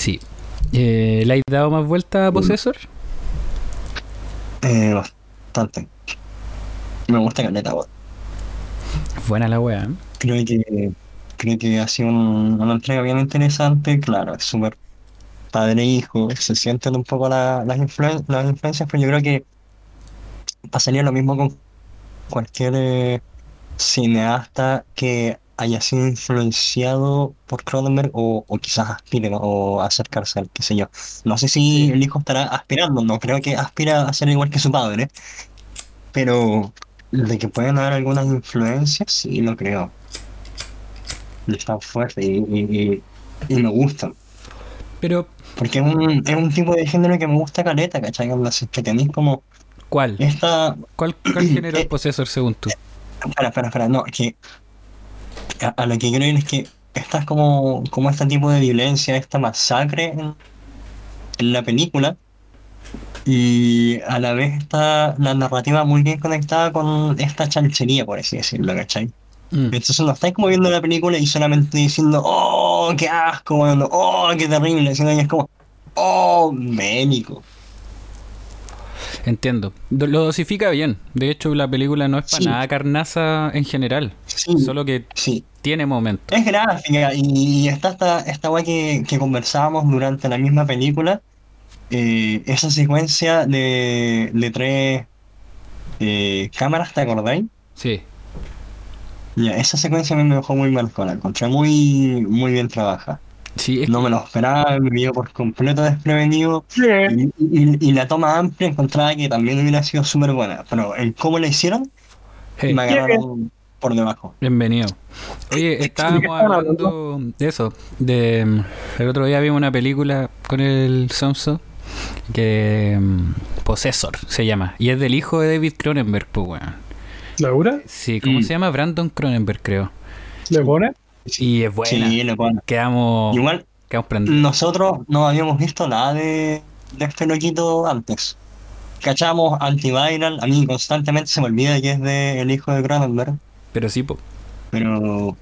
Sí. Eh, ¿Le has dado más vuelta a Possessor? Eh, bastante. Me gusta Caleta, weón. Buena la wea. ¿eh? Creo que, creo que ha sido un- una entrega bien interesante. Claro, es súper padre e hijo. Se sienten un poco la- las, influen- las influencias, pero yo creo que pasaría lo mismo con cualquier eh, cineasta que haya sido influenciado por Cronenberg o, o quizás aspire ¿no? o acercarse al, qué sé yo. No sé si el hijo estará aspirando, no creo que aspira a ser igual que su padre, pero de que pueden haber algunas influencias, sí lo creo. Están fuertes y, y- y- y me gustan. Pero, Porque es un, es un tipo de género que me gusta caleta, ¿cachai? Que tenéis como ¿cuál? esta... ¿Cuál, cuál género es Eh, Possessor según tú? Espera, espera, espera, no, es que a, a lo que quiero ir es que estás como, como este tipo de violencia, esta masacre en, en la película y a la vez está la narrativa muy bien conectada con esta chanchería, por así decirlo, ¿cachai? Mm. Entonces no estáis como viendo la película y solamente diciendo, oh, qué asco, oh, qué terrible, sino que es como, oh, médico. Entiendo. Do- Lo dosifica bien. De hecho, la película no es para Sí. nada carnaza en general. Sí, Solo que sí. tiene momentos. Es gráfica y, y está esta, esta weá que, que conversábamos durante la misma película, eh, esa secuencia de, de tres eh, cámaras, ¿te acordáis? Sí. Ya, esa secuencia me dejó muy marcada, la encontré muy, muy bien trabajada. Sí, es No me lo esperaba, me vio por completo desprevenido y, y- y la toma amplia encontraba que también hubiera sido súper buena, pero en cómo la hicieron Hey, me agarraron por debajo. bienvenido. Oye, estábamos hablando de eso. De, mm, el otro día vimos una película con el Samso que mm, Possessor se llama. Y es del hijo de David Cronenberg, pues weón. ¿Laura? Sí, ¿cómo Mm. se llama? Brandon Cronenberg, creo. ¿Le pone? Y es buena. Sí. Quedamos, Igual quedamos prendidos. Nosotros no habíamos visto nada de, de este loquito antes. Cachamos Antiviral, a mí constantemente se me olvida que es de el hijo de Cronenberg, Pero sí, po. pero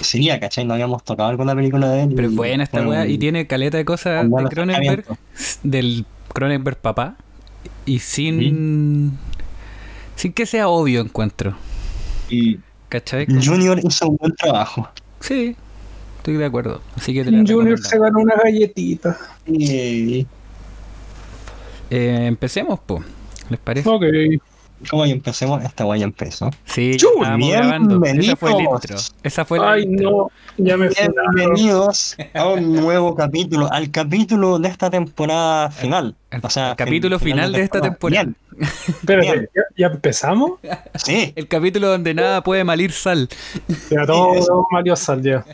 sería, ¿cachai? No habíamos tocado alguna película de él. Pero es buena esta fue weá y tiene caleta de cosas de Cronenberg, del Cronenberg papá, y sin, sin que sea obvio encuentro. Y ¿Cachai? Como- Junior hizo un buen trabajo. Sí, estoy de acuerdo. Así que te la Junior se ganó una galletita. Y Eh, empecemos, po. ¿Les parece? Ok. Como ya empecemos, esta guay ya empezó. Sí, Chu, estábamos grabando. Esa fue el bienvenidos. intro. Esa fue la Ay, intro. no. Ya me. Bienvenidos a un nuevo capítulo, al capítulo de esta temporada final. O sea, El capítulo final de esta temporada. Bien. ¿ya, ya empezamos? sí. El capítulo donde nada puede malir sal. Ya todo Mario Sal ya.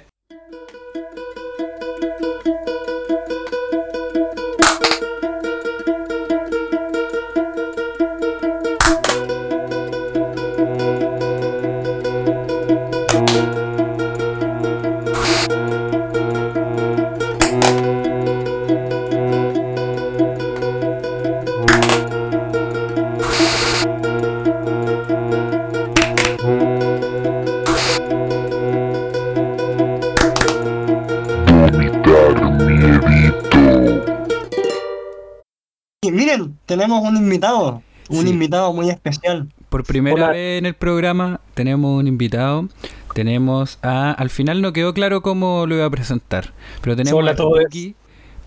Tenemos un invitado, un Sí. invitado muy especial. Por primera Hola. vez en el programa tenemos un invitado. Tenemos a. Al final no quedó claro cómo lo iba a presentar. Pero tenemos Hola a a todos. Tuki,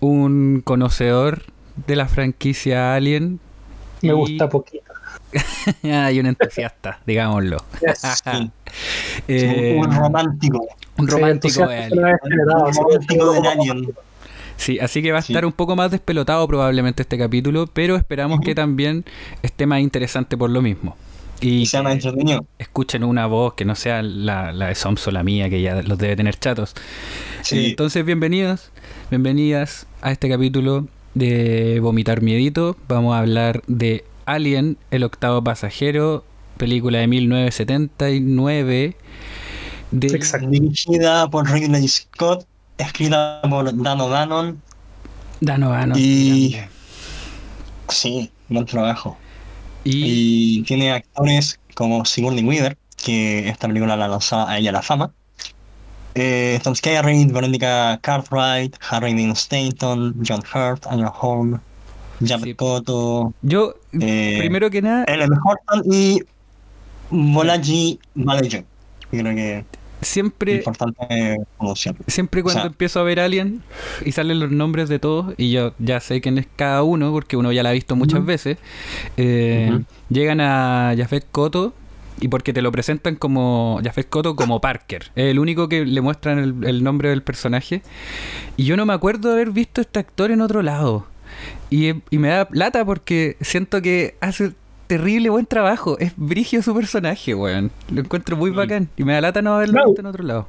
un conocedor de la franquicia Alien. Me y- gusta poquito. y un entusiasta, digámoslo. Sí, Eh, un romántico, un Sí, romántico de Alien. un romántico del Alien. Sí, así que va a Sí. estar un poco más despelotado probablemente este capítulo, pero esperamos que también esté más interesante por lo mismo. Y escuchen una voz que no sea la, la de Soms o la mía, que ya los debe tener chatos. Sí. Eh, Entonces, bienvenidos, bienvenidas a este capítulo de Vomitar Miedito. Vamos a hablar de Alien, el octavo pasajero, película de 1979. De... Exacto. Dirigida por Ridley Scott, escrita por Dan O'Bannon. Dano Gano. Y- grande. Sí, buen trabajo. Y, Y tiene actores como Sigourney Weaver, que esta película la lanzaba a ella la fama. eh, Tom Skerritt, Veronica Cartwright, Harry Dean Stanton, John Hurt, Anya Holm, Jared Sí. Cotto, Yo, Eh, primero que nada, Ellen Horton y Bolaji Balaji. Yo creo que siempre, importante siempre cuando o sea- empiezo a ver Alien y salen los nombres de todos, y yo ya sé quién es cada uno, porque uno ya la ha visto muchas veces, eh, llegan a Jafet Koto y porque te lo presentan como Jafet Koto como Parker. Es el único que le muestran el, el nombre del personaje. Y yo no me acuerdo de haber visto a este actor en otro lado. Y, y me da plata porque siento que hace terrible buen trabajo. Es brigio su personaje, weón. Lo encuentro muy Mm. bacán. Y me da lata no haberlo visto en otro lado.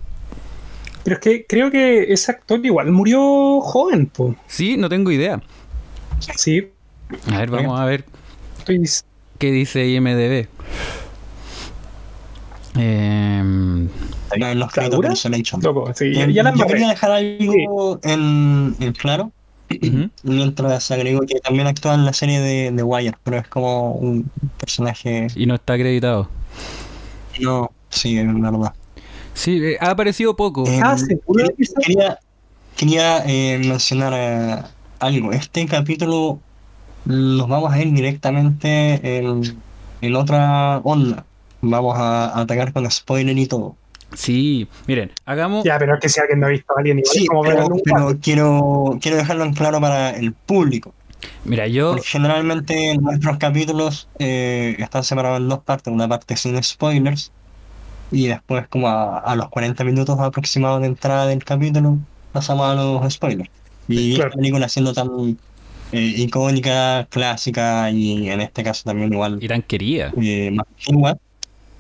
Pero es que creo que ese actor igual murió joven, po. Sí, no tengo idea. Sí, A ver, vamos a ver estoy... qué dice IMDB. Em, en los créditos ¿Segura? de Isolation. Loco, sí, Eh, ya la yo quería dejar algo en, en claro. mientras agregó que también actúa en la serie de, de Wire, pero es como un personaje. Y no está acreditado. No, sí, es verdad. Sí, eh, ha aparecido poco. Eh, Ah. Quería, quería eh, mencionar eh, algo. Este capítulo los vamos a ir directamente en, en otra onda. Vamos a atacar con spoiler y todo. Sí, miren, hagamos. Ya, pero es que si alguien no ha visto a alguien igual Sí, como pero, pero quiero, quiero dejarlo en claro para el público. Mira, yo. Porque generalmente nuestros capítulos eh, están separados en dos partes. Una parte sin spoilers y después como a, a los 40 minutos aproximados de entrada del capítulo pasamos a los spoilers. Y Claro. esta película siendo tan eh, icónica, clásica y en este caso también igual Y tan querida. eh, más antigua,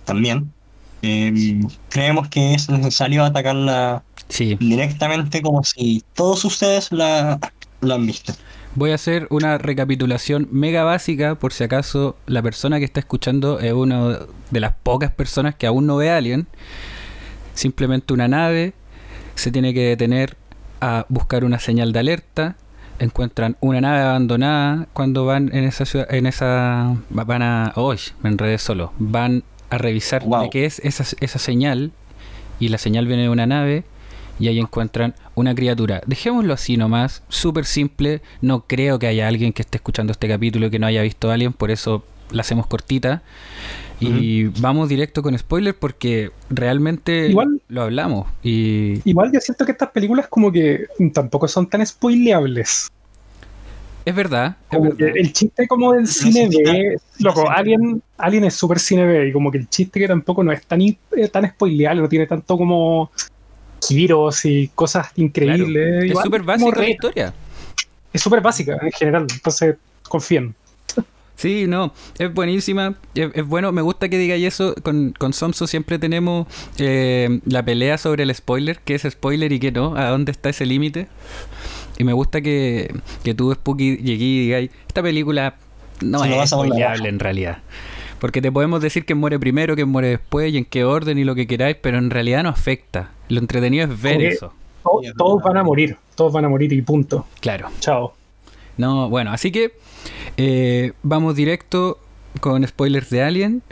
también, eh, creemos que es necesario atacarla Sí. directamente como si todos ustedes la, la han visto. Voy a hacer una recapitulación mega básica por si acaso la persona que está escuchando es una de las pocas personas que aún no ve a Alien. Simplemente una nave se tiene que detener a buscar una señal de alerta. Encuentran una nave abandonada cuando van en esa ciudad, en esa van a, hoy me enredé solo, van a revisar Wow. de qué es esa, esa señal y la señal viene de una nave y ahí encuentran una criatura. Dejémoslo así nomás, súper simple. No creo que haya alguien que esté escuchando este capítulo que no haya visto Alien, por eso la hacemos cortita. Y vamos directo con spoilers porque realmente Igual- lo hablamos. Y Igual yo siento que estas películas como que tampoco son tan spoileables. Es verdad, es el chiste como del cine sí, B, loco. Alien, Alien es súper cine B y como que el chiste que tampoco no es tan, eh, tan spoileable, no tiene tanto como giros y cosas increíbles. Es Igual súper básica la historia. Es súper básica en general, entonces confíen. Sí, no, es buenísima, es, es bueno, me gusta que digáis eso, con, con Somso siempre tenemos eh, la pelea sobre el spoiler, qué es spoiler y qué no, a dónde está ese límite, y me gusta que, que tú, Spooky, llegué y digáis, esta película no Se es spoileable en realidad, porque te podemos decir que muere primero, que muere después y en qué orden y lo que queráis, pero en realidad no afecta, lo entretenido es ver eso, To- todos van a morir, todos van a morir y punto. claro. Chao. No, bueno, así que eh, vamos directo con spoilers de Alien.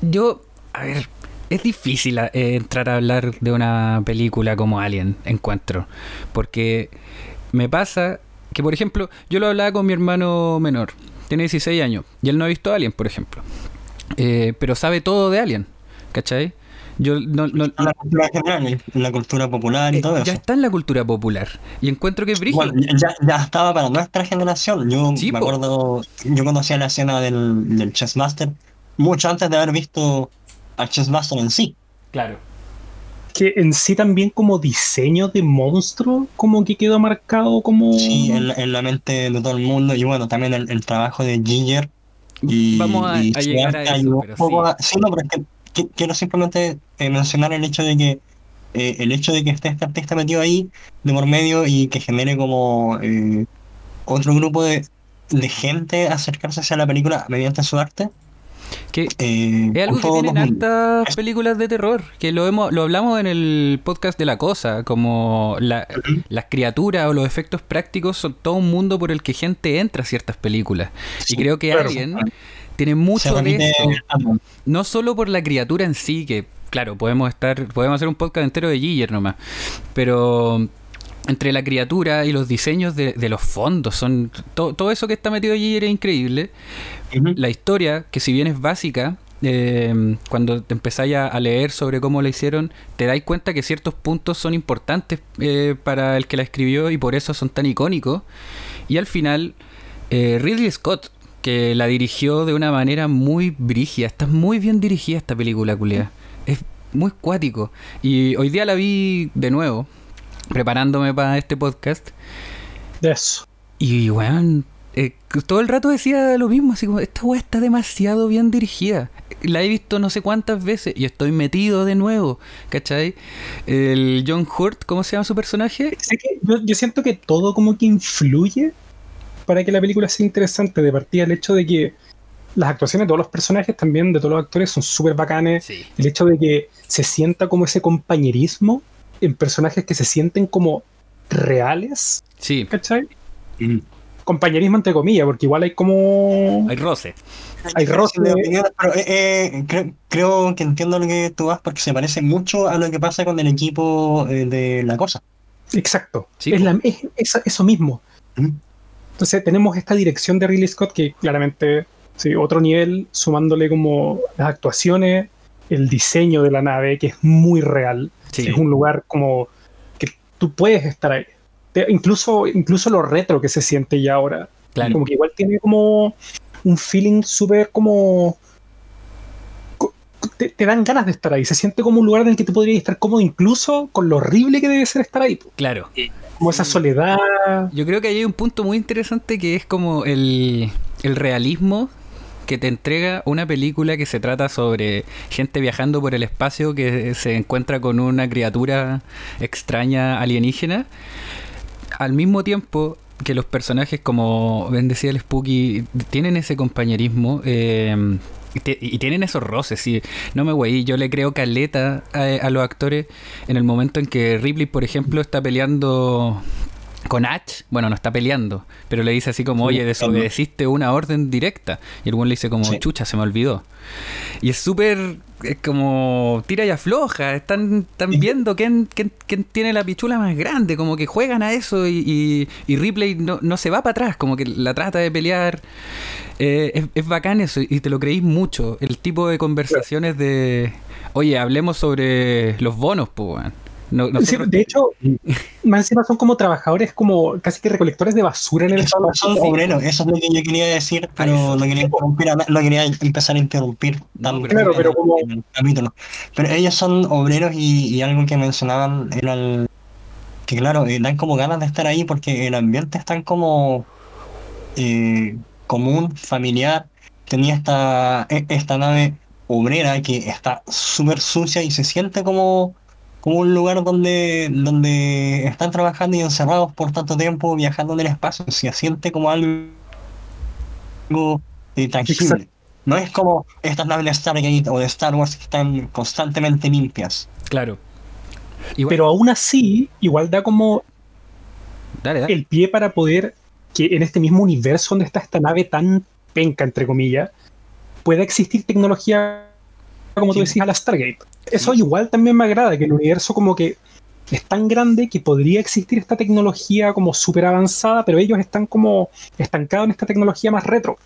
Yo, a ver, es difícil eh, entrar a hablar de una película como Alien, encuentro. Porque me pasa que, por ejemplo, yo lo hablaba con mi hermano menor, tiene 16 años, y él no ha visto Alien, por ejemplo. Eh, pero sabe todo de Alien, ¿cachai? Yo no, no- En la cultura general, en la cultura popular y eh, todo ya eso. está en la cultura popular. Y encuentro que es. Bueno, ya, ya estaba para nuestra generación. Yo Sí, me po. acuerdo, yo conocía la escena del, del Chessmaster mucho antes de haber visto al Chessmaster en sí. Claro. Que en sí también como diseño de monstruo, como que quedó marcado como... Sí, en, la- en la mente de todo el mundo. Y bueno, también el, el trabajo de Ginger. Y, Vamos a, y a su llegar a eso, ayudó pero un poco sí. a- sí, no, pero es que, que- quiero simplemente eh, mencionar el hecho de que eh, el hecho de que esté este artista metido ahí de por medio y que genere como eh, otro grupo de, de gente acercarse hacia la película mediante su arte. Que eh, Es algo que tienen hartas películas de terror, que lo hemos, lo hablamos en el podcast de la cosa, como la- las criaturas o los efectos prácticos son todo un mundo por el que gente entra a ciertas películas. Sí, y creo que claro. Alien tiene Se mucho de eso, no solo por la criatura en sí, que claro, podemos estar, podemos hacer un podcast entero de Giger nomás. Pero entre la criatura y los diseños de, de los fondos, son to- todo eso que está metido Giger es increíble. La historia, que si bien es básica, eh, cuando te empezáis a, a leer sobre cómo la hicieron, te dais cuenta que ciertos puntos son importantes eh, para el que la escribió y por eso son tan icónicos. Y al final, eh, Ridley Scott, que la dirigió de una manera muy brígida, está muy bien dirigida esta película, culia. Es muy cuático. Y hoy día la vi de nuevo, preparándome para este podcast. Eso. Y weón, eh, todo el rato decía lo mismo, así como, esta weá está demasiado bien dirigida. La he visto no sé cuántas veces y estoy metido de nuevo, ¿cachai? El John Hurt, ¿cómo se llama su personaje? Yo, yo siento que todo como que influye para que la película sea interesante. De partida el hecho de que las actuaciones de todos los personajes, también de todos los actores, son súper bacanes. Sí. El hecho de que se sienta como ese compañerismo en personajes que se sienten como reales, Sí, ¿cachai? Ujú. Compañerismo entre comillas, porque igual hay como... hay roce. Hay roce. de opiniones, pero eh, eh, creo, creo que entiendo lo que tú vas porque se parece mucho a lo que pasa con el equipo eh, de la cosa. Exacto. Sí, es, po. la- es- es eso mismo. Ujú. Entonces tenemos esta dirección de Ridley Scott que claramente, sí, otro nivel, sumándole como las actuaciones, el diseño de la nave, que es muy real. Sí. Es un lugar como que tú puedes estar ahí. Te- incluso, incluso lo retro que se siente ya ahora. Claro. Como que igual tiene como un feeling súper como... co- Te, te dan ganas de estar ahí. Se siente como un lugar en el que tú podrías estar cómodo incluso con lo horrible que debe ser estar ahí. Claro. Como esa soledad. Yo creo que ahí hay un punto muy interesante que es como el, el realismo que te entrega una película que se trata sobre gente viajando por el espacio que se encuentra con una criatura extraña alienígena. Al mismo tiempo que los personajes, como Ben decía el Spooky, tienen ese compañerismo eh, y tienen esos roces. Sí. No me güey, yo le creo caleta a los actores en el momento en que Ripley, por ejemplo, está peleando con Ash, bueno, no está peleando, pero le dice así como, oye, desobedeciste una orden directa. Y el buen le dice como, Sí. chucha, se me olvidó. Y es súper, es como, tira y afloja, están, están viendo quién, quién, quién tiene la pichula más grande, como que juegan a eso y, y, y Ripley no, no se va para atrás, como que la trata de pelear. Eh, es, es bacán eso y te lo creís mucho, el tipo de conversaciones de, oye, hablemos sobre los bonos, pues, weón. No- Sí, de hecho, más encima son como trabajadores, como casi que recolectores de basura en el Son, son obreros, eso es lo que yo quería decir, Ah, pero eso. no quería interrumpir, no empezar a interrumpir No, Claro, pero como- en el capítulo. Pero ellos son obreros y, y algo que mencionaban era el, que claro, eh, dan como ganas de estar ahí porque el ambiente es tan como eh, común, familiar. Tenía esta, e- esta nave obrera que está súper sucia y se siente como, como un lugar donde, donde están trabajando y encerrados por tanto tiempo viajando en el espacio. Se siente como algo eh, tangible. Exacto. No es como estas naves de Stargate o de Star Wars que están constantemente limpias. Claro. Igual- Pero aún así, igual da como dale, dale. el pie para poder que en este mismo universo donde está esta nave tan penca, entre comillas, pueda existir tecnología, como tú Sí. decías, a la Stargate. Eso igual también me agrada, que el universo como que es tan grande que podría existir esta tecnología como súper avanzada, pero ellos están como estancados en esta tecnología más retro.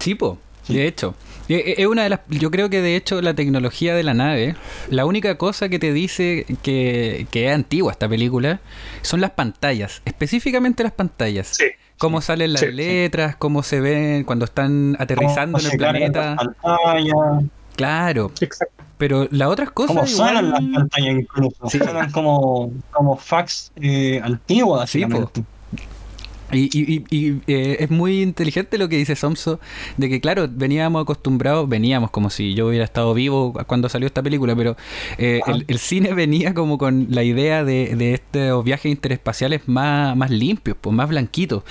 Sí, po, de hecho. E- e- Es una de las. Yo creo que de hecho la tecnología de la nave, la única cosa que te dice que, que es antigua esta película, son las pantallas. Específicamente las pantallas. Cómo salen las Sí, sí. letras, cómo se ven cuando están aterrizando en el planeta. las pantallas, Claro. Exacto. Pero las otras cosas. cómo igual- suenan las pantallas incluso. Sí. Suenan como, como fax eh, antiguas, Sí, po. Y, y- y- y, eh, es muy inteligente lo que dice Somso, de que claro, veníamos acostumbrados, veníamos como si yo hubiera estado vivo cuando salió esta película, pero eh, el, el cine venía como con la idea de, de estos viajes interespaciales más, más limpios, pues más blanquitos.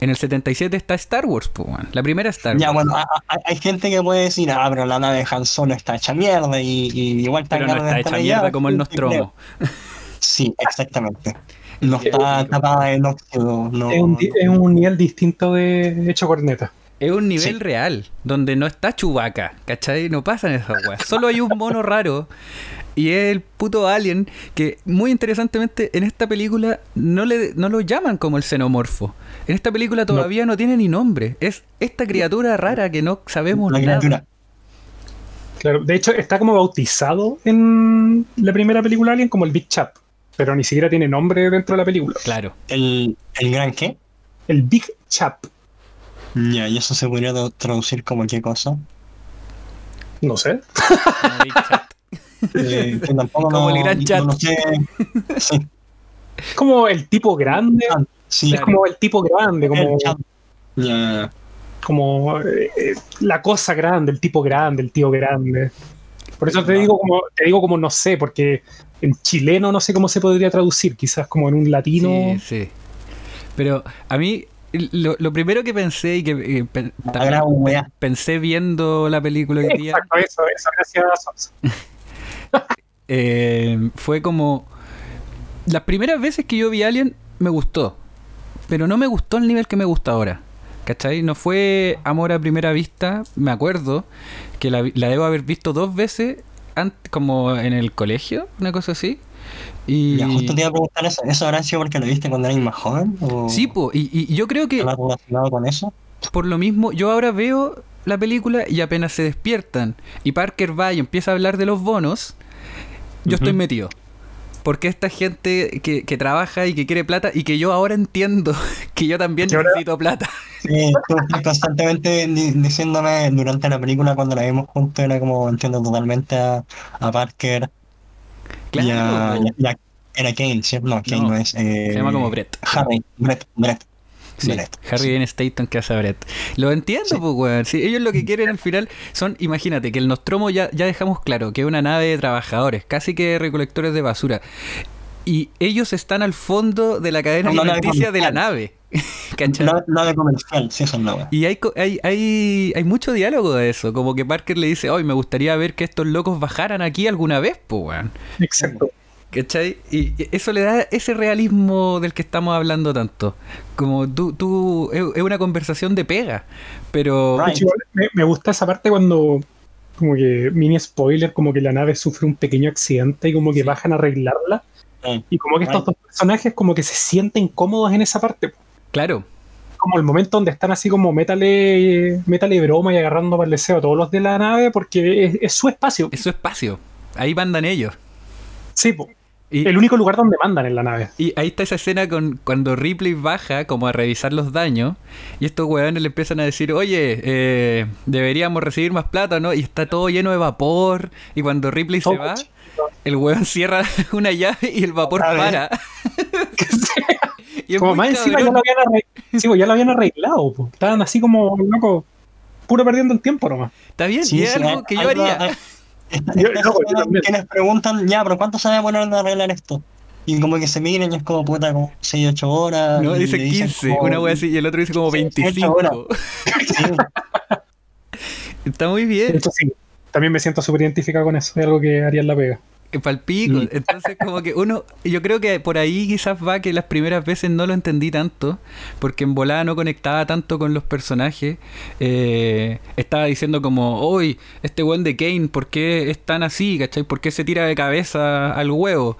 En el 77 está Star Wars, pues, la primera Star Wars. Ya, bueno, a- a- hay gente que puede decir, ah, pero la nave de Han Solo está hecha mierda y, y igual está pero no está hecha mierda como el Nostromo. Sí, exactamente. No está tapada en óxido. No, Es, un, di- es un nivel distinto de hecho corneta. es un nivel Sí. real, donde no está Chubaca, ¿cachai? No pasan esas weas. Solo hay un mono raro y es el puto alien que, muy interesantemente, en esta película no, le, no lo llaman como el xenomorfo. En esta película todavía no, tiene ni nombre. Es esta criatura rara que no sabemos La nada. criatura. Claro, de hecho está como bautizado en la primera película Alien como el Big Chap, pero ni siquiera tiene nombre dentro de la película. Claro. El, el gran qué? El Big Chap, Ya, y eso se podría tra- traducir como qué cosa. no sé. Como Big Chat. Eh, que tampoco Como no- el gran no chat. lo sé. Sí, Es como el tipo grande, sí. es como el tipo grande, como, el chat. Ya, como eh, la cosa grande, el tipo grande, el tío grande. Por eso te digo como, te digo como no sé, porque en chileno no sé cómo se podría traducir, quizás como en un latino. Sí, sí. Pero a mí, lo, lo primero que pensé y que eh, pe- la también gran wea. pensé viendo la película hoy día Exacto, eso, eso, gracias a eh, fue como. Las primeras veces que yo vi Alien me gustó, pero no me gustó al nivel que me gusta ahora. ¿Cachai? No fue amor a primera vista, me acuerdo que la, debo haber visto dos veces, como en el colegio, una cosa así. Y... Ya, justo te iba a preguntar eso. ¿Eso habrá sido porque lo viste cuando eras más joven? ¿O Sí, po, y, y yo creo que ¿Está relacionado con eso? por lo mismo, yo ahora veo la película y apenas se despiertan y Parker va y empieza a hablar de los bonos, yo estoy Ujú. Metido. Porque esta gente que, que trabaja y que quiere plata y que yo ahora entiendo que yo también ahora- necesito plata. Sí, tú constantemente di- diciéndome durante la película cuando la vimos juntos, era como entiendo totalmente a, a Parker Claro. y a, po. y a- era Kane, ¿cierto? No, Kane No, no, es. eh, Se llama como Brett. Harry, Brett, Brett. Sí, Brett. Harry Dean Stanton que hace a Brett. Lo entiendo, Sí. pues, weón. Sí, ellos lo que quieren al final son, imagínate, que el Nostromo ya, ya dejamos claro que es una nave de trabajadores, casi que recolectores de basura. Y ellos están al fondo de la cadena Una nave alimenticia de la nave. No, no de comercial, sí, eso wea. Y hay, hay, hay, hay mucho diálogo de eso. Como que Parker le dice, hoy me gustaría ver que estos locos bajaran aquí alguna vez, pues, weón. Exacto. ¿Cachai? Y y eso le da ese realismo del que estamos hablando tanto. Como tú, tú es, una conversación de pega, pero... Right. Me, me gusta esa parte cuando, como que, mini spoiler, como que la nave sufre un pequeño accidente y como que bajan a arreglarla. Y como que estos dos personajes como que se sienten cómodos en esa parte. Claro, Como el momento donde están así como métale, métale broma y agarrando para el deseo a todos los de la nave porque es, es su espacio. es su espacio. Ahí mandan ellos. Sí, po. Y, el único lugar donde mandan en la nave. y ahí está esa escena con cuando Ripley baja como a revisar los daños y estos weones le empiezan a decir, oye, eh, deberíamos recibir más plata, ¿no? Y está todo lleno de vapor y cuando Ripley se Todo va, el weón cierra una llave y el vapor para. Y como más encima ya lo habían arreglado. Sí, pues ya lo habían arreglado. po. Estaban así como, loco, puro perdiendo el tiempo nomás. Está bien, sí, y es sí, algo que yo haría. hay- Yo- yo- les preguntan, ya, pero ¿cuánto se va a poner en arreglar esto? Y como que se miran y es como puta, como 6, 8 horas. No, dice le dicen 15, como- una wea así, y el otro dice como Sí, sí, 25. horas. Sí, Está muy De bien, hecho, sí. También me siento súper identificado con eso. Es algo que haría en la pega. Palpico. Mm. Entonces, como que uno, yo creo que por ahí quizás va que las primeras veces no lo entendí tanto, porque en volada no conectaba tanto con los personajes. Eh, estaba diciendo como, hoy, este weón de Kane, ¿por qué es tan así? ¿Cachai? ¿Por qué se tira de cabeza al huevo?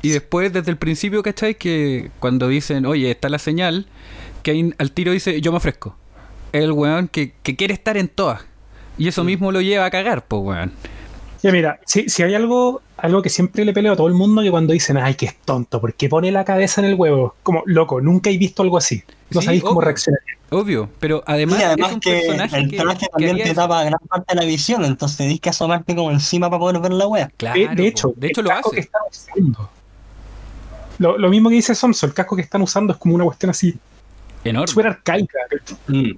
Y después, desde el principio, ¿cachai? Que cuando dicen, oye, está la señal, Kane al tiro dice, yo me ofrezco. Es el weón que, que quiere estar en todas. Y eso mismo lo lleva a cagar, pues weón. Ya mira, si, si hay algo, algo que siempre le peleo a todo el mundo que cuando dicen, ay, que es tonto, ¿por qué pone la cabeza en el huevo? Como, loco, nunca he visto algo así. No Sí, sabéis cómo reaccionar. Obvio, pero además, además es un que personaje el que, traje que también haría te eso. tapa gran parte de la visión, entonces tenés que asomarte como encima para poder ver la wea. Claro, de, de po. hecho, de hecho el lo casco que hace. están usando. Lo, lo mismo que dice Somso, el casco que están usando es como una cuestión así, Enorme. súper arcaica, Mm,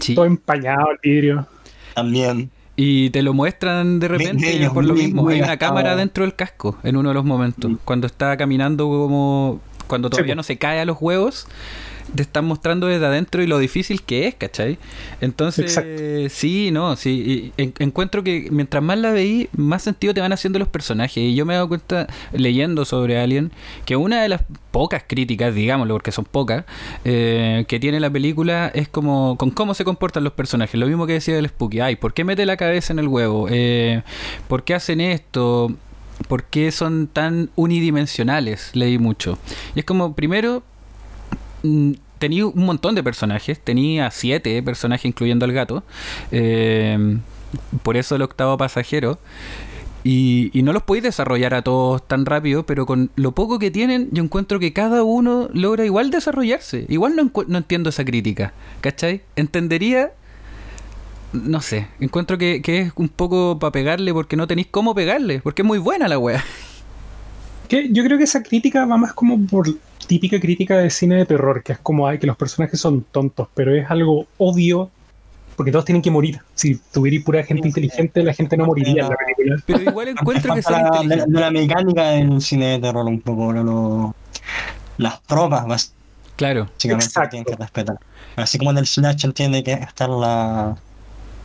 Sí. todo empañado el vidrio. también. Y te lo muestran de repente bello, por lo mismo. muy Hay una gastado. cámara dentro del casco en uno de los momentos. Mm. Cuando está caminando como. Cuando todavía no se cae a los huevos. Te están mostrando desde adentro y lo difícil que es, ¿cachai? Entonces, Exacto. sí, no, sí, y en- encuentro que mientras más la veí, más sentido te van haciendo los personajes. Y yo me he dado cuenta, leyendo sobre Alien, que una de las pocas críticas, digámoslo, porque son pocas, eh, que tiene la película es como con cómo se comportan los personajes. Lo mismo que decía el Spooky. Ay, ¿por qué mete la cabeza en el huevo? Eh, ¿Por qué hacen esto? ¿Por qué son tan unidimensionales? Leí mucho. Y es como, primero, tenía un montón de personajes. Tenía siete personajes, incluyendo al gato. Eh, por eso el octavo pasajero. Y, no los podéis desarrollar a todos tan rápido, pero con lo poco que tienen, yo encuentro que cada uno logra igual desarrollarse. Igual no, no entiendo esa crítica, ¿cachai? Entendería, no sé, encuentro que, es un poco para pegarle porque no tenéis cómo pegarle, porque es muy buena la wea. Yo creo que esa crítica va más como por típica crítica de cine de terror, que es como, ay, que los personajes son tontos, pero es algo obvio, porque todos tienen que morir. Si tuviera pura gente inteligente, la gente no moriría en la película. Pero igual encuentro que son la, de la mecánica del cine de terror un poco, lo- lo- las tropas Claro, básicamente Exacto. tienen que respetar. Así como en el slash entiende que está la,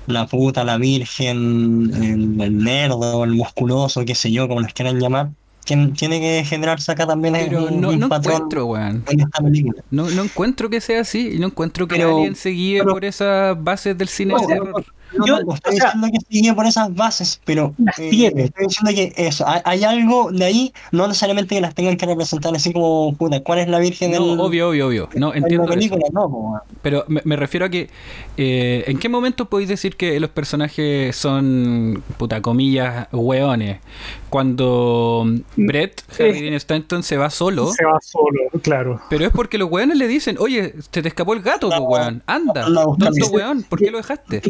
la puta, la virgen, el, el nerdo, el musculoso, qué sé yo, como les quieran llamar, quien tiene que generarse acá también es pero un, no, un no patrón encuentro, weón. en esta película. No, no encuentro que sea así no encuentro que Pero- alguien se guíe pero- por esas bases del cine de No, terror. No, Yo, no, no estoy o sea- diciendo que se guíe por esas bases, pero Las eh, tiene. estoy diciendo que eso, hay, hay algo de ahí, no necesariamente que las tengan que representar así como, puta, ¿cuál es la virgen No, del- obvio, obvio, obvio. No, entiendo eso. película? No, po, Pero me, me refiero a que, eh, ¿en qué momento podéis decir que los personajes son, puta comillas, hueones? Cuando Brett, Harry Dean Stanton, se va solo, Se va solo, claro. pero es porque los hueones le dicen, oye, se te escapó el gato, po, weón, anda, tonto hueón, ¿por qué lo dejaste?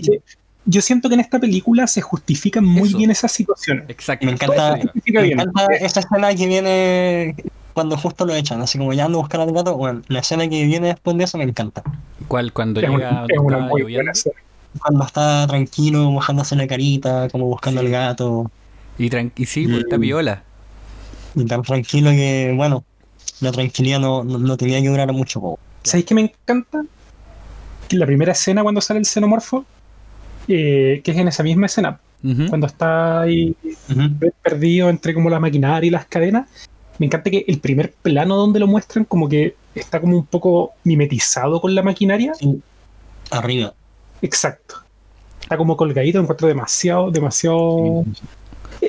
Que yo siento que en esta película se justifican muy Eso. bien esas situaciones. Exacto. Me encanta- Me encanta esa escena que viene cuando justo lo echan, así como ya ando a buscar al gato, bueno, la escena que viene después de eso me encanta. ¿Cuál? Cuando Es llega es una muy lloviendo. buena escena. Cuando está tranquilo, mojándose la carita, como buscando Sí. al gato, Y, tran- y sí, pues está piola. y tan tranquilo que, bueno, la tranquilidad no, no, no tenía que durar mucho. ¿Sabéis qué me encanta? Que la primera escena cuando sale el xenomorfo, eh, que es en esa misma escena, cuando está ahí perdido entre como la maquinaria y las cadenas, me encanta que el primer plano donde lo muestran como que está como un poco mimetizado con la maquinaria. Sí. Arriba. Exacto. Está como colgadito, encuentro demasiado, demasiado...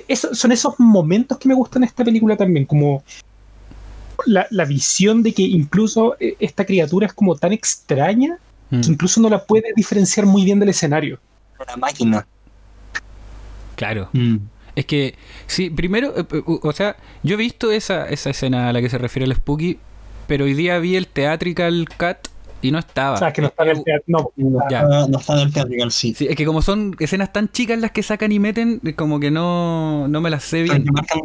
Eso- son esos momentos que me gustan de esta película también, como la, la visión de que incluso eh, esta criatura es como tan extraña Mm, que incluso no la puede diferenciar muy bien del escenario. La máquina. Claro. Mm. Es que, sí, primero, eh, eh, o sea, yo he visto esa, esa escena a la que se refiere el Spooky, pero hoy día vi el Theatrical Cut y no estaba. O sea, que no está en el teatro. No, No, Ya. está, no está del teatro, sí. Sí, es que como son escenas tan chicas las que sacan y meten, como que no, no me las sé bien. Marcan-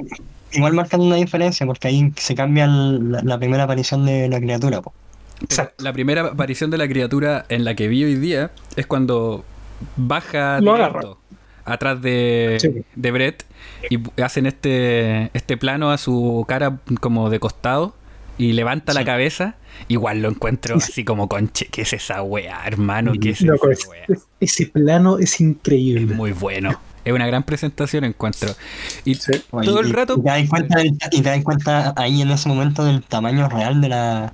igual marcan una diferencia, porque ahí se cambia el- la, la primera aparición de la criatura. po. Exacto. la primera aparición de la criatura en la que vi hoy día es cuando baja Lo directo agarra. atrás de, Sí. de Brett y hacen este, este plano a su cara como de costado y levanta la cabeza. Igual lo encuentro así como conche, ¿qué es esa weá, hermano? ¿Qué es Loco, esa es- weá? es- ese plano es Es increíble. muy bueno. Es una gran presentación, encuentro. Y Sí. Todo el rato. Y te das cuenta, del- y te das cuenta ahí en ese momento del tamaño real de la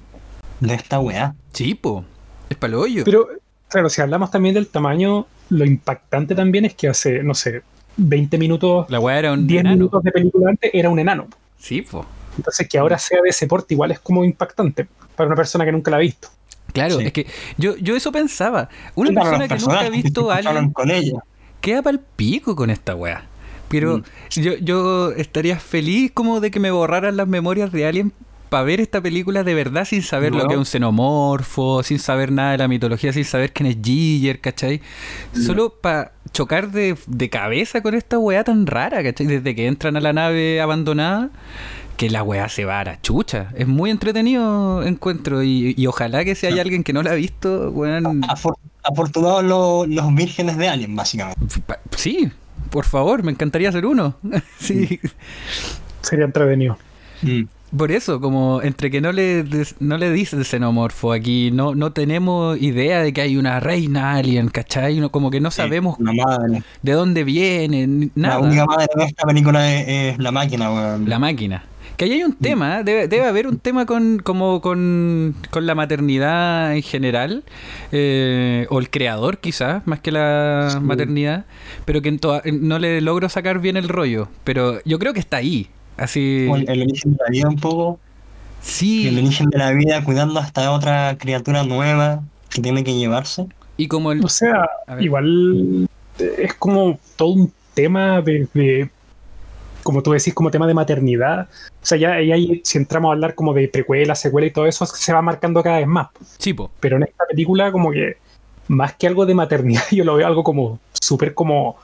de esta weá. Sí, po. Es para hoyo. Pero, claro, si hablamos también del tamaño, lo impactante también es que hace, no sé, 20 minutos, La weá era un 10 enano. minutos de película antes era un enano. Sí, po. Entonces, que ahora sea de ese porte igual es como impactante para una persona que nunca la ha visto. Claro, Sí. es que yo, yo eso pensaba. Una persona que nunca ha visto a alguien con ella. queda pa'l pico con esta weá. Pero Mm. yo, yo estaría feliz como de que me borraran las memorias de Alien para ver esta película de verdad sin saber lo que es un xenomorfo, sin saber nada de la mitología, sin saber quién es Giger, ¿cachai? Solo para chocar de, de cabeza con esta weá tan rara, ¿cachai? Desde que entran a la nave abandonada, que la weá se va a la chucha. Es muy entretenido encuentro y, y ojalá que si hay alguien que no la ha visto, weón... Afor- afortunados los, los vírgenes de Alien, básicamente. Sí, por favor, me encantaría ser uno. sí. Sería entretenido. Mm. Por eso, como entre que no le no le dice xenomorfo aquí, no, no tenemos idea de que hay una reina alien, ¿cachai? No, como que no sabemos de dónde viene, ni- La única nada. madre de esta película es, es la máquina, weón. La máquina. Que ahí hay un tema, ¿eh? debe, debe haber un tema con como con, con la maternidad en general, eh, o el creador quizás, más que la Sí. maternidad, pero que en no le logro sacar bien el rollo, pero yo creo que está ahí, así... Como El, el origen de la vida un poco. El Sí, origen de la vida cuidando hasta otra criatura nueva que tiene que llevarse. y como el... O sea, igual es como todo un tema de, de- como tú decís, como tema de maternidad. O sea, ya, ya ahí, si entramos a hablar como de precuela, secuela y todo eso, se va marcando cada vez más. Sí, po, Pero en esta película, como que más que algo de maternidad, yo lo veo algo como súper como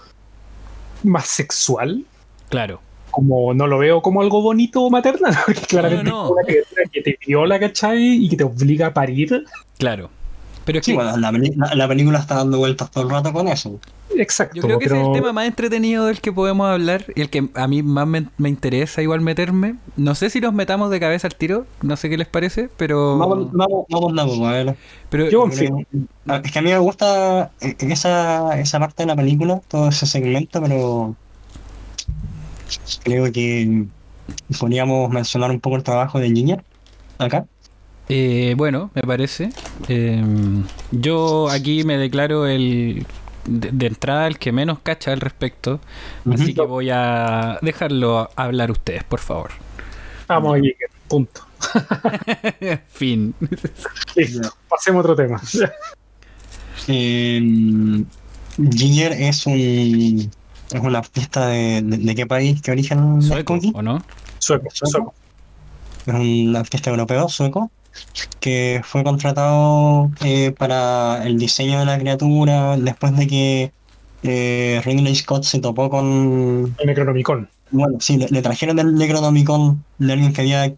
más sexual. claro. Como no lo veo como algo bonito o maternal, porque claramente no. es una criatura que te viola, ¿cachai? Y que te obliga a parir. Claro. Pero es Sí, que bueno, la, peli- la- la película está dando vueltas todo el rato con eso. Exacto. yo creo que ese es el tema más entretenido del que podemos hablar y el que a mí más me, me interesa igual meterme. No sé si nos metamos de cabeza al tiro, no sé qué les parece, pero... Vamos, vamos, vamos de a ver. pero Yo- ah, Es que a mí me gusta eh, esa, esa parte de la película, todo ese segmento, pero creo que podríamos mencionar un poco el trabajo de Ginger acá. Eh, bueno, me parece. Eh, yo aquí me declaro el de, de entrada el que menos cacha al respecto, así que voy a dejarlo hablar ustedes, por favor. Vamos ahí, punto. fin. Listo, pasemos a otro tema. Eh, Ginger es un es una artista de, de, de qué país, qué origen Sueco? ¿o no? Sueco, sueco. Es un artista europeo, sueco, que fue contratado eh, para el diseño de la criatura después de que eh, Ridley Scott se topó con... El Necronomicon. Bueno, sí, le, le trajeron del Necronomicon de alguien que había...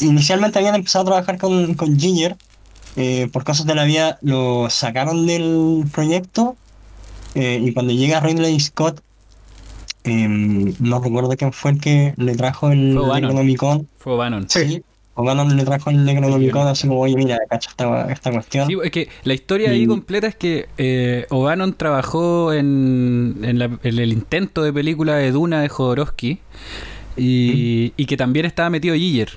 Inicialmente habían empezado a trabajar con, con Ginger, eh, por cosas de la vida lo sacaron del proyecto eh, y cuando llega Ridley Scott, em, no recuerdo quién fue el que le trajo el. Necronomicon. Fue Bannon. Sí. O'Bannon le trajo el Necronomicon así como, oye, mira, cacha esta, esta cuestión. Sí, es que la historia ahí completa es que eh, O'Bannon trabajó en, en, la- en el intento de película de Duna de Jodorowsky y, y que también estaba metido Giger,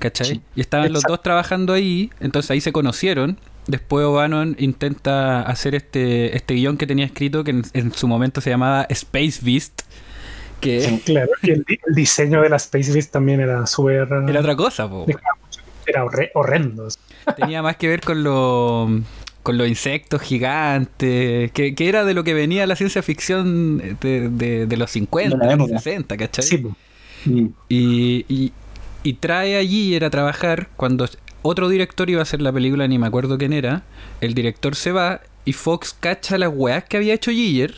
¿cachai? Sí. Y estaban los dos trabajando ahí, entonces ahí se conocieron. Después O'Bannon intenta hacer este, este guion que tenía escrito que en, en su momento se llamaba Space Beast, que Sí. Claro, y el, el diseño de la Space Beast también era súper. era otra cosa, po. Era horre- horrendo. Tenía más que ver con los con los insectos gigantes, que, que era de lo que venía la ciencia ficción de, de- de los 50, De época. 60, ¿cachai? Sí. Mm. Y, y, y trae allí era trabajar cuando otro director iba a hacer la película, ni me acuerdo quién era, el director se va y Fox cacha las weas que había hecho Giger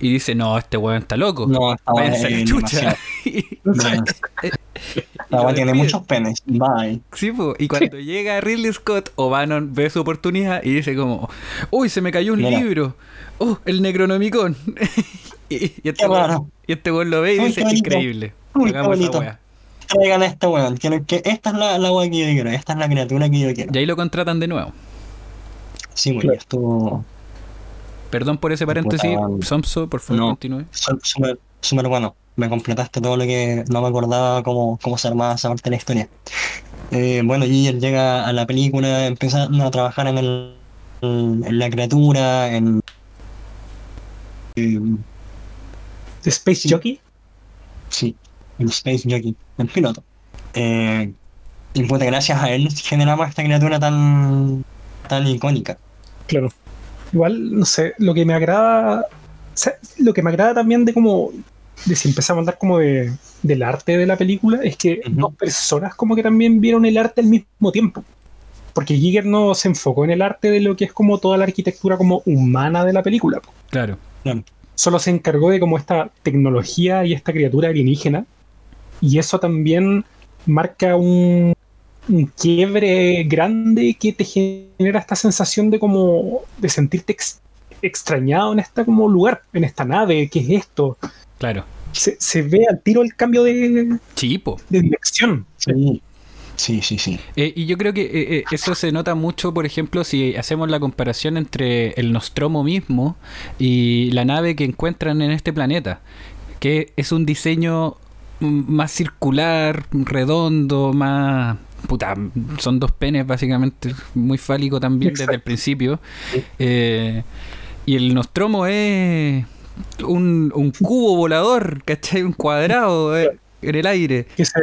y dice, no, este weón está loco. No, estaba Váyanse chucha. weá tiene muchos penes. Bye. Sí, po, y cuando llega Ridley Scott, O'Bannon ve su oportunidad y dice como, uy, se me cayó un Mira. libro, oh, el Necronomicon. y, y este weón- y este weón lo ve y dice, increíble. Uy, qué hagamos esa bonito. wea". Traigan a este weón. Quiero que esta es la, la weá que yo quiero. Esta es la criatura que yo quiero. Y ahí lo contratan de nuevo. Sí, pues Claro. estuvo Perdón por ese paréntesis. Somso, por favor, No. continúe. súper súper bueno. Me completaste todo lo que no me acordaba cómo, cómo se armaba esa parte de la historia. Eh, bueno, Giger llega a la película, empieza a trabajar en, el, en la criatura, en... eh, Space Sí. Jockey. Sí, el Space Jockey, el piloto. Eh, y puta, gracias a él generamos esta criatura tan, tan icónica. Claro. Igual, no sé, lo que me agrada. o sea, lo que me agrada también de como. de si empezamos a hablar como de, del arte de la película, es que dos personas como que también vieron el arte al mismo tiempo. Porque Giger no se enfocó en el arte de lo que es como toda la arquitectura como humana de la película. Claro. Solo se encargó de como esta tecnología y esta criatura alienígena. Y eso también marca un, un quiebre grande que te genera esta sensación de como de sentirte ex- extrañado en este como lugar, en esta nave, ¿qué es esto? Claro. Se, se ve al tiro el cambio de, Chipo. de dirección. Sí, sí, sí. sí. Eh, y yo creo que eh, eh, eso se nota mucho, por ejemplo, si hacemos la comparación entre el Nostromo mismo y la nave que encuentran en este planeta, que es un diseño más circular, redondo, más... Puta, son dos penes básicamente, muy fálico también desde el principio. Eh, y el Nostromo es un, un cubo volador, ¿cachai? Un cuadrado eh, en el aire. Que se,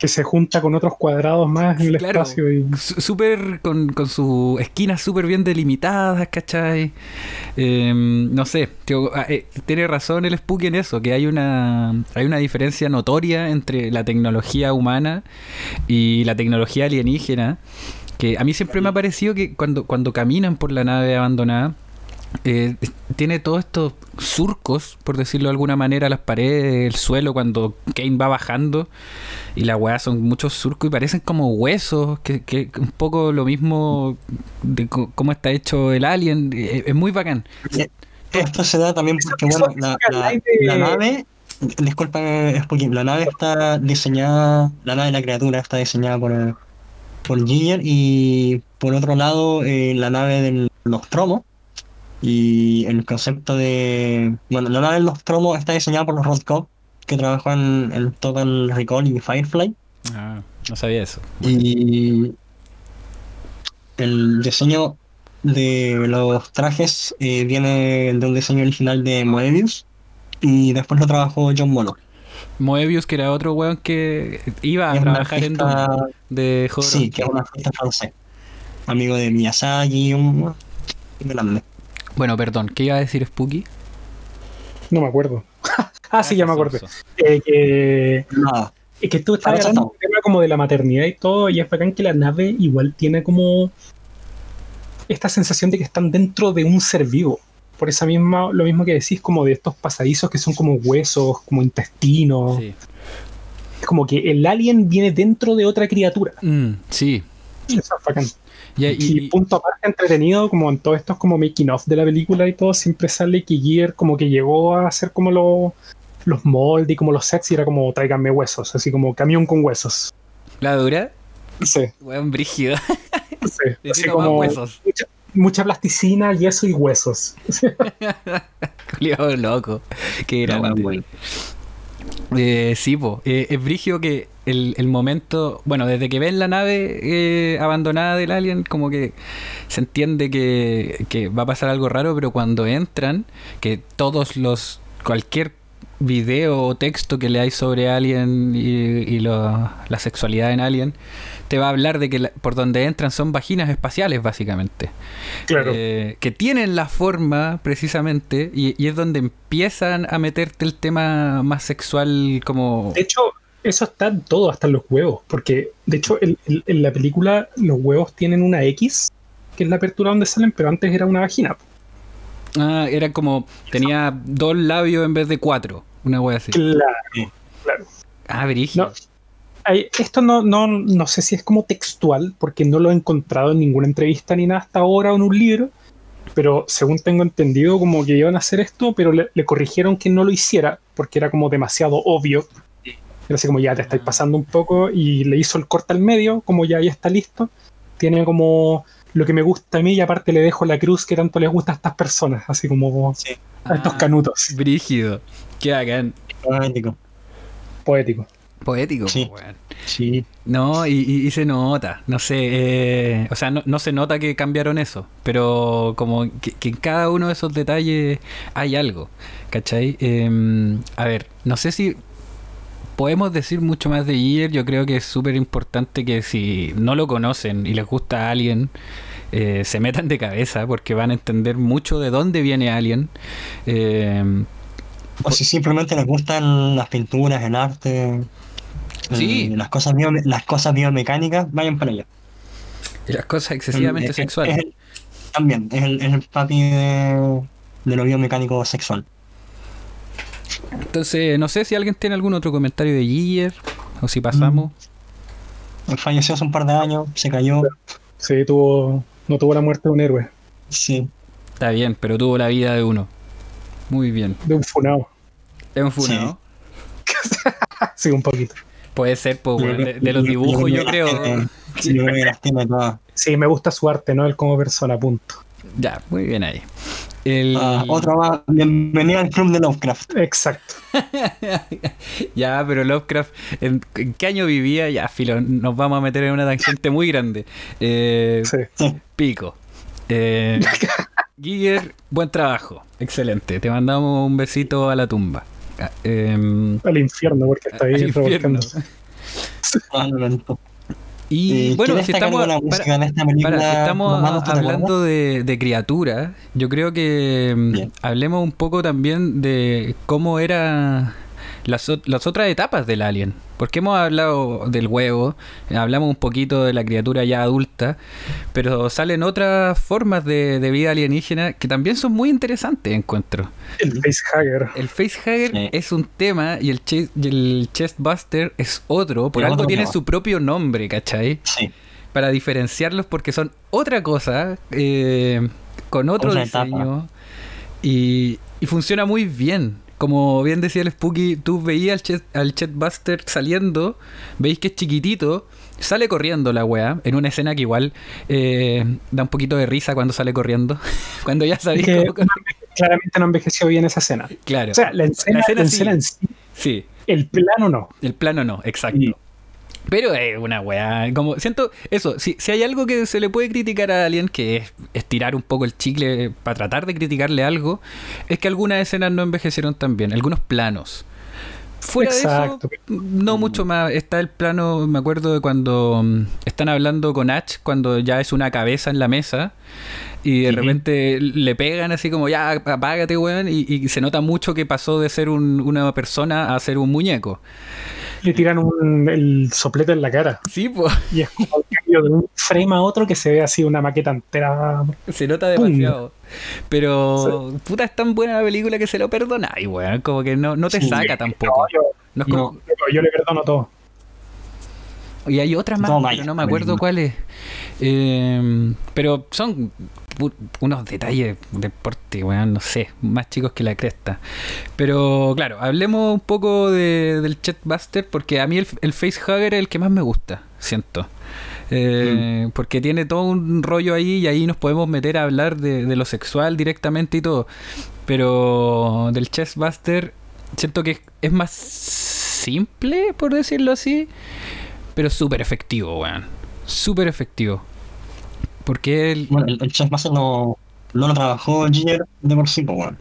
que se junta con otros cuadrados más en el Claro. espacio. Y, Súper con, con sus esquinas súper bien delimitadas, ¿cachai? Eh, no sé, tío, ah, eh, tiene razón el Spooky en eso, que hay una, hay una diferencia notoria entre la tecnología humana y la tecnología alienígena, que a mí siempre me ha parecido que cuando, cuando caminan por la nave abandonada, eh, tiene todos estos surcos, por decirlo de alguna manera, las paredes, el suelo, cuando Kane va bajando. Y la weá son muchos surcos y parecen como huesos, que, que un poco lo mismo de cómo está hecho el alien. eh, Es, muy bacán. Esto se da también porque, bueno, la, la- de- la nave, disculpa, es porque la nave está diseñada, la nave de la criatura está diseñada por, por Giger y por otro lado eh, la nave del Nostromo y el concepto de, bueno, la nave del Nostromo está diseñada por los Rothkopf que trabajó en, en Total Recall y Firefly Ah, no sabía eso. y el diseño de los trajes eh, viene de un diseño original de Moebius y después lo trabajó John Mono. Moebius, que era otro weón que iba a Es trabajar en artista- de Jodorowsky. Sí, que es un artista francés. Amigo de Miyazaki, un grande. Bueno, perdón, ¿qué iba a decir Spooky? no me acuerdo. ah, sí, ya me acordé. Sonso. Eh, que, Nada, es que tú estás hablando tema como de la maternidad y todo, y es bacán que la nave igual tiene como esta sensación de que están dentro de un ser vivo. Por esa misma, lo mismo que decís, como de estos pasadizos que son como huesos, como intestinos. Sí. Es como que el alien viene dentro de otra criatura. Mm, sí. Eso es bacán. Y, Y, y- punto aparte entretenido, como en todos estos como making of de la película y todo, siempre sale que Gear como que llegó a hacer como lo- los moldes y como los sets y era como tráiganme huesos, así como camión con huesos. la dura, Sí, weón brígido. sí. Así como huesos. mucha, mucha plasticina, yeso y huesos. Culiao loco. Qué grande. wea buena. Eh, sí, po. Eh, es brigio que el, el momento. Bueno, desde que ven la nave eh, abandonada del alien, como que se entiende que, que va a pasar algo raro, pero cuando entran, que todos los. cualquier video o texto que le hay sobre Alien y, y lo- la sexualidad en Alien, te va a hablar de que la- por donde entran son vaginas espaciales, básicamente. Claro. Eh, que tienen la forma precisamente y, y es donde empiezan a meterte el tema más sexual como... De hecho, eso está en todo, hasta en los huevos, porque de hecho el- el- en la película los huevos tienen una X, que es la apertura donde salen, pero antes era una vagina. Ah, era como... Tenía dos labios en vez de cuatro. Una wea así. Claro. Ah, brígido. No, Hay- esto no, no, no sé si es como textual, porque no lo he encontrado en ninguna entrevista ni nada hasta ahora o en un libro, pero según tengo entendido, como que iban a hacer esto, pero le, le corrigieron que no lo hiciera, porque era como demasiado obvio. Era así como ya te estáis pasando un poco, y le hizo el corte al medio, como ya, ya está listo. Tiene como lo que me gusta a mí, y aparte le dejo la cruz que tanto les gusta a estas personas, así como Sí, a estos Ah, canutos. Brígido. Qué bacán. poético. Poético. Poético. Sí. Sí, No, y, y- y se nota, no sé, eh, o sea, no, no se nota que cambiaron eso, pero como que, que en cada uno de esos detalles hay algo, ¿cachai? Eh, a ver, no sé si podemos decir mucho más de Gear, yo creo que es súper importante que si no lo conocen y les gusta a alguien, eh, se metan de cabeza porque van a entender mucho de dónde viene Alien. Eh, o si simplemente les gustan las pinturas, el arte, Sí. eh, las cosas bio- las cosas biomecánicas, vayan para allá. y las cosas excesivamente Es- es- sexuales. es el- también, es el, es el papi de, de lo biomecánico sexual. Entonces, no sé si alguien tiene algún otro comentario de Gear o si pasamos. Falleció hace un par de años, se cayó. Sí, tuvo, no tuvo la muerte de un héroe, Sí, Está bien, pero tuvo la vida de uno. Muy bien. de un funado. Es un funado. Sí, un poquito. Puede ser, pues, de, de los yo- yo dibujos, yo creo. tiene- sí, yo creo que las tiene todas. Sí, me gusta su arte, no él como persona, punto. Ya, muy bien ahí. El... Ah, otro más, bienvenido al club de Lovecraft. Exacto. ya, pero Lovecraft, ¿en, en qué año vivía? Ya, filo, nos vamos a meter en una tangente muy grande. Eh, Sí. Sí. Pico. Eh, Giger, buen trabajo. Excelente. Te mandamos un besito a la tumba. Ah, em, Al infierno, porque está ahí revolcándose. Probablemente. Y Eh, bueno, ¿qué si estamos, la para- música en esta película? Para, si estamos Romano, ¿tú te hablando de, de criaturas, yo creo que Bien. hablemos un poco también de cómo era las, ot- las otras etapas del alien. Porque hemos hablado del huevo, hablamos un poquito de la criatura ya adulta, pero salen otras formas de, de vida alienígena que también son muy interesantes, encuentro. El facehugger. El facehugger Sí. es un tema y el, chest, y el chestbuster es otro, por algo tiene su propio nombre, ¿cachai? Sí, para diferenciarlos porque son otra cosa, eh, con otro Otra diseño y, y funciona muy bien. Como bien decía el Spooky, tú veías al, Chet, al Chetbuster saliendo, veis que es chiquitito, sale corriendo la wea, en una escena que igual eh, da un poquito de risa cuando sale corriendo, cuando ya sabéis que cómo claramente no envejeció bien esa escena. Claro, O sea, la escena, La escena la sí. en sí, sí, el plano no. el plano no, exacto. Pero es una weá, como siento eso, si, si hay algo que se le puede criticar a alguien que es estirar un poco el chicle para tratar de criticarle algo, es que algunas escenas no envejecieron tan bien, algunos planos. Fuera Exacto. de eso, no mucho más. Está el plano, me acuerdo de cuando mm, están hablando con Ash, cuando ya es una cabeza en la mesa, y de repente le pegan así como, ya, apágate, weón, y, y se nota mucho que pasó de ser un- una persona a ser un muñeco. Le tiran un, el soplete en la cara. Sí, pues. Y es como el cambio de un frame a otro que se ve así una maqueta entera. Se nota demasiado. Pero, puta, es tan buena la película que se lo perdonáis, weón. Como que no, no te Sí. saca tampoco. No, yo, No es como- No. yo- yo le perdono todo. Y hay otras más, No, pero no me acuerdo cuáles. Eh, pero son unos detalles de deporte, weón, no sé, más chicos que la cresta. Pero claro, hablemos un poco de, del Chetbuster, porque a mí el, el facehugger es el que más me gusta, siento. Eh, Porque tiene todo un rollo ahí y ahí nos podemos meter a hablar de, de lo sexual directamente y todo. Pero del Chestbuster siento que es, es más simple, por decirlo así, pero súper efectivo, weón. Súper efectivo. Porque él... Bueno, el, el Chef no, no lo trabajó Ginger de por sí, bueno.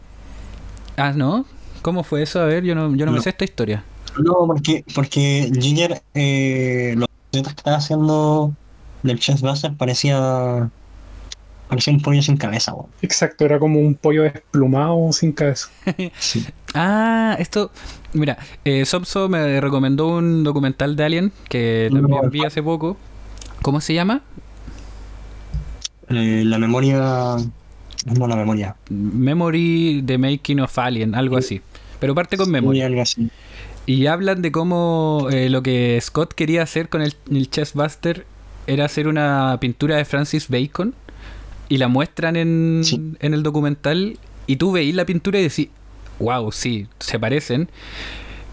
Ah, ¿no? ¿Cómo fue eso? A ver, yo no, yo no me No. sé esta historia. No, porque, porque Ginger, eh, los proyectos que estaba haciendo del Chef Master parecía, parecía un pollo sin cabeza, weón. Exacto, era como un pollo desplumado sin cabeza. Sí. Ah, esto... Mira, eh, Sobso me recomendó un documental de Alien que también vi hace poco. ¿Cómo se llama? Eh, la memoria, no la memoria, Memory The Making of Alien, algo así. Pero parte con memoria algo así. Y hablan de cómo eh, lo que Scott quería hacer con el, el Chessbuster era hacer una pintura de Francis Bacon. Y la muestran en, Sí. en el documental. Y tú veís la pintura y decís, wow, sí, se parecen.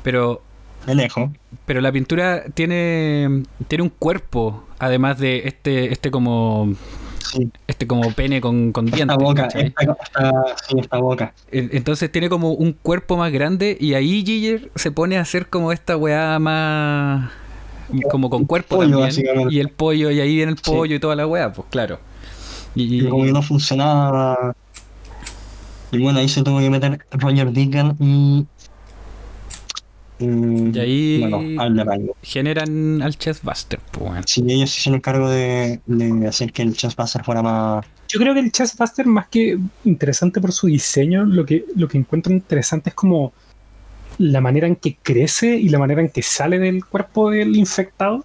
Pero De lejos. pero la pintura tiene tiene un cuerpo además de este este como Sí. este como pene con, con Esta dientes boca, esta, esta, sí, esta boca. En- entonces tiene como un cuerpo más grande y ahí Giger se pone a hacer como esta weá más como con cuerpo pollo, también y el pollo y ahí viene el Sí. pollo y toda la weá pues claro y, Y como que no funcionaba. Y bueno, ahí se tuvo que meter Roger Deacon y. Y ahí- Bueno, generan al Chessbuster pues. Sí, ellos se hicieron cargo de, de hacer que el Chessbuster fuera más. Yo creo que el Chessbuster, más que interesante por su diseño, lo que, lo que encuentro interesante es como la manera en que crece y la manera en que sale del cuerpo del infectado.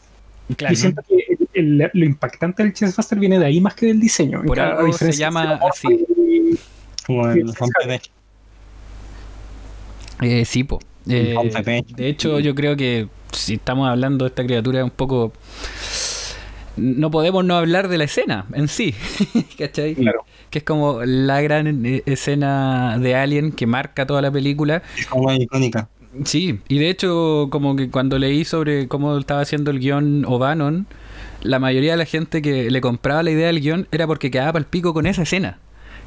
Claro, Y siento que el- el- lo impactante del Chessbuster viene de ahí más que del diseño. Por algo se diferencia llama así. y- como el eh, sí po Eh, de hecho yo creo que si estamos hablando de esta criatura un poco no podemos no hablar de la escena en sí ¿cachai? Claro. que es como la gran eh, escena de Alien que marca toda la película Es como icónica. Sí, y de hecho, como que cuando leí sobre cómo estaba haciendo el guion O'Bannon, la mayoría de la gente que le compraba la idea del guion era porque quedaba al pico con esa escena.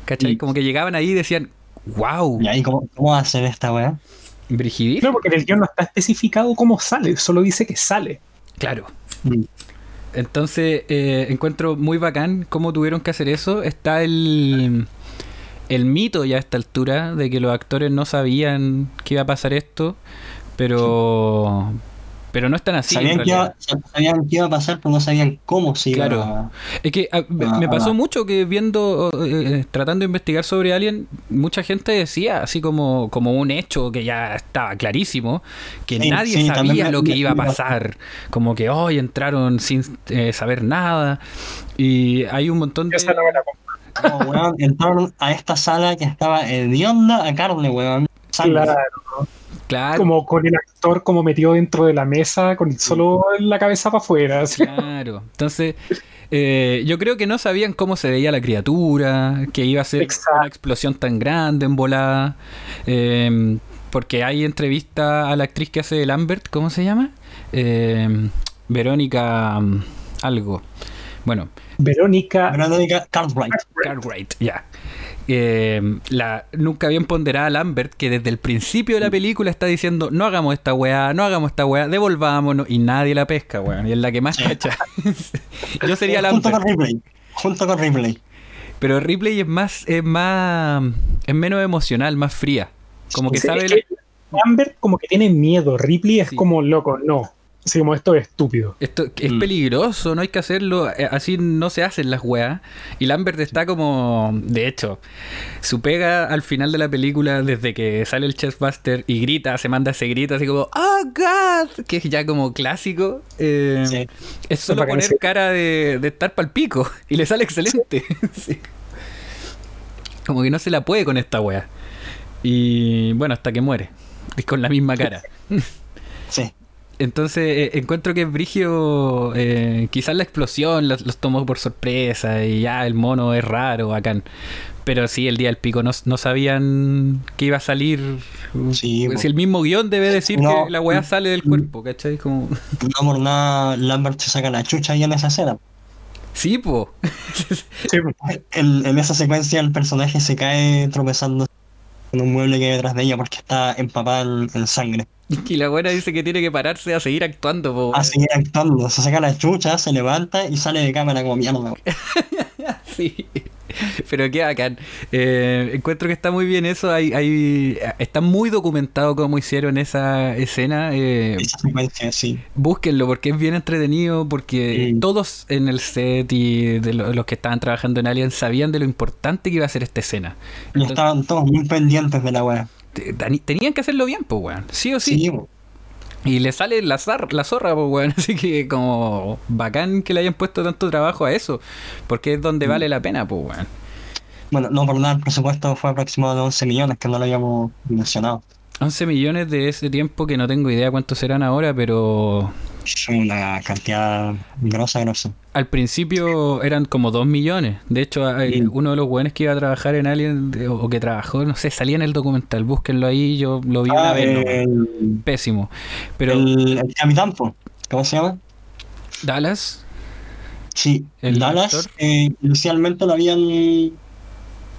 ¿Cachai? Como que llegaban ahí y decían, wow, ¿Y ahí cómo, cómo hacen esta weá? Brigidis. Claro, porque en el guion no está especificado cómo sale, solo dice que sale. Claro. Mm. Entonces, eh, encuentro muy bacán cómo tuvieron que hacer eso. Está el, el mito ya a esta altura de que los actores no sabían que iba a pasar esto, pero, pero no están así. en sabían, que iba, sabían que iba a pasar, pero no sabían cómo se iba Claro. a... Es que ah, me- Ah, me pasó mucho que viendo, eh, tratando de investigar sobre Alien, mucha gente decía, así como, como un hecho que ya estaba clarísimo, que Sí, nadie sí, sabía lo que me- iba a pasar. Como que hoy entraron sin eh, saber nada. Y hay un montón de... No, weón, entraron a esta sala que estaba hedionda a carne, weón. Sangre. Claro, Claro. como con el actor como metido dentro de la mesa, con solo la cabeza para afuera. Claro. Entonces, eh, yo creo que no sabían cómo se veía la criatura, que iba a ser Exacto. una explosión tan grande en volada. eh, porque hay entrevista a la actriz que hace de Lambert, ¿cómo se llama? Eh, Verónica mm, algo. Bueno, Verónica Verónica Cartwright. Cartwright, ya. Eh, la nunca bien ponderada Lambert, que desde el principio de la película está diciendo: No hagamos esta weá, no hagamos esta weá, devolvámonos. Y nadie la pesca, weón. Y es la que más cacha. Yo sería Junto Lambert. con Ripley. Junto con Ripley. Pero Ripley es más, es más, es menos emocional, más fría. Como que Sí, sabe. es la- que Lambert como que tiene miedo, Ripley es Sí. como loco, no. Así como esto es estúpido. Esto es Mm. peligroso, no hay que hacerlo, eh, así no se hacen las weas. Y Lambert está como, de hecho, su pega al final de la película, desde que sale el Chestbuster y grita, se manda ese grito así como, oh God, que es ya como clásico. eh, Sí. Es solo poner sí. cara de, de estar pal pico y le sale excelente. Sí. Como que no se la puede con esta wea. Y bueno, hasta que muere. Y con la misma cara. Sí. Entonces eh, encuentro que es Brigio, eh, quizás la explosión los, los tomó por sorpresa y ya el mono es raro, bacán. Pero sí, el día del pico no, no sabían que iba a salir. Sí, si el mismo guion debe decir No. que la weá sale del cuerpo, ¿cachai? Como... No por nada Lambert se saca la chucha ahí en esa escena. Sí, po. Sí, En, en esa secuencia el personaje se cae tropezando en un mueble que hay detrás de ella porque está empapada en, en sangre. Y la buena dice que tiene que pararse a seguir actuando, po. A seguir actuando. Se saca la chucha, se levanta y sale de cámara como mierda. Sí. Pero qué bacán. Eh, encuentro que está muy bien eso. Hay, hay, está muy documentado cómo hicieron esa escena. eh, Esa secuencia, sí. Búsquenlo porque es bien entretenido, porque Sí. todos en el set y de lo- los que estaban trabajando en Alien sabían de lo importante que iba a ser esta escena. Y estaban todos muy pendientes de la wea. Tenían que hacerlo bien, pues, weón. Sí o sí. Y le sale la, la zorra, pues, weón. Así que como bacán que le hayan puesto tanto trabajo a eso, porque es donde Mm. vale la pena, pues, weón. Bueno, no por nada, el presupuesto fue aproximado de 11 millones, que no lo habíamos mencionado. 11 millones de ese tiempo que no tengo idea cuántos serán ahora, pero Es una cantidad grosa, grosa. al principio eran como 2 millones. De hecho, hay- Mm. uno de los buenos que iba a trabajar en Alien o que trabajó, no sé, salía en el documental, búsquenlo ahí, yo lo vi una Ah, vez, pésimo. Pero el, el capitán. ¿cómo se llama? Dallas, Sí, ¿El Dallas eh, inicialmente lo habían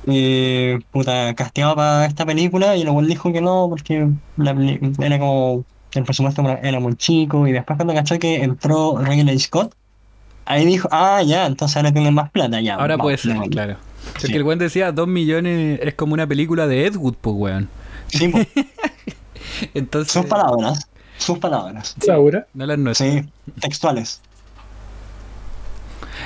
eh, puta, casteado para esta película y luego él dijo que no porque la era como el presupuesto era- muy chico y después cuando cachó que entró Ridley Scott ahí dijo, ah ya, entonces ahora tienen más plata ya. ahora puede ser, démosle". claro. Sí. Porque el weón decía 2 millones es como una película de Ed Wood, pues weón. Sí, po, Entonces, sus palabras, sus palabras. Sí. No las nuestras. Sí, textuales.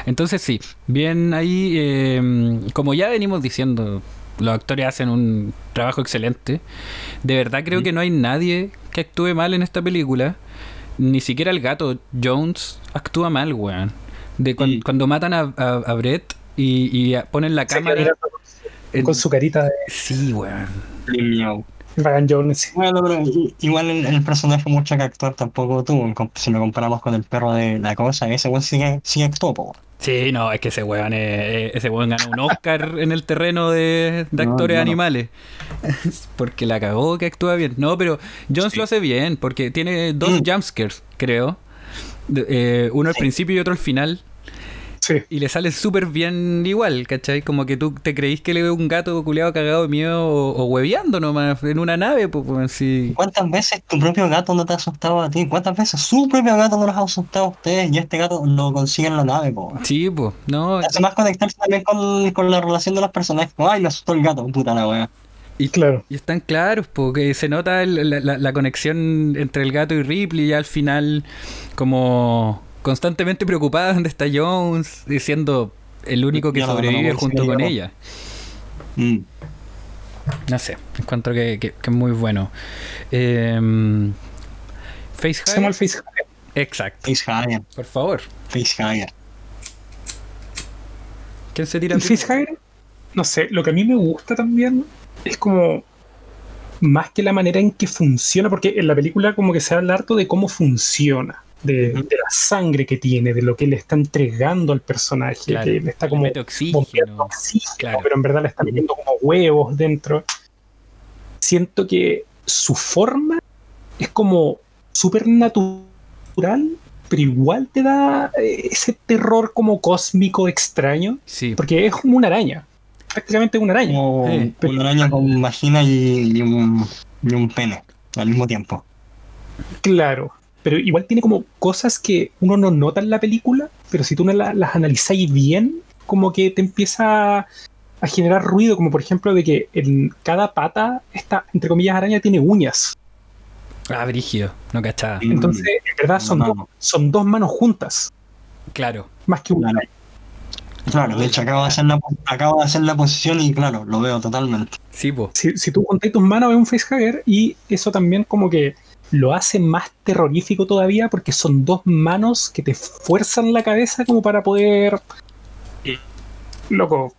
Entonces sí, bien ahí, eh, como ya venimos diciendo, los actores hacen un trabajo excelente. De verdad creo Sí. que no hay nadie que actúe mal en esta película. Ni siquiera el gato Jones actúa mal, weón. De cuan- Sí. cuando matan a, a- a Brett y, y a- ponen la Se cámara... con su carita de Sí, weón. Miau. Ryan Jones. Bueno, pero i- igual el, el personaje mucho que actuar tampoco tuvo, si lo comparamos con el perro de la cosa, ese weón sí que sí actuó, po. Sí, no, es que ese weón, es- ese weón ganó un Oscar en el terreno de, de No, actores no, no. animales. porque la cagó que actúa bien. No, pero Jones Sí. lo hace bien, porque tiene dos Mm. jumpscares, creo. Eh, uno al Sí. principio y otro al final. Sí. Y le sale súper bien igual, ¿cachai? Como que tú te creís que le ve un gato culeado cagado de miedo o, o hueveando nomás en una nave, pues weón, sí. ¿Cuántas veces tu propio gato no te ha asustado a ti? ¿Cuántas veces su propio gato no los ha asustado a ustedes y este gato lo consigue en la nave, po? Sí, pues, no. Hace más conectarse también con, con la relación de los personajes. Ay, me asustó el gato, puta la wea. Y, Claro. y están claros, porque se nota el- la, la- la conexión entre el gato y Ripley y al final como constantemente preocupada dónde está Jones, diciendo el único que no, sobrevive no, junto con ella. Mm. No sé, encuentro que, que- que es muy bueno. Eh, Se llama el Face. Exacto, Facehugger, por favor. Facehugger. ¿Quién se tira? El primero? Facehugger, no sé, lo que a mí me gusta también es como más que la manera en que funciona, porque en la película como que se habla harto de cómo funciona, de, la sangre que tiene, de lo que le está entregando al personaje, Claro, que le está le como bombeando oxígeno. oxígeno, claro. pero en verdad le está metiendo como huevos dentro. Siento que su forma es como súper natural, pero igual te da eh, ese terror como cósmico extraño, Sí, porque es como una araña, prácticamente una araña. Como Sí. una araña con vagina y, y un, y un pene al mismo tiempo. Claro, pero igual tiene como cosas que uno no nota en la película, pero si tú no la- las analizáis bien, como que te empieza a generar ruido, como por ejemplo de que en cada pata, esta, entre comillas, araña tiene uñas. ah, brígido, no cachaba. Mm. Entonces, en verdad son, dos, son dos manos juntas, Claro, más que una. Claro. Claro, de hecho acabo de hacer la, acabo de hacer la posición y claro, lo veo totalmente. sí, po. Si, si tú juntas tus manos es un facehugger y eso también como que lo hace más terrorífico todavía porque son dos manos que te fuerzan la cabeza como para poder... Loco,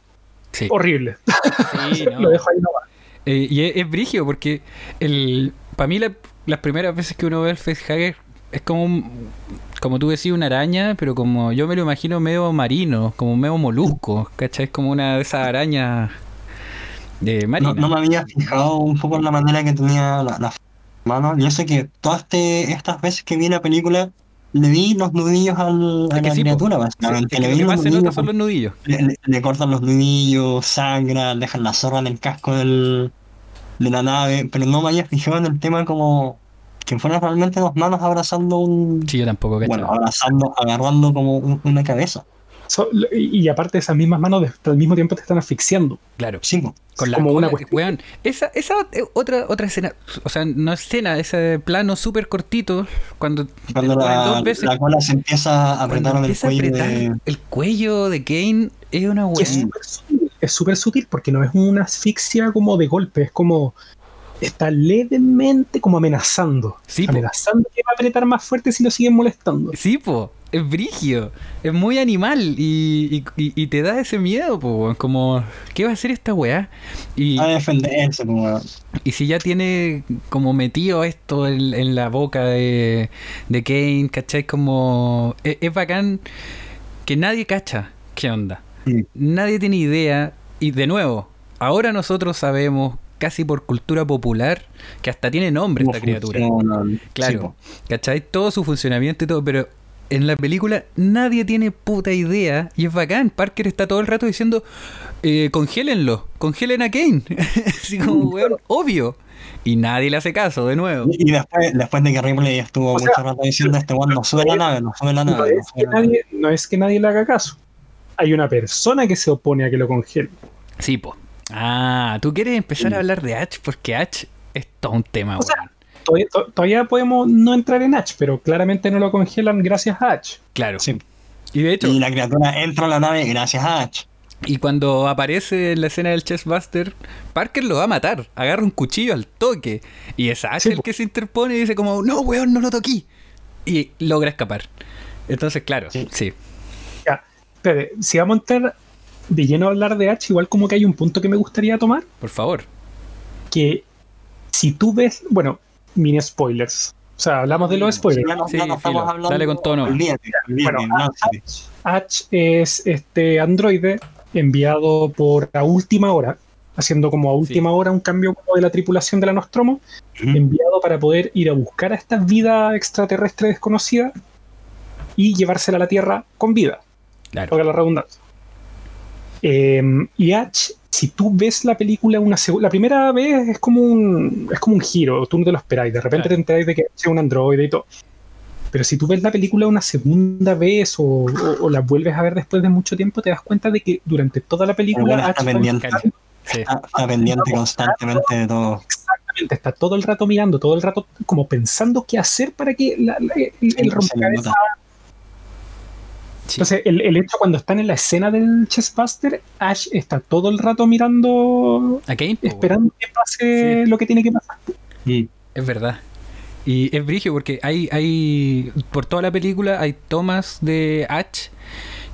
Sí. horrible. Sí, no. lo dejo ahí nomás. Eh, y es, es brígido porque el para mí la- las primeras veces que uno ve el facehugger es como un- como tú decías una araña, pero como yo me lo imagino medio marino, como medio molusco, ¿cachai? Es como una de esas arañas de No, marina. no me había fijado un poco en la manera que tenía la, la mano. Yo sé que todas este- estas veces que vi la película le vi los nudillos al, a la sí, criatura, básicamente. le vi los nudillos, son los nudillos. le, le- le cortan los nudillos, sangra, dejan la zorra en el casco del, de la nave, pero no me había fijado en el tema como que fueran realmente dos manos abrazando un... Sí, yo tampoco, bueno, abrazando, agarrando como un- una cabeza. So- y, aparte esas mismas manos de- al mismo tiempo te están asfixiando. claro. Sí, po. Con la como una cola, cuestión. weón, esa, esa eh, otra, otra escena, o sea, no escena, ese plano súper cortito, cuando Cuando la, dos veces, la cola se empieza a apretar en el cuello apretar de... el cuello de Kane, es una que es weá. súper sutil, es súper sutil porque no es una asfixia como de golpe, es como está levemente como amenazando. Sí, po. amenazando que va a apretar más fuerte si lo siguen molestando. Sí, po, es brigio, es muy animal y, y, te da ese miedo, po, como, ¿qué va a hacer esta weá? Y, A defenderse, como... y si ya tiene como metido esto en, en la boca de, de Kane, ¿cachai? Como, es, es bacán que nadie cacha qué onda. Sí. Nadie tiene idea y de nuevo, ahora nosotros sabemos casi por cultura popular que hasta tiene nombre esta criatura. Sí, Claro, po. ¿cachai? Todo su funcionamiento y todo, pero en la película nadie tiene puta idea y es bacán. Parker está todo el rato diciendo, eh, congélenlo, congelen a Kane. Así como, weón, obvio. Y nadie le hace caso, de nuevo. Y y después, después de que Ripley estuvo O mucho sea, rato diciendo este weón no sube la nave, no sube la nave, no es, que la nave. nadie, no es que nadie le haga caso. Hay una persona que se opone a que lo congelen. Sí, po. Ah, tú quieres empezar Sí. a hablar de H porque H es todo un tema, O sea. Todavía, to- todavía podemos no entrar en H, pero claramente no lo congelan gracias a H. Claro. Sí. Y de hecho, Y la criatura entra a la nave gracias a H. Y cuando aparece en la escena del Chessbuster, Parker lo va a matar. Agarra un cuchillo al toque. Y es Sí, el que se interpone y dice como, no, weón, no lo toqué. Y logra escapar. Entonces, claro, sí. Sí. Ya, espere, si vamos a entrar de lleno a hablar de H, igual como que hay un punto que me gustaría tomar, por favor. que si tú ves, bueno, mini spoilers, sea, hablamos de los spoilers. Ya no, Sí, ya no estamos filo. hablando. Dale con. Olvídate, olvídate, Bueno. Ash es este androide enviado por a última hora, haciendo como a última hora un cambio de la tripulación de la Nostromo, enviado para poder ir a buscar a esta vida extraterrestre desconocida y llevársela a la Tierra con vida, Claro. valga la redundancia. Eh, y Ash, si tú ves la película una la primera vez es como un es como un giro, tú no te lo esperáis, de repente Claro. te enteráis de que es un androide y todo. Pero si tú ves la película una segunda vez o, o- o la vuelves a ver después de mucho tiempo, te das cuenta de que durante toda la película bueno, está está pendiente. Sí. Está, está pendiente constantemente de todo. exactamente, está todo el rato mirando, todo el rato como pensando qué hacer para que la- la- el, el rompecabezas. Sí. Entonces, el, el hecho cuando están en la escena del Chessbuster, Ash está todo el rato mirando, ¿A Kane? esperando que pase Sí. lo que tiene que pasar. Mm. Es verdad. Y es brigio porque hay, hay. Por toda la película hay tomas de Ash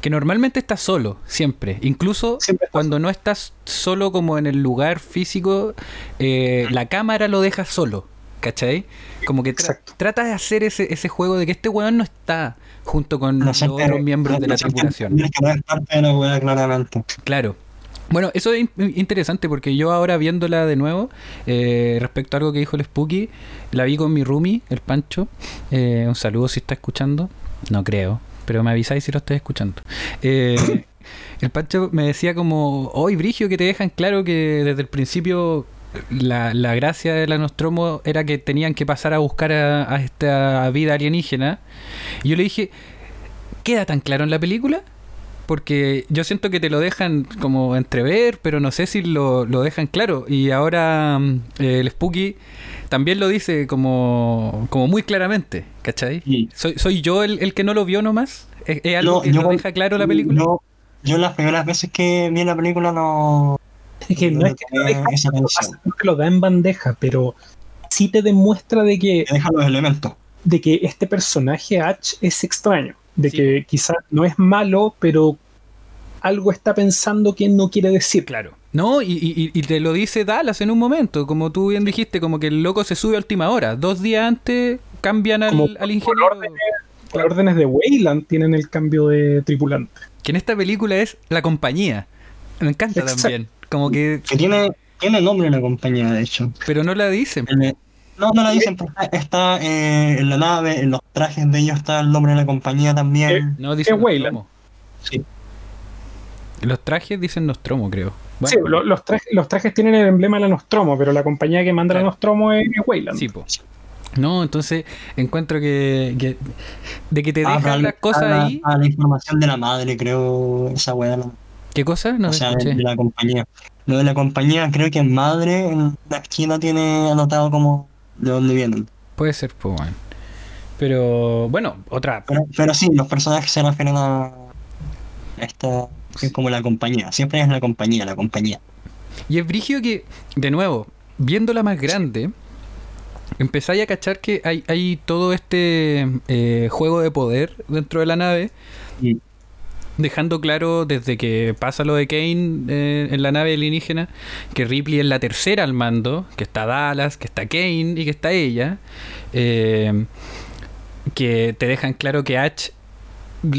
que normalmente está solo, siempre. Incluso Siempre cuando no estás solo como en el lugar físico, eh, la cámara lo deja solo. ¿Cachai? Como que tra- Exacto. trata de hacer ese, ese juego de que este weón no está junto con No los otros miembros de la no tripulación. de la claramente. Claro. Bueno, eso es in- interesante porque yo ahora viéndola de nuevo, eh, respecto a algo que dijo el Spooky, la vi con mi roomie, el Pancho. Eh, un saludo si está escuchando. No creo, pero me avisáis si lo estoy escuchando. Eh, el Pancho me decía como, hoy Brigio, que te dejan claro que desde el principio la, la gracia de la Nostromo era que tenían que pasar a buscar a, a esta vida alienígena. Y yo le dije, ¿queda tan claro en la película? Porque yo siento que te lo dejan como entrever, pero no sé si lo, lo dejan claro. Y ahora mm, eh, el Spooky también lo dice como, como muy claramente, ¿cachai? Sí. ¿Soy, soy yo el, el que no lo vio nomás? ¿Es, es algo No, que yo- lo deja claro la película? Yo, yo las primeras veces que vi la película no, que no no es que te lo deja, tensión. pasa es que te lo da en bandeja, pero sí te demuestra de que, Te deja los elementos. de que este personaje Ash es extraño, de Sí. que quizás no es malo, pero algo está pensando que no quiere decir. Claro. No, y, y- y te lo dice Dallas en un momento, como tú bien dijiste, como que el loco se sube a última hora. Dos días antes cambian al, Como al por ingeniero. órdenes, Por órdenes de Wayland tienen el cambio de tripulante. Que en esta película es la compañía. Me encanta Exacto. también. Como que. Que tiene, tiene nombre la compañía, de hecho. Pero no la dicen. El- no, no lo dicen, pero está, está, eh, en la nave, en los trajes de ellos está el nombre de la compañía también. No dicen Es Weyland. Nostromo. Sí. Los trajes dicen Nostromo, creo. Bueno, Sí, lo- los, trajes, los trajes tienen el emblema de la Nostromo, pero la compañía que manda Claro. la Nostromo es Wayland. sí, po. No, entonces encuentro que, que- de que te Ah, dejan las cosas la, ahí. a la información de la madre, creo, esa weá. ¿Qué cosa? No o sea, de, la compañía. Lo de la compañía, creo que en madre, en la esquina tiene anotado como de dónde vienen. Puede ser, pues bueno. Pero bueno, otra. Pero, pero sí, los personajes se refieren a esta, es como la compañía. Siempre es la compañía, la compañía. Y es brigio que, de nuevo, viéndola más grande, empezáis a cachar que hay, hay todo este eh, juego de poder dentro de la nave. Y Dejando claro desde que pasa lo de Kane eh, en la nave alienígena, que Ripley es la tercera al mando, que está Dallas, que está Kane y que está ella. eh, que te dejan claro que H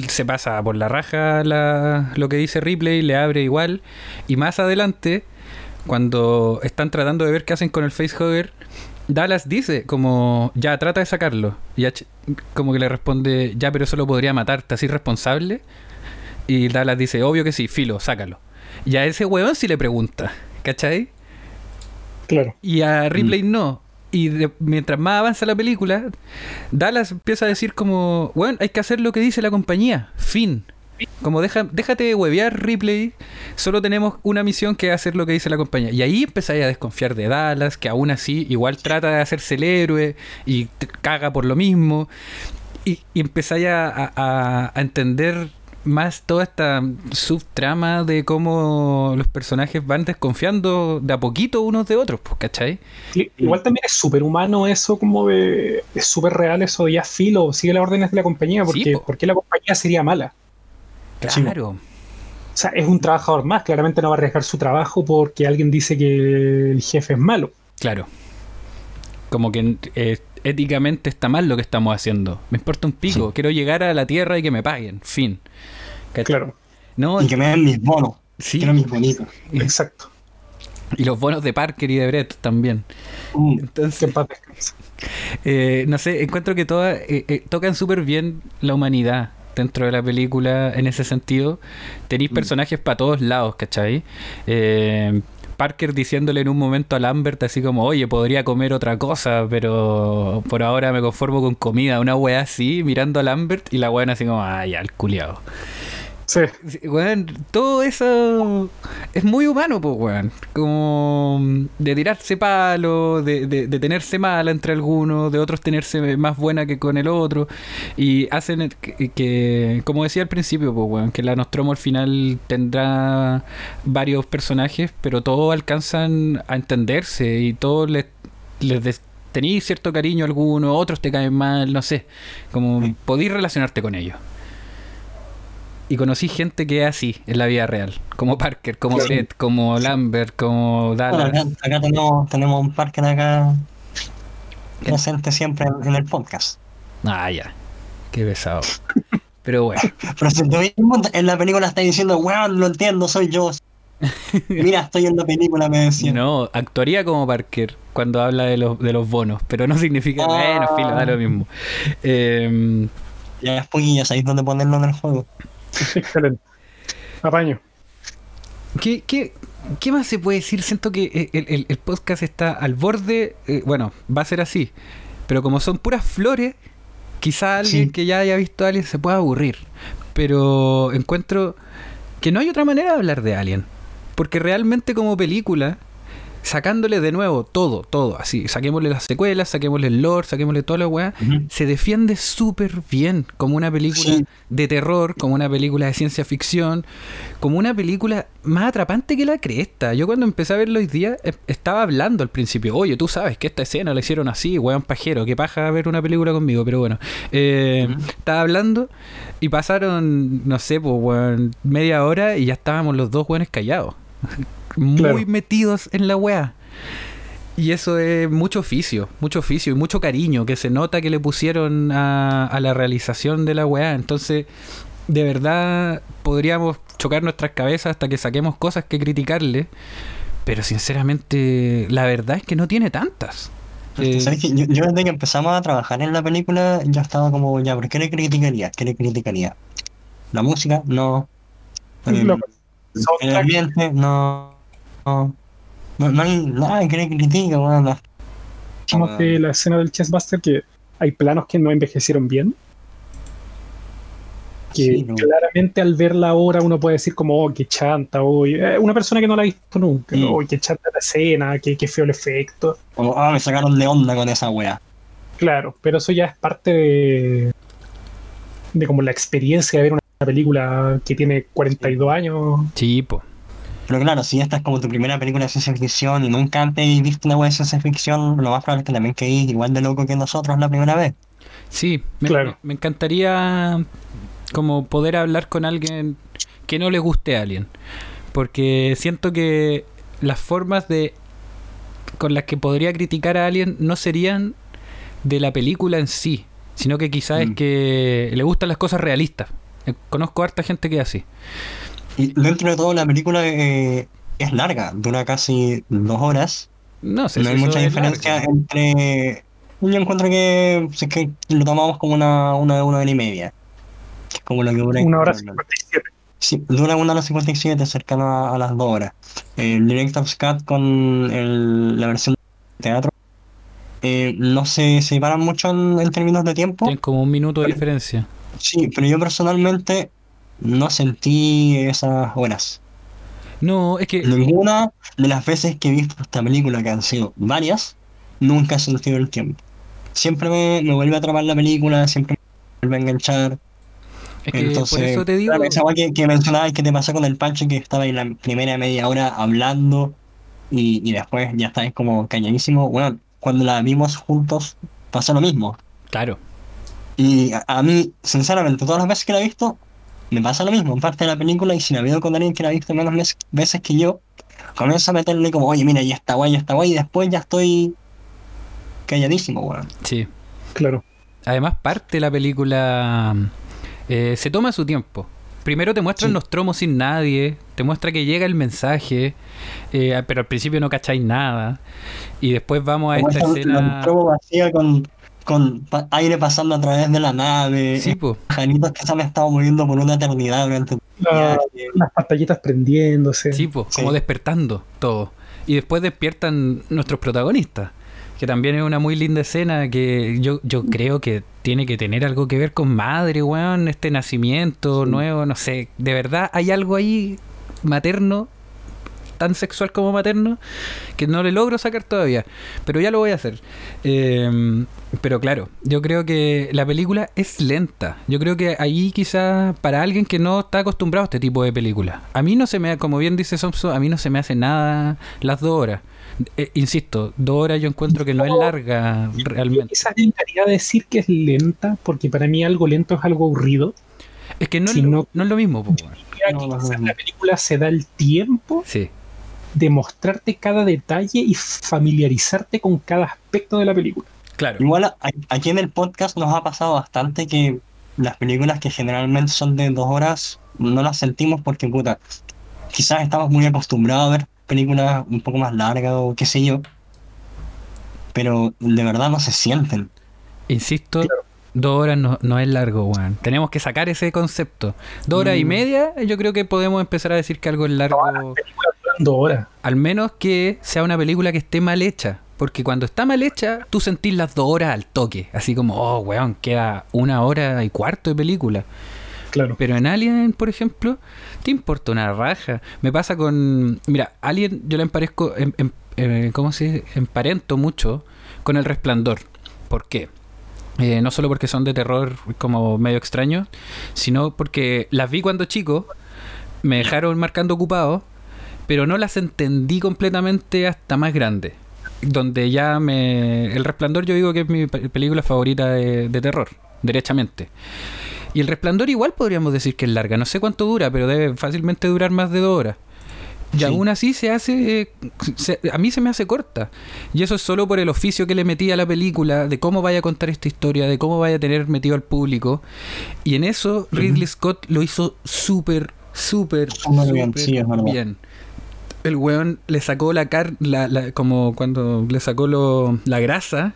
se pasa por la raja la- lo que dice Ripley, le abre igual. Y más adelante, cuando están tratando de ver qué hacen con el facehugger, Dallas dice como, ya, trata de sacarlo. Y H como que le responde, ya, pero eso lo podría matar, ¿estás irresponsable? Y Dallas dice, obvio que sí, filo, sácalo. Y a ese weón sí le pregunta, ¿cachai? Claro. Y a Ripley no. Y de- mientras más avanza la película, Dallas empieza a decir como, bueno, hay que hacer lo que dice la compañía, fin. Como deja, déjate de huevear Ripley, solo tenemos una misión que es hacer lo que dice la compañía. Y ahí empezáis a desconfiar de Dallas, que aún así igual trata de hacerse el héroe y te caga por lo mismo. Y, y empezáis a, a- a entender más toda esta subtrama de cómo los personajes van desconfiando de a poquito unos de otros, pues, ¿cachai? Igual también es súper humano eso, como de. Es súper real eso de ya filo, sigue las órdenes de la compañía, Sí, porque po. ¿por qué la compañía sería mala? Claro. O sea, es un trabajador más, claramente no va a arriesgar su trabajo porque alguien dice que el jefe es malo. Claro. Como que eh, éticamente está mal lo que estamos haciendo. Me importa un pico. Sí. Quiero llegar a la Tierra y que me paguen. Fin. ¿Cachai? Claro, No, Y que me den mis bonos. sí. Quiero mis bonitos. Exacto. y los bonos de Parker y de Brett también. Mm. Entonces, eh, no sé, encuentro que todas eh, eh, tocan súper bien la humanidad dentro de la película en ese sentido. Tenéis Mm. personajes para todos lados, ¿cachai? Eh, Parker diciéndole en un momento a Lambert así como, oye, podría comer otra cosa, pero por ahora me conformo con comida. Una wea así, mirando a Lambert y la wea así como, ay, ya, el culiao. Sí, Weón, todo eso es muy humano, pues, weón. Como de tirarse palo, de, de, de tenerse mala entre algunos, de otros tenerse más buena que con el otro. Y hacen que, que, como decía al principio, pues, weón, que la Nostromo al final tendrá varios personajes, pero todos alcanzan a entenderse y todos les, les des- tenéis cierto cariño a algunos, otros te caen mal, no sé. Como Sí. podéis relacionarte con ellos. Y conocí gente que es así en la vida real, como Parker, como Claro. Brett, como Lambert, como Bueno, Dallas. acá, acá tenemos, tenemos un parque de acá presente siempre en, en el podcast. Ah, ya. Qué pesado. Pero bueno, Pero si tú mismo en la película estás diciendo, weón, lo entiendo, soy yo. Mira, estoy en la película, me decía. no, actuaría como Parker cuando habla de los, de los bonos, pero no significa, Ah. bueno, filo, da lo mismo. Eh, Ya después ya sabéis dónde ponerlo en el juego. Excelente. Apaño. ¿Qué, qué, qué más se puede decir? Siento que el, el- el podcast está al borde. eh, bueno, va a ser así. Pero como son puras flores, quizá alguien Sí. que ya haya visto a Alien se pueda aburrir. Pero encuentro que no hay otra manera de hablar de Alien. Porque realmente como película, sacándole de nuevo todo, todo, así, saquémosle las secuelas, saquémosle el lore, saquémosle toda la weá, se defiende súper bien como una película Sí. de terror, como una película de ciencia ficción, como una película más atrapante que la cresta. Yo cuando empecé a verlo hoy día eh, estaba hablando al principio, oye, tú sabes que esta escena la hicieron así, weón pajero, que paja ver una película conmigo, pero bueno. Eh. Estaba hablando y pasaron, no sé, pues, weón, media hora y ya estábamos los dos weones callados. Muy Claro. metidos en la weá. Y eso es mucho oficio, mucho oficio y mucho cariño que se nota que le pusieron a, a la realización de la weá. Entonces, de verdad, podríamos chocar nuestras cabezas hasta que saquemos cosas que criticarle. Pero sinceramente, la verdad es que no tiene tantas. Eh. Yo, yo desde que empezamos a trabajar en la película, ya estaba como, ya, ¿pero qué le criticaría? ¿Qué le criticaría? ¿La música? No. Eh, Lo- el ambiente, no. No, no, hay nada que le critique, weón. no. como de la escena del Chessbuster que hay planos que no envejecieron bien. Que Sí, no. claramente al verla ahora uno puede decir como, oh, qué chanta, hoy una persona que no la ha visto nunca, Mm. ¿no? "Oh, qué chanta la escena, qué, qué feo el efecto. Como, ah, me sacaron de onda con esa wea. Claro, pero eso ya es parte de, de como la experiencia de ver una película que tiene 42 años. Sí, po. Pero claro, si esta es como tu primera película de ciencia ficción y nunca antes viste una wea de ciencia ficción, lo más probable es que también quedéis igual de loco que nosotros la primera vez. Sí, me, Claro. me- encantaría como poder hablar con alguien que no le guste a Alien. Porque siento que las formas de con las que podría criticar a Alien no serían de la película en sí, sino que quizás es Mm. que le gustan las cosas realistas. Eh, Conozco harta gente que es así. Y dentro de todo la película eh, es larga, dura casi dos horas. No sé no si hay mucha diferencia entre... Yo encuentro que, si es que lo tomamos como una, una, una hora y media. Que es como lo que dura. Una hora normalmente. 57. Sí, dura una hora 57, cercano a, a las dos horas. El Director's Cut con el- la versión de teatro eh, no se separan mucho en, en términos de tiempo. Tienen como un minuto de diferencia. Sí, pero yo personalmente no sentí esas horas. No, es que Ninguna de las veces que he visto esta película, que han sido varias, nunca he sentido el tiempo. Siempre me, me vuelve a atrapar la película, siempre me vuelve a enganchar. Es que Entonces, por eso te digo. esa que, que mencionabas que te pasó con el Pancho, que estaba en la primera media hora hablando y, y después ya estabas como calladísimo. Bueno, cuando la vimos juntos pasó lo mismo. Claro. Y a, a mí, sinceramente, todas las veces que la he visto, me pasa lo mismo. En parte de la película, y si la veo con alguien que la ha visto menos mes- veces que yo, comienzo a meterle como, oye, mira, ya está guay, ya está guay, y después ya estoy calladísimo, weón. Sí. Claro. Además, parte de la película eh, se toma su tiempo. Primero te muestran Sí. los tromos sin nadie, te muestra que llega el mensaje, eh, pero al principio no cacháis nada. Y después vamos a esta escena. la promo vacía con, con pa- aire pasando a través de la nave, Sí, po. pajaritos que se han estado moviendo por una eternidad durante La- las pantallitas prendiéndose. Sí, Sí. como despertando todo. Y después despiertan nuestros protagonistas, que también es una muy linda escena que yo, yo creo que tiene que tener algo que ver con madre, weón, este nacimiento Sí. nuevo, no sé, de verdad hay algo ahí materno, tan sexual como materno, que no le logro sacar todavía, pero ya lo voy a hacer. Eh, pero claro, yo creo que la película es lenta. Yo creo que ahí quizás para alguien que no está acostumbrado a este tipo de películas. A mí no se me, como bien dice Thompson, a mí no se me hace nada las dos horas. Eh, insisto, dos horas yo encuentro que no es larga realmente. quizás intentaría decir que es lenta, porque para mí algo lento es algo aburrido. Es que no, Si es, lo, no- no es lo mismo. No, quizás la película se da el tiempo Sí, de mostrarte cada detalle y familiarizarte con cada aspecto de la película. Claro. Igual aquí en el podcast nos ha pasado bastante que las películas que generalmente son de dos horas no las sentimos porque, puta, quizás estamos muy acostumbrados a ver películas un poco más largas o qué sé yo, pero de verdad no se sienten. Insisto, dos horas no, no es largo, weón. Tenemos que sacar ese concepto. Dos horas y Mm. media, yo creo que podemos empezar a decir que algo es largo. Dos horas. Al menos que sea una película que esté mal hecha. Porque cuando está mal hecha, tú sentís las dos horas al toque. Así como, oh, weón, queda una hora y cuarto de película. Claro. Pero en Alien, por ejemplo, te importa una raja. Me pasa con. Mira, Alien yo la emparezco. em- em- eh, ¿Cómo se dice? Emparento mucho con El Resplandor. ¿Por qué? Eh, no solo porque son de terror como medio extraños, sino porque las vi cuando chico, me dejaron marcando ocupado, pero no las entendí completamente hasta más grande. Donde ya me. El Resplandor, yo digo que es mi pe- película favorita de, de terror, derechamente. Y el resplandor igual podríamos decir que es larga. No sé cuánto dura, pero debe fácilmente durar más de dos horas. Y Sí. aún así se hace, eh, se- a mí se me hace corta. Y eso es solo por el oficio que le metí a la película, de cómo vaya a contar esta historia, de cómo vaya a tener metido al público. Y en eso Ridley Scott lo hizo súper, súper, Muy bien, súper sí, bien. El weón le sacó la carne, la, la- como cuando le sacó lo- la grasa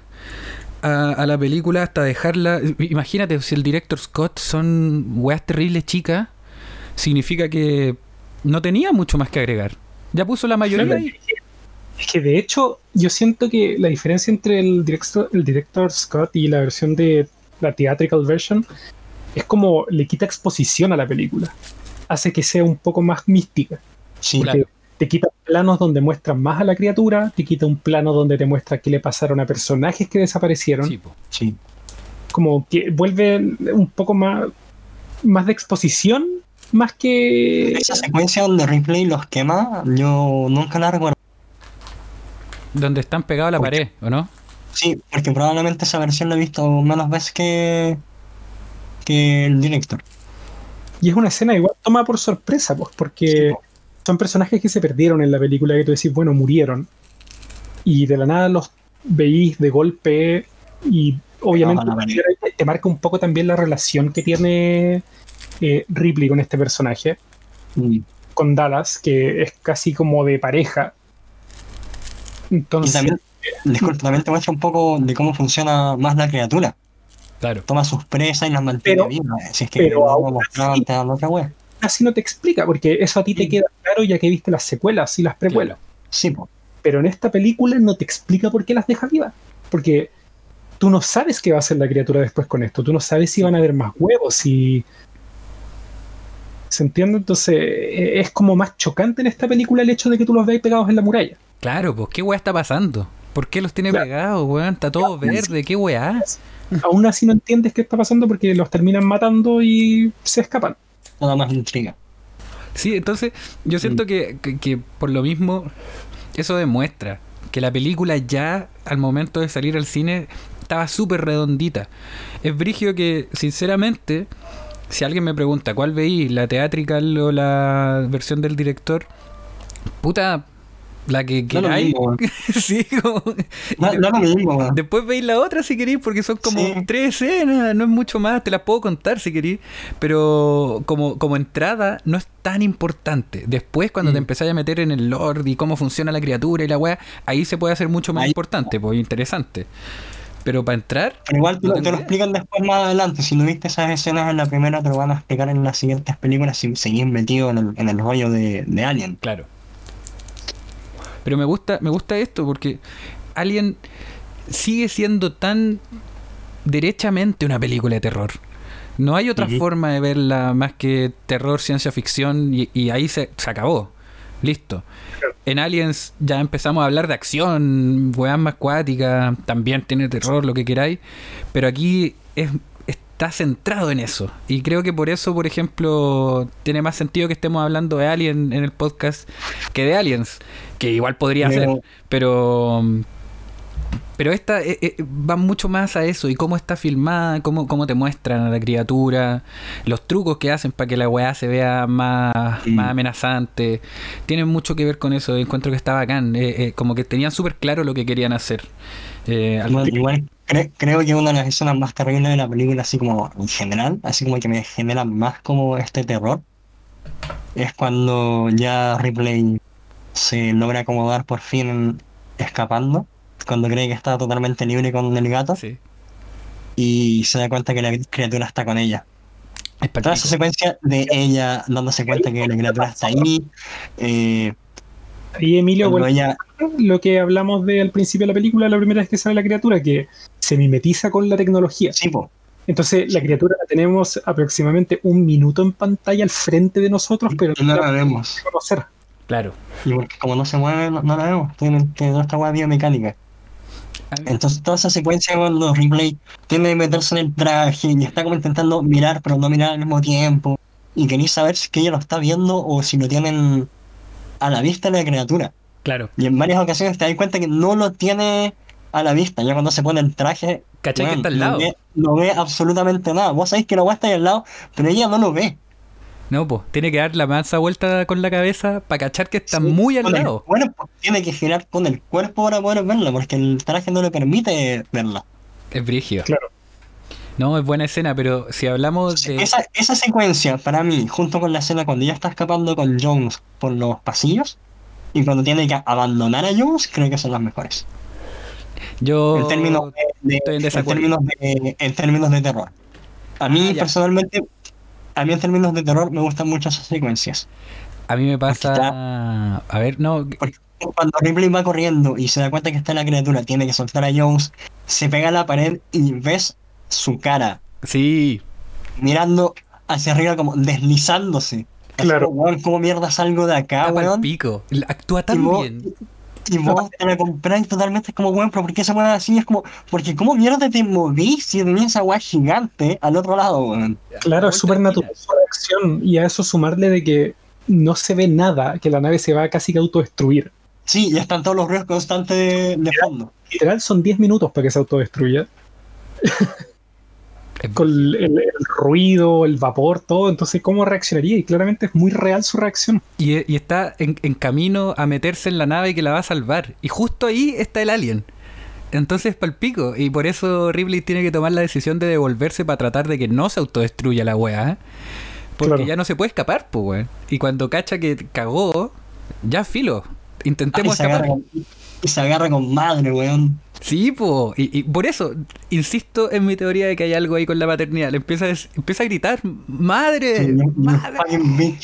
a, a la película hasta dejarla. Imagínate, si el director Scott son weas terribles chicas, significa que no tenía mucho más que agregar. Ya puso la mayoría ahí. Es que de hecho, yo siento que la diferencia entre el director, el director Scott y la versión de la theatrical version es como le quita exposición a la película. Hace que sea un poco más mística. Sí, Claro. Te quita planos donde muestran más a la criatura, te quita un plano donde te muestra qué le pasaron a personajes que desaparecieron. Sí, sí. Como que vuelve un poco más, más de exposición, más que. Esa secuencia donde Ripley los quema, yo nunca la recuerdo. Donde están pegados a la Uy. pared, ¿o no? Sí, porque probablemente esa versión la he visto menos veces que, que el director. Y es una escena igual toma por sorpresa, pues, porque Sí. Son personajes que se perdieron en la película que tú decís, bueno, murieron. Y de la nada los veís de golpe y obviamente te, te marca un poco también la relación que tiene eh, Ripley con este personaje, Mm. con Dallas, que es casi como de pareja. Y Entonces, también, disculpa, también te muestra un poco de cómo funciona más la criatura. Claro. Toma sus presas y las mantiene Pero- vivas. Si es que pero aún así- otra wea. Casi no te explica, porque eso a ti te queda claro ya que viste las secuelas y las precuelas. Sí, po. Pero en esta película no te explica por qué las deja vivas. Porque tú no sabes qué va a hacer la criatura después con esto. Tú no sabes si van a haber más huevos, si. ¿Se entiende? Entonces eh, es como más chocante en esta película el hecho de que tú los veas pegados en la muralla. Claro, pues, ¿qué weá está pasando? ¿Por qué los tiene Claro. pegados, weón? Está todo Claro. verde, ¿qué weá? Aún así no entiendes qué está pasando porque los terminan matando y se escapan. Nada más intriga. Sí, entonces yo siento que, que- que por lo mismo eso demuestra que la película ya al momento de salir al cine estaba súper redondita. Es brigio que, sinceramente, si alguien me pregunta cuál veí, la teatrical o la versión del director, puta, La que No queráis. weón. sí, como- No, no lo mismo. Después veis la otra si queréis, porque son como Sí. tres escenas, no es mucho más, te las puedo contar si queréis, pero como, como entrada no es tan importante. Después, cuando te Mm. empezáis a meter en el lore y cómo funciona la criatura y la weá, ahí se puede hacer mucho más Ahí- importante, pues interesante. Pero para entrar, Pero igual te, No lo- te explican después más adelante. Si no viste esas escenas en la primera, te lo van a explicar en las siguientes películas si seguís metido en el, en el rollo de, de Alien. claro. Pero me gusta, me gusta esto porque Alien sigue siendo tan derechamente una película de terror. No hay otra forma de verla más que terror, ciencia ficción y, y ahí se, se acabó. Listo. En Aliens ya empezamos a hablar de acción, weas más también tiene terror, lo que queráis, pero aquí es, está centrado en eso. Y creo que por eso, por ejemplo, tiene más sentido que estemos hablando de Alien en el podcast que de Aliens, que igual podría ser, pero pero esta eh, eh, va mucho más a eso y cómo está filmada, cómo, cómo te muestran a la criatura, los trucos que hacen para que la weá se vea más, más amenazante. Tienen mucho que ver con eso. Encuentro que está bacán. eh, eh, como que tenían súper claro lo que querían hacer. Eh, al- Igual, igual cre- creo que una de las escenas más terribles de la película, así como en general, así como que me genera más como este terror, es cuando ya Ripley se logra acomodar por fin escapando, cuando cree que está totalmente libre con el gato sí. y se da cuenta que la criatura está con ella. Es Toda esa secuencia de ella dándose cuenta que la criatura está ahí, eh, Y Emilio, bueno, ella lo que hablamos de al principio de la película, la primera vez que sale la criatura, que se mimetiza con la tecnología. Sí, po. Entonces, la criatura la tenemos aproximadamente un minuto en pantalla al frente de nosotros, pero no la la vemos. conocer. Claro. Y porque como no se mueve, no, no la vemos. Tiene, tiene esta hueá biomecánica. A mí- Entonces, toda esa secuencia cuando Ripley tiene que meterse en el traje y está como intentando mirar, pero no mirar al mismo tiempo. Y queréis saber si es que ella lo está viendo o si lo tienen a la vista la criatura. Claro. Y en varias ocasiones te das cuenta que no lo tiene a la vista. Ya cuando se pone el traje, ¿Cachai que weón, está al no ve, no ve absolutamente nada. Vos sabéis que la hueá está ahí al lado, pero ella no lo ve. No, pues, tiene que dar la mansa vuelta con la cabeza para cachar que está Sí, muy al lado. cuerpo. Tiene que girar con el cuerpo para poder verla, porque el traje no le permite verla. Es brígido. Claro. No, es buena escena, pero si hablamos de. Esa, esa secuencia, para mí, junto con la escena cuando ella está escapando con Jones por los pasillos y cuando tiene que abandonar a Jones, creo que son las mejores. Yo. en términos de, de- estoy en en desacuerdo. términos de, en términos de terror. A mí Ah, personalmente, a mí en términos de terror me gustan mucho esas secuencias. A mí me pasa. está- A ver, no. Porque cuando Ripley va corriendo y se da cuenta que está la criatura, tiene que soltar a Jones, se pega a la pared y ves su cara Sí, mirando hacia arriba como deslizándose. Claro. como, weón, ¿cómo mierda salgo de acá, weón? pico. Actúa Y tan vos, bien. Y vos te la compráis totalmente es como, weón, pero ¿por qué se mueve así? Es como, porque ¿cómo mierda te movís si tenías esa weá gigante al otro lado, weón? Claro, es súper natural. Y a eso sumarle de que no se ve nada, que la nave se va a casi que a autodestruir. Sí, ya están todos los ruidos constantes de, de fondo. Literal, son 10 minutos para que se autodestruya. Con el, el ruido, el vapor, todo. Entonces, ¿cómo reaccionaría? Y claramente es muy real su reacción. Y, y está en, en camino a meterse en la nave que la va a salvar. Y justo ahí está el alien. Entonces palpico. Y por eso Ripley tiene que tomar la decisión de devolverse para tratar de que no se autodestruya la weá. ¿eh? Porque Claro. ya no se puede escapar, pues weón. Y cuando cacha que cagó, ya filo. Intentemos se, escapar. agarra con, y se agarra con madre, weón. Sí, po. Y, y por eso, insisto en mi teoría de que hay algo ahí con la paternidad. Le empieza a, empieza a gritar, ¡Madre! Sí, ¡Madre!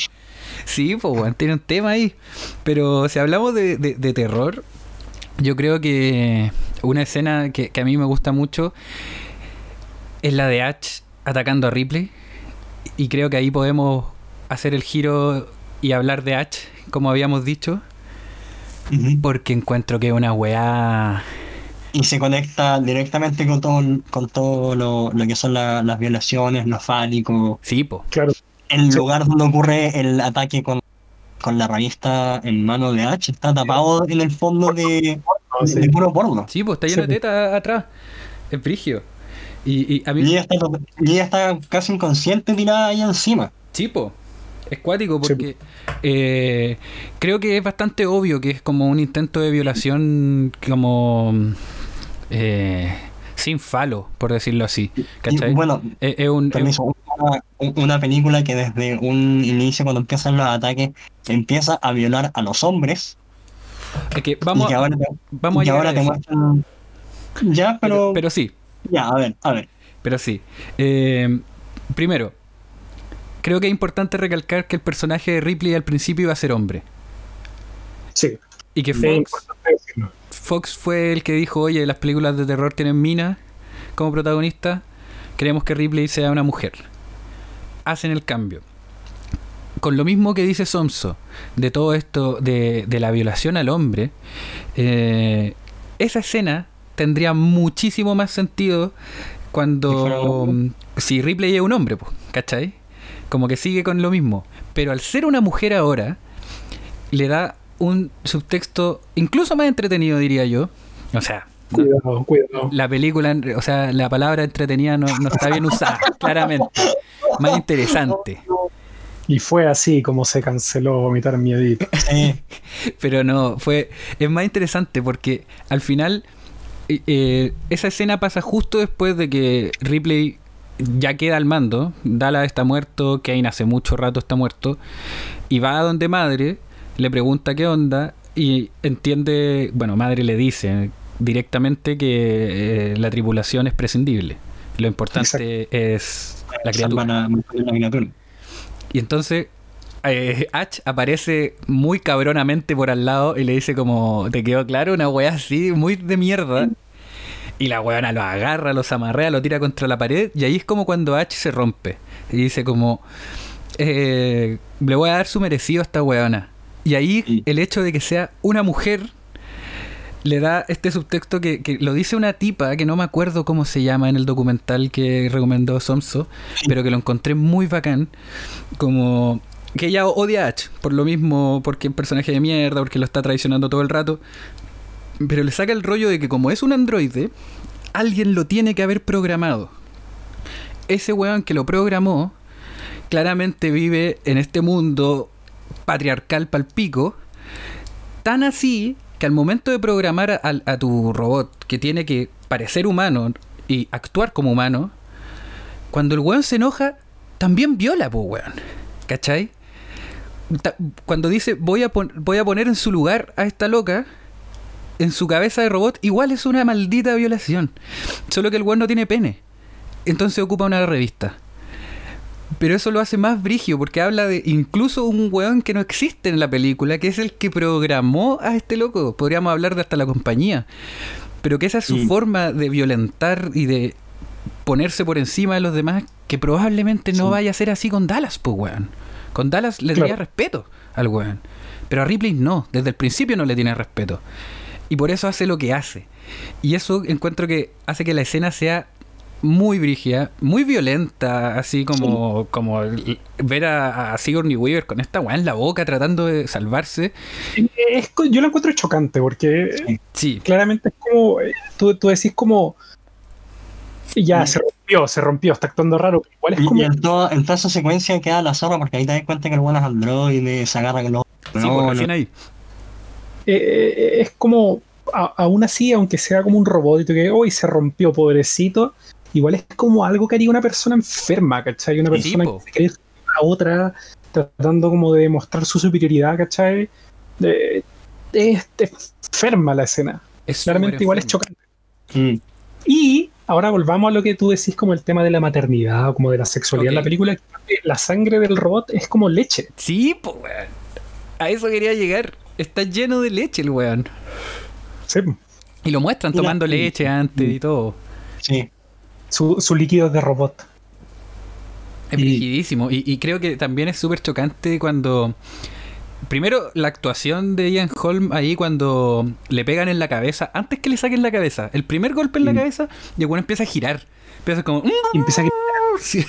Sí, pues bueno, tiene un tema ahí. Pero si hablamos de, de- de terror, yo creo que una escena que, que a mí me gusta mucho es la de Ash atacando a Ripley. Y creo que ahí podemos hacer el giro y hablar de Ash, como habíamos dicho, porque encuentro que es una weá. Y se conecta directamente con todo, con todo lo, lo que son la- las violaciones, lo fálico. Sí, po. Claro. El Sí. lugar donde ocurre el ataque con, con la revista en mano de H está tapado en el fondo de, No, sí. de puro porno. Sí, pues está lleno Sí. de teta atrás. Es frigio. Y, y a Y mí. ella, está, y ella está casi inconsciente tirada ahí encima. Sí, po. Es cuático porque eh, creo que es bastante obvio que es como un intento de violación como eh, sin falo, por decirlo así. ¿Cachai? Y, bueno, Es- es un- es permiso, una, una película que desde un inicio, cuando empiezan los ataques, empieza a violar a los hombres es que vamos, y que a- ahora, vamos a y llegar ahora a te muestran... Ya, pero, pero... pero sí, Ya, a ver, a ver. Pero sí. Eh, primero, creo que es importante recalcar que el personaje de Ripley al principio iba a ser hombre. Sí, Y que es Fox, importante decirlo. Fox fue el que dijo, oye, las películas de terror tienen mina como protagonista, queremos que Ripley sea una mujer. Hacen el cambio. Con lo mismo que dice Somso, de todo esto de, de la violación al hombre, eh, esa escena tendría muchísimo más sentido cuando... Si Ripley es un hombre, pues, ¿cachai? Como que sigue con lo mismo. Pero al ser una mujer ahora, le da un subtexto incluso más entretenido, diría yo. O sea, no- Cuidado, cuidado. la película, o sea, la palabra entretenida no, no está bien usada, claramente. Más interesante. Y fue así como se canceló vomitar miedito. Pero no, fue. Es más interesante porque al final. eh, eh, esa escena pasa justo después de que Ripley ya queda al mando. Dallas está muerto, Kane hace mucho rato está muerto. Y va a donde madre, le pregunta qué onda. Y entiende. Bueno, madre le dice directamente que eh, la tripulación es prescindible. Lo importante es la criatura. salvan a mantener la criatura. Y entonces eh, H aparece muy cabronamente por al lado y le dice como, ¿te quedó claro? Una weá así, muy de mierda. Y la weona lo agarra, los amarrea, lo tira contra la pared y ahí es como cuando H se rompe. Y dice como, eh, le voy a dar su merecido a esta weona. Y ahí Sí. el hecho de que sea una mujer le da este subtexto que, que lo dice una tipa que no me acuerdo cómo se llama en el documental que recomendó Somso, pero que lo encontré muy bacán. Como que ella odia a H, por lo mismo, porque es un personaje de mierda, porque lo está traicionando todo el rato. Pero le saca el rollo de que como es un androide, alguien lo tiene que haber programado. Ese weón que lo programó, claramente vive en este mundo patriarcal palpico, tan así que al momento de programar a, a tu robot que tiene que parecer humano y actuar como humano, cuando el weón se enoja, también viola, po weón. ¿Cachai? Cuando dice voy a, voy a poner en su lugar a esta loca, en su cabeza de robot, igual es una maldita violación. Solo que el weón no tiene pene. Entonces ocupa una revista. Pero eso lo hace más brigio porque habla de incluso un weón que no existe en la película, que es el que programó a este loco. Podríamos hablar de hasta la compañía. Pero que esa es su forma de violentar y de ponerse por encima de los demás, que probablemente no Sí. vaya a ser así con Dallas, pues weón. Con Dallas le tenía Claro. respeto al weón. Pero a Ripley no, desde el principio no le tiene respeto. Y por eso hace lo que hace. Y eso encuentro que hace que la escena sea muy brígida, muy violenta, así como, como ver a, a Sigourney Weaver con esta weá en la boca tratando de salvarse. Es yo lo encuentro chocante porque Sí. Sí, claramente es como. eh, Tú, tú decís como. Ya, Sí. se rompió, se rompió, está actuando raro. pero Igual es Y, como. y en, toda, en toda esa secuencia queda la zorra porque ahí te das cuenta que el bueno es androide, se agarra con los... sí, pues, No, recién no. ahí. eh, es como. a- aún así, aunque sea como un robot y que hoy se rompió, pobrecito. Igual es como algo que haría una persona enferma, ¿cachai? Una persona po. que cree a otra, tratando como de demostrar su superioridad, ¿cachai? Eh, es es enferma la escena. Es Claramente igual es chocante. Mm, Y ahora volvamos a lo que tú decís como el tema de la maternidad o como de la sexualidad en la película. La sangre del robot es como leche. Sí, pues weón. A eso quería llegar. Está lleno de leche el weón. Sí, Y lo muestran tomando leche antes y todo. sí, su, su líquido es de robot. Es Y- rigidísimo. Y, y creo que también es súper chocante cuando. Primero, la actuación de Ian Holm ahí cuando le pegan en la cabeza, antes que le saquen la cabeza, el primer golpe en la Mm. cabeza, y el weón empieza a girar. Empieza como. "Mm". Y empieza a gritar. Sí.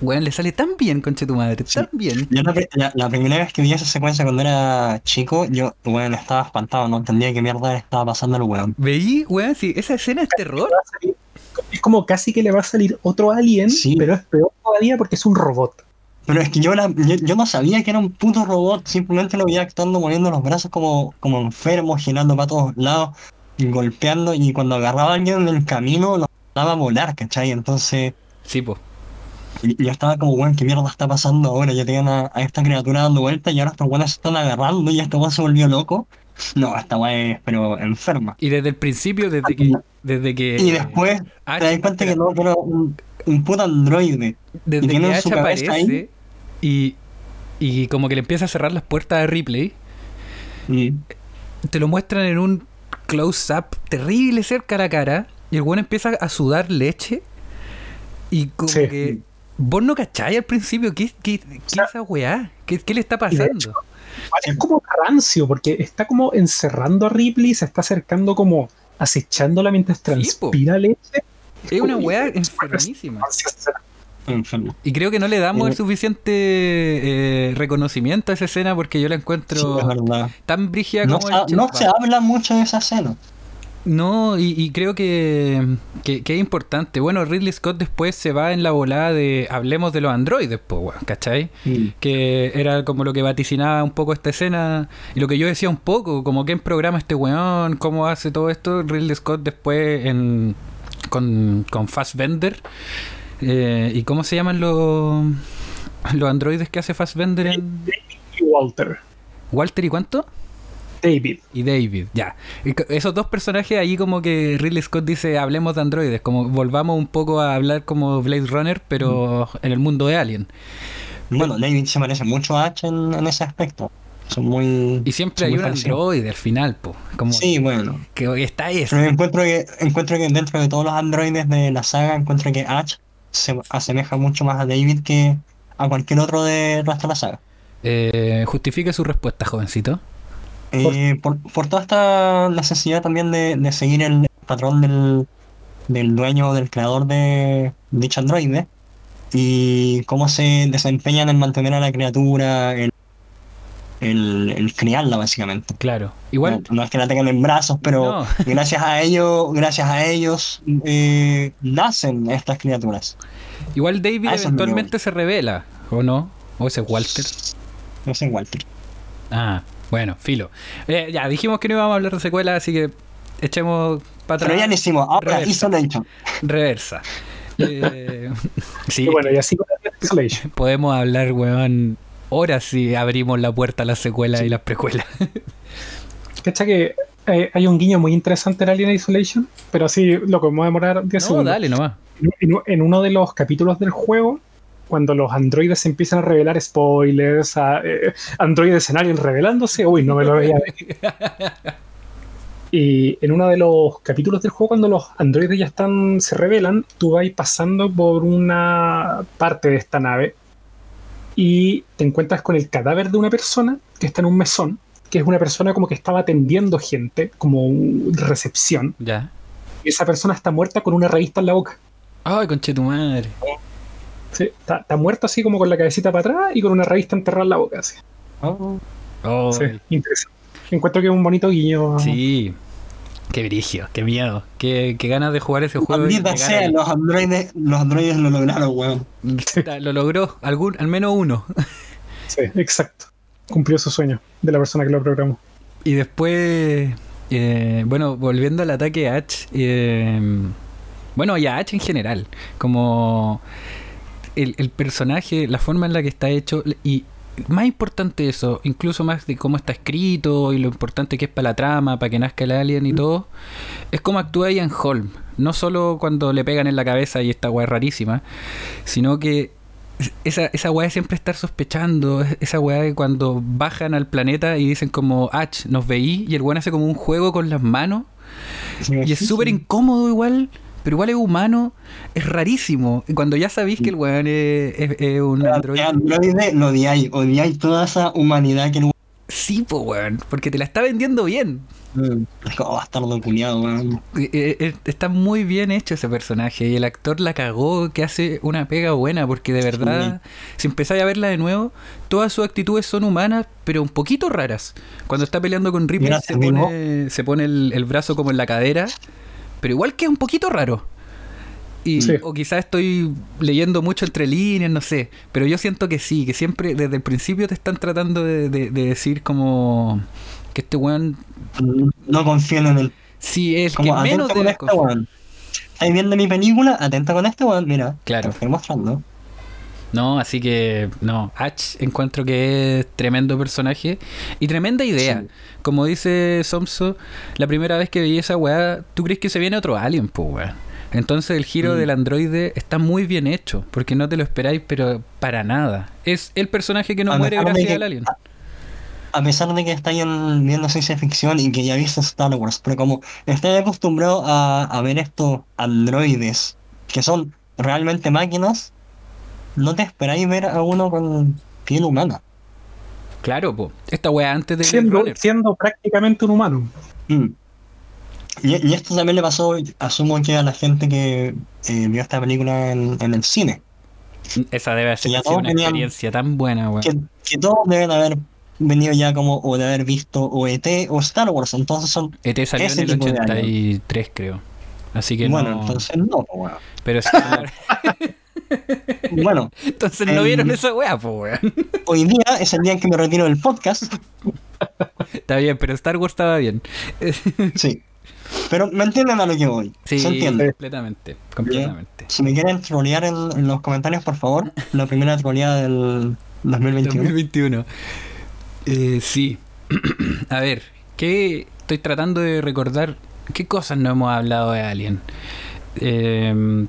Weón, le sale tan bien, conche tu madre, Sí. tan bien. Yo la, pri- la- la primera vez que vi esa secuencia cuando era chico, yo, bueno, estaba espantado, no entendía qué mierda le estaba pasando al weón. Veí, weón, sí, esa escena es terror. Es como casi que le va a salir otro alien, Sí. pero es peor todavía porque es un robot. Pero es que yo, la- yo, yo no sabía que era un puto robot, simplemente lo veía actuando moviendo los brazos como, como enfermo, girando para todos lados, y golpeando, y cuando agarraba a alguien en el camino lo daba a volar, ¿cachai? Entonces Sí, y- yo estaba como, weón, ¿qué mierda está pasando ahora? Ya tenían a, a esta criatura dando vueltas y ahora estos weones se están agarrando y este weón se volvió loco. No, esta weón es pero enferma. Y desde el principio, desde que. Desde que Y después H- te das cuenta que no, era un, un puto androide. desde y que H cabeza ahí- aparece y, y como que le empieza a cerrar las puertas a Ripley, Y te lo muestran en un close-up terrible cerca a la cara y el weón empieza a sudar leche y como Sí. que vos no cacháis al principio qué, qué, qué es esa weá, ¿Qué, qué le está pasando. Es como rancio, porque está como encerrando a Ripley, se está acercando como acechándola mientras transpira leche. Es una weá enfermísima. Y creo que no le damos Eh, el suficiente eh, reconocimiento a esa escena porque yo la Sí, encuentro tan brígida No, como se, el no se habla mucho de esa escena. No, y, y creo que, que, que es importante. Bueno, Ridley Scott después se va en la volada de hablemos de los androides, pues, weón, ¿cachai? Que era como lo que vaticinaba un poco esta escena y lo que yo decía un poco, como quién programa este weón, cómo hace todo esto. Ridley Scott después en, con, con Fassbender. Eh, ¿Y cómo se llaman los, los androides que hace Fassbender en Y Walter, Walter y cuánto? David. Y David, ya. Esos dos personajes ahí como que Ridley Scott dice, hablemos de androides, como volvamos un poco a hablar como Blade Runner, pero en el mundo de Alien. Bueno, David se parece mucho a H en, en ese aspecto. Son muy. Y siempre hay un androide al final, po. Como Sí, bueno. que está ese. Pero encuentro que, encuentro que dentro de todos los androides de la saga, encuentro que H se asemeja mucho más a David que a cualquier otro del resto de la saga. Eh, justifique su respuesta, jovencito. Eh, por, por toda esta necesidad también de, de seguir el patrón del, del dueño del creador de dicho androide y cómo se desempeñan en mantener a la criatura, el, el, el criarla básicamente. Claro. Igual, No, no es que la tengan en brazos, pero No. gracias a ellos, gracias a ellos eh, nacen estas criaturas. igual David es eventualmente se revela, ¿o no? ¿O ese es Walter? No sé, Walter. Ah, bueno, filo. Eh, ya, dijimos que no íbamos a hablar de secuela, así que echemos para Pero ya atrás. lo hicimos, ahora Reversa. Isolation. Reversa. Eh, sí, Y bueno, y así con la Isolation. podemos hablar, weón, horas si abrimos la puerta a las secuelas y las precuelas. ¿Cacha que eh, hay un guiño muy interesante en Alien Isolation? Pero así lo que me va a demorar 10 No, segundos. dale nomás. En, en uno de los capítulos del juego, cuando los androides empiezan a revelar spoilers, a, eh, androides en Alien revelándose, uy, no me lo veía. Y en uno de los capítulos del juego, cuando los androides ya están, se revelan, tú vas pasando por una parte de esta nave y te encuentras con el cadáver de una persona que está en un mesón, que es una persona como que estaba atendiendo gente, como recepción, Ya. y esa persona está muerta con una revista en la boca. Ay, conche tu madre. Sí, está, está muerto así como con la cabecita para atrás y con una revista enterrada en la boca. Así. Oh, Oh, Sí, interesante. Encuentro que es un bonito guiño. sí. Qué brigio, qué miedo, qué, qué ganas de jugar ese juego. Maldita sea, los androides, los androides lo lograron, weón. Lo logró, algún, al menos uno. Sí, exacto. Cumplió su sueño de la persona que lo programó. Y después, eh, bueno, volviendo al ataque a H, eh, bueno, y a H en general, como el, el personaje, la forma en la que está hecho, y más importante eso, incluso más de cómo está escrito y lo importante que es para la trama, para que nazca el alien y todo, es como actúa Ian Holm. No solo cuando le pegan en la cabeza y esta weá es rarísima, sino que esa, esa weá de siempre estar sospechando, esa weá de cuando bajan al planeta y dicen como, H, nos veí, y el weón hace como un juego con las manos, y es súper incómodo igual, pero igual es humano, es rarísimo. Cuando ya sabéis que el weón es, es- es un androide, Androide lo odiáis, odiáis toda esa humanidad que el sí, po weón, porque te la está vendiendo bien. weón. Es como bastardo culiado, weón. Eh, eh, eh, Está muy bien hecho ese personaje y el actor la cagó que hace una pega buena porque de verdad, si empezáis a verla de nuevo, todas sus actitudes son humanas, pero un poquito raras. Cuando está peleando con Ripley se pone, se pone el, el brazo como en la cadera, pero igual que un poquito raro. Y, Sí. O quizás estoy leyendo mucho entre líneas, no sé. Pero yo siento que sí, que siempre desde el principio te están tratando de, de- de decir como que este weón No confíen en el. sí es el que Como menos con debe este weón. ¿Estáis viendo mi película? Atenta con este weón, mira. Claro. Te estoy mostrando. No, así que no, Ash encuentro que es tremendo personaje y tremenda idea. Sí. Como dice Somso, la primera vez que vi esa weá, tú crees que se viene otro alien, pues weón. Entonces el giro Mm. del androide está muy bien hecho, porque no te lo esperáis, pero para nada. Es el personaje que no A muere gracias que- al alien. A pesar de que estáis en- viendo ciencia ficción y que ya viste Star Wars, pero como estáis acostumbrado a, a ver estos androides que son realmente máquinas, no te esperáis ver a uno con piel humana. Claro, po. Esta weá antes de Siendo, siendo prácticamente un humano. Mm. Y, y esto también le pasó, asumo que a la gente que eh, vio esta película en, en el cine, Esa debe todos una tenían- experiencia tan buena, weón. que, que todos deben haber venido ya como o de haber visto o ET o Star Wars, entonces son, ET salió ese en el tipo de alien. 83, creo. Así que bueno, no. entonces no, weón. Pero sí, Bueno, entonces no Em, vieron esa weá, pues weón. hoy día es el día en que me retiro del podcast, Está bien, pero Star Wars estaba bien. sí. Pero me entienden a lo que voy, Sí, se entiende. completamente, completamente. Si me quieren trolear en, en los comentarios, por favor, la primera troleada del 2021. 2021. Eh, sí. A ver, ¿qué estoy tratando de recordar? ¿Qué cosas no hemos hablado de Alien? Eh,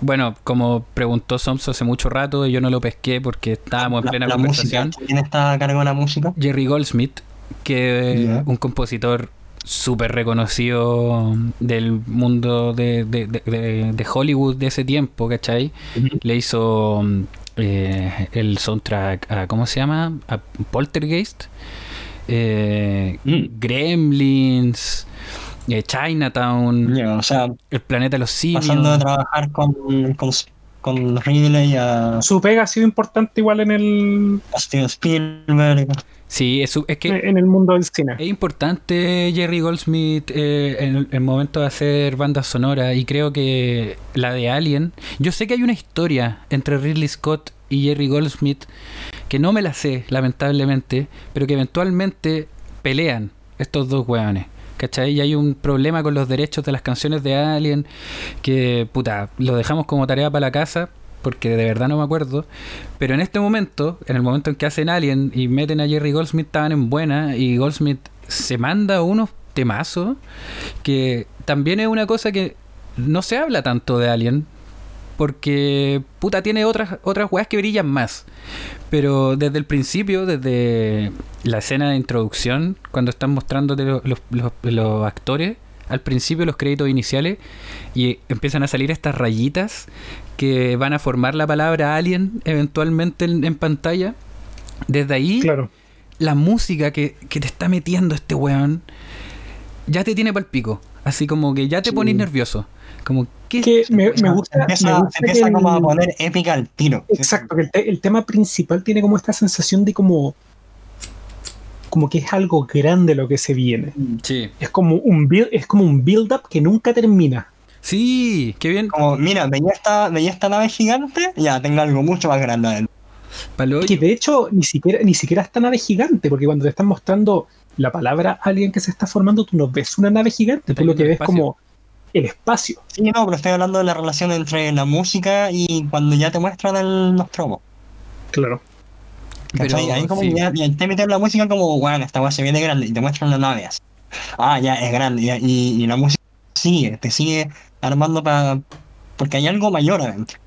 bueno, como preguntó Soms hace mucho rato, y yo no lo pesqué porque estábamos en plena la música, conversación. ¿quién está a cargo de la música? Jerry Goldsmith, que es un compositor súper reconocido del mundo de, de- de- Hollywood de ese tiempo, ¿cachai? Le hizo eh, el soundtrack a, ¿cómo se llama? A Poltergeist, eh, Mm. Gremlins, eh, Chinatown, o sea, El planeta de los simios. pasando de trabajar con, con, con Ridley a, Su pega ha sido importante igual en el, a Steven Spielberg. Sí, es, que en el mundo del cine. Es importante Jerry Goldsmith eh, en el, el momento de hacer bandas sonoras y creo que la de Alien, yo sé que hay una historia entre Ridley Scott y Jerry Goldsmith que no me la sé, lamentablemente, pero que eventualmente pelean estos dos hueones. ¿Cachai? Y hay un problema con los derechos de las canciones de Alien que, puta, lo dejamos como tarea para la casa porque de verdad no me acuerdo. Pero en este momento, en el momento en que hacen Alien y meten a Jerry Goldsmith, estaban en buena y Goldsmith se manda unos temazos que también es una cosa que no se habla tanto de Alien porque puta tiene otras otras weas que brillan más. Pero desde el principio, desde la escena de introducción, cuando están mostrándote lo- los, los- los actores, al principio los créditos iniciales, y empiezan a salir estas rayitas que van a formar la palabra alien eventualmente en, en pantalla. Desde ahí, Claro. la música que, que te está metiendo este weón ya te tiene pal pico. Así como que ya te Sí. pones nervioso. Como, Que me, gusta, empieza, me gusta que empieza como a poner épica al tiro. Exacto, que el, te- el tema principal tiene como esta sensación de como como que es algo grande lo que se viene. Sí. Es como un build, es como un build up que nunca termina. Sí, qué bien. Como, mira, veía esta, veía esta nave gigante, ya tengo algo mucho más grande adentro. Palo Que de hecho ni siquiera ni siquiera esta nave gigante, porque cuando te están mostrando la palabra alien que se está formando, tú no ves una nave gigante, tú lo que ves espacio. como el espacio. Sí, no, pero estoy hablando de la relación entre la música y cuando ya te muestran el Nostromo. Claro. Pero, Ahí como sí. ya, ya te meten la música como, bueno, esta weá se viene grande y te muestran la nave así. Ah, ya es grande y, y- y la música sigue, te sigue armando para... Porque hay algo mayor adentro.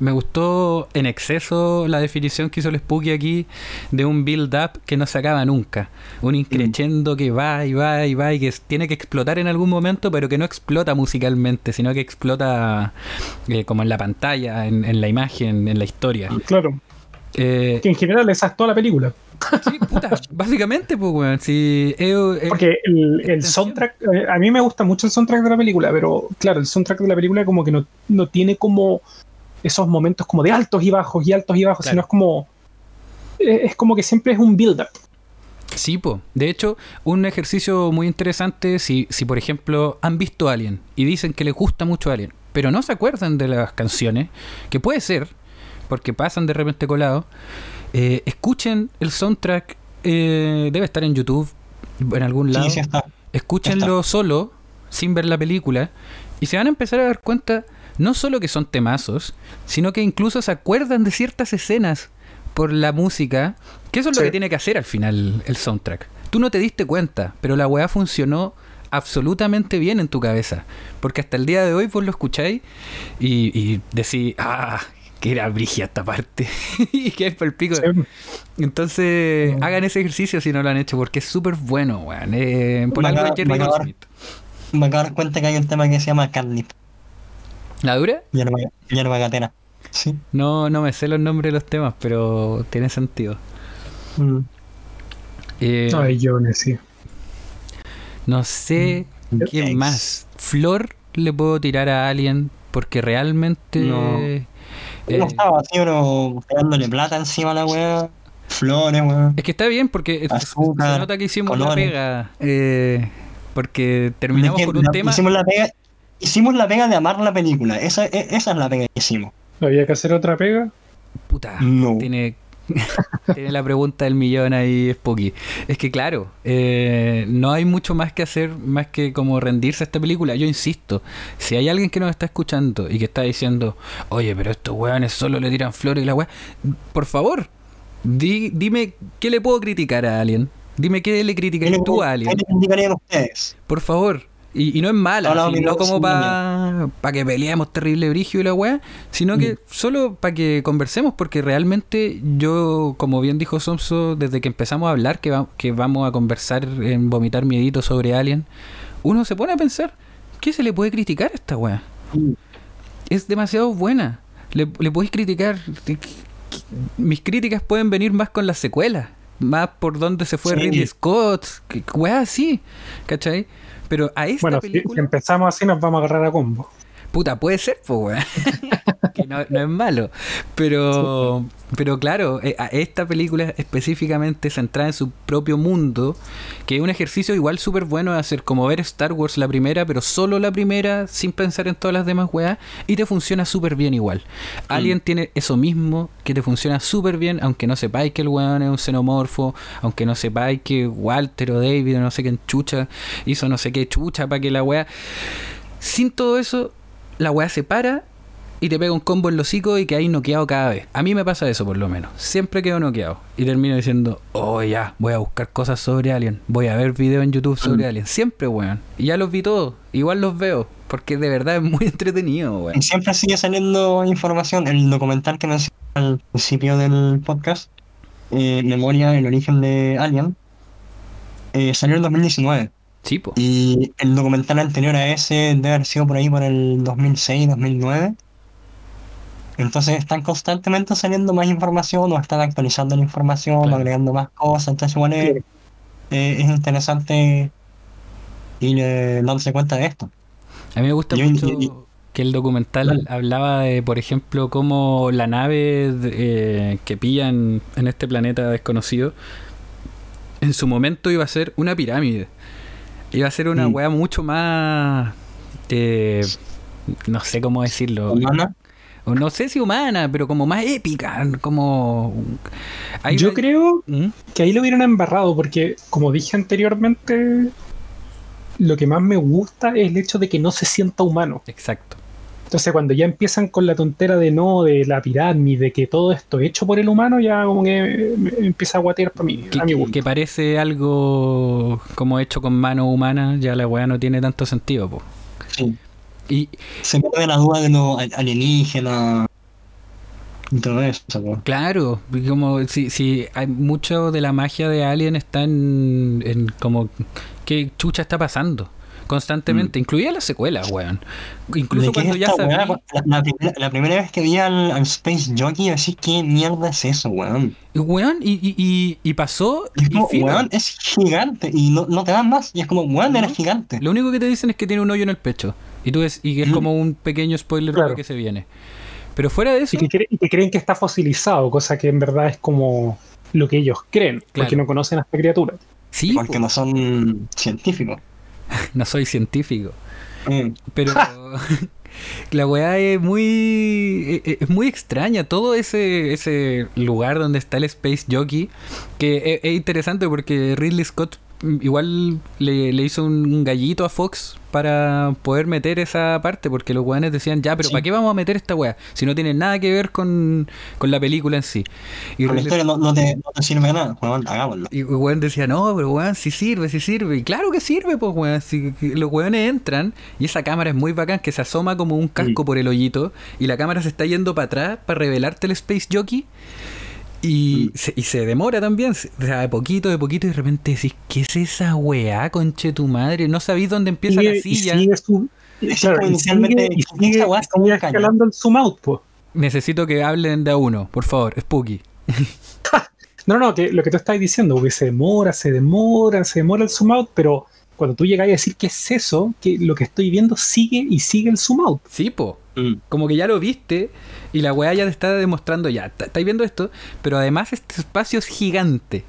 Me gustó en exceso la definición que hizo el Spooky aquí de un build-up que no se acaba nunca. Un increchendo que va y va y va y que tiene que explotar en algún momento, pero que no explota musicalmente, sino que explota eh, como en la pantalla, en, en la imagen, en la historia. Claro. Eh, Que en general esa es toda la película. sí, puta, básicamente, pues, weón. Eh, Porque el, el soundtrack, eh, a mí me gusta mucho el soundtrack de la película, pero claro, el soundtrack de la película como que no, no tiene como esos momentos como de altos y bajos y altos y bajos, Claro. sino es como eh, es como que siempre es un build-up. Sí, po. De hecho, un ejercicio muy interesante, si, si por ejemplo han visto Alien y dicen que les gusta mucho Alien, pero no se acuerdan de las canciones, que puede ser, porque pasan de repente colado, eh, escuchen el soundtrack, eh, debe estar en YouTube, en algún lado. Sí, sí está. Escúchenlo solo, sin ver la película, y se van a empezar a dar cuenta no solo que son temazos, sino que incluso se acuerdan de ciertas escenas por la música, que eso es lo Sí. que tiene que hacer al final el soundtrack. Tú no te diste cuenta, pero la weá funcionó absolutamente bien en tu cabeza, porque hasta el día de hoy vos lo escucháis y, y decís, ah, que era brigia esta parte, y que es por el pico. Sí. Entonces, hagan ese ejercicio si no lo han hecho, porque es súper bueno, weón. Eh, por Me algo de acaba- Jerry me acaba-. Me acabo de dar cuenta que hay un tema que se llama Catnip, ¿La dura? hierba, hierba gatera. Sí. No, no me sé los nombres de los temas, pero tiene sentido. Mm. Eh, Ay, yo sí. no sé quién Yikes. más. Flor le puedo tirar a Alien porque realmente... No. eh, No estaba así, pero pegándole plata encima a la weá. Flores, weón. es que está bien porque se- Azúcar, se nota que hicimos la colores. pega. eh, porque terminamos con un la- tema... Hicimos la, pega, hicimos la pega de amar la película. Esa, e- esa es la pega que hicimos. ¿Había que hacer otra pega? Puta, No. tiene, tiene la pregunta del millón ahí, Spooky. Es que claro, eh, no hay mucho más que hacer más que como rendirse a esta película. Yo insisto, si hay alguien que nos está escuchando y que está diciendo, oye, pero estos weones solo le tiran flores y la weá, por favor, di- dime qué le puedo criticar a Alien. Dime qué le ¿Qué criticarías tú a qué le ustedes? Por favor. Y, y no es mala, así, no como para que peleemos terrible brigio y la weá, sino que Mm. solo para que conversemos, porque realmente yo, como bien dijo Somso, desde que empezamos a hablar que, va- que vamos a conversar en vomitar miedito sobre Alien, uno se pone a pensar, ¿qué se le puede criticar a esta weá? Es demasiado buena. Le, le podéis criticar. Mis críticas pueden venir más con las secuelas. Más por dónde se fue Sí. Ridley Scott. que- Weá así. ¿Cachai? Pero a esta Bueno, si, empezamos así nos vamos a agarrar a combo. Puta, puede ser, pues, weón. que no, no es malo. Pero, pero claro, eh, a esta película específicamente centrada en su propio mundo, que es un ejercicio igual súper bueno de hacer, como ver Star Wars la primera, pero solo la primera, sin pensar en todas las demás weas, y te funciona súper bien igual. Alien tiene eso mismo, que te funciona súper bien, aunque no sepáis que el weón es un xenomorfo, aunque no sepáis que Walter o David o no sé qué chucha hizo no sé qué chucha para que la wea sin todo eso, la weá se para y te pega un combo en los hocico y que hay noqueado cada vez. A mí me pasa eso por lo menos. Siempre quedo noqueado. Y termino diciendo, oh ya, voy a buscar cosas sobre Alien. Voy a ver videos en YouTube sobre Mm. Alien. Siempre, weón. Y ya los vi todos. Igual los veo. Porque de verdad es muy entretenido, weón. Y siempre sigue saliendo información. El documental que mencioné al principio del podcast, eh, Memoria, el origen de Alien, eh, salió en 2019. Sí, po. Y el documental anterior a ese debe haber sido por ahí por el 2006, 2009. Entonces están constantemente saliendo más información o están actualizando la información, Claro. agregando más cosas. Entonces, bueno, es, Claro. eh, es interesante ir eh, dándose cuenta de esto. A mí me gusta Yo- mucho que el documental hablaba de, por ejemplo, cómo la nave de- eh, que pillan en este planeta desconocido en su momento iba a ser una pirámide. Iba a ser una Mm. weá mucho más... eh, no sé cómo decirlo. Humana, O no sé si humana, pero como más épica. Como... Yo creo ¿Mm? que ahí lo hubieran embarrado porque, como dije anteriormente, lo que más me gusta es el hecho de que no se sienta humano. Exacto. Entonces, cuando ya empiezan con la tontera de no, de la pirámide, de que todo esto hecho por el humano, ya como que empieza a guatear para mí, Que, a mi que- gusto. que parece algo como hecho con mano humana, ya la weá no tiene tanto sentido. Po. sí. Y, Se pierde la duda de los al- alienígenas y todo eso. o sea, pues. Claro, como si, si hay mucho de la magia de Alien está en, en como qué chucha está pasando constantemente, incluida las secuelas, weón. Incluso ¿De qué es cuando ya esta weá? sabí, La, la primera, la primera vez que vi al, al Space Jockey, decís, ¿qué mierda es eso, weón? weón, y, y, y, y pasó, Y es como, weón, es gigante y no, no te dan más. Y es como, weón, era No. gigante. Lo único que te dicen es que tiene un hoyo en el pecho. Y tú ves, y que es Mm. como un pequeño spoiler de Claro. lo que se viene. Pero fuera de eso, Y que, cre- y que creen que está fosilizado, cosa que en verdad es como lo que ellos creen, porque Claro. no conocen a esta criatura. sí, Porque po, no son científicos. no soy científico. Mm. Pero la weá es muy. e- e- Es muy extraña. Todo ese, ese lugar donde está el Space Jockey. Que es, es interesante porque Ridley Scott igual le, le hizo un, gallito a Fox para poder meter esa parte. Porque los weones decían, ya, pero Sí. ¿para qué vamos a meter esta weá? Si no tiene nada que ver con, con la película en sí. Y Con la historia no, no te, no te sirve nada, weón, hagámoslo. y el weón decía, no, pero weón, sí sirve, sí sirve. Y claro que sirve, pues weón. Si, los weones entran y esa cámara es muy bacán, que se asoma como un casco Sí. por el hoyito y la cámara se está yendo para atrás para revelarte el Space Jockey. Y, Mm. se, y se demora también, se- o sea, de poquito, de poquito, y de repente decís, ¿qué es esa weá, conche tu madre? No sabéis dónde empieza la y silla. sigue su- Es claro, y sigue, y sigue- y sigue escalando el zoom out, pues. Necesito que hablen de a uno, por favor, Spooky. No, no, que lo que tú estás diciendo, porque se demora, se demora, se demora el zoom out, pero cuando tú llegas a decir qué es eso, que lo que estoy viendo sigue y sigue el zoom out. Sí, po. Mm. como que ya lo viste y la weá ya te está demostrando ya, estáis viendo esto, pero además este espacio es gigante.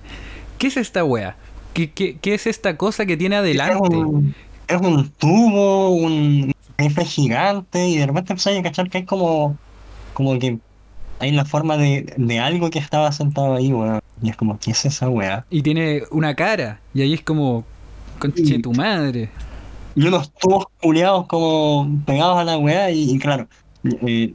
¿Qué es esta weá? ¿Qué, qué, qué es esta cosa que tiene Es adelante? un, es un tubo, un rifle gigante, y de repente empezáis a cachar que hay como, como que hay la forma de, de algo que estaba sentado ahí, weón. Y es como, ¿qué es esa weá? Y tiene una cara, y ahí es como, conche Sí. tu madre. Y unos tubos culeados como pegados a la weá, y, y claro, eh,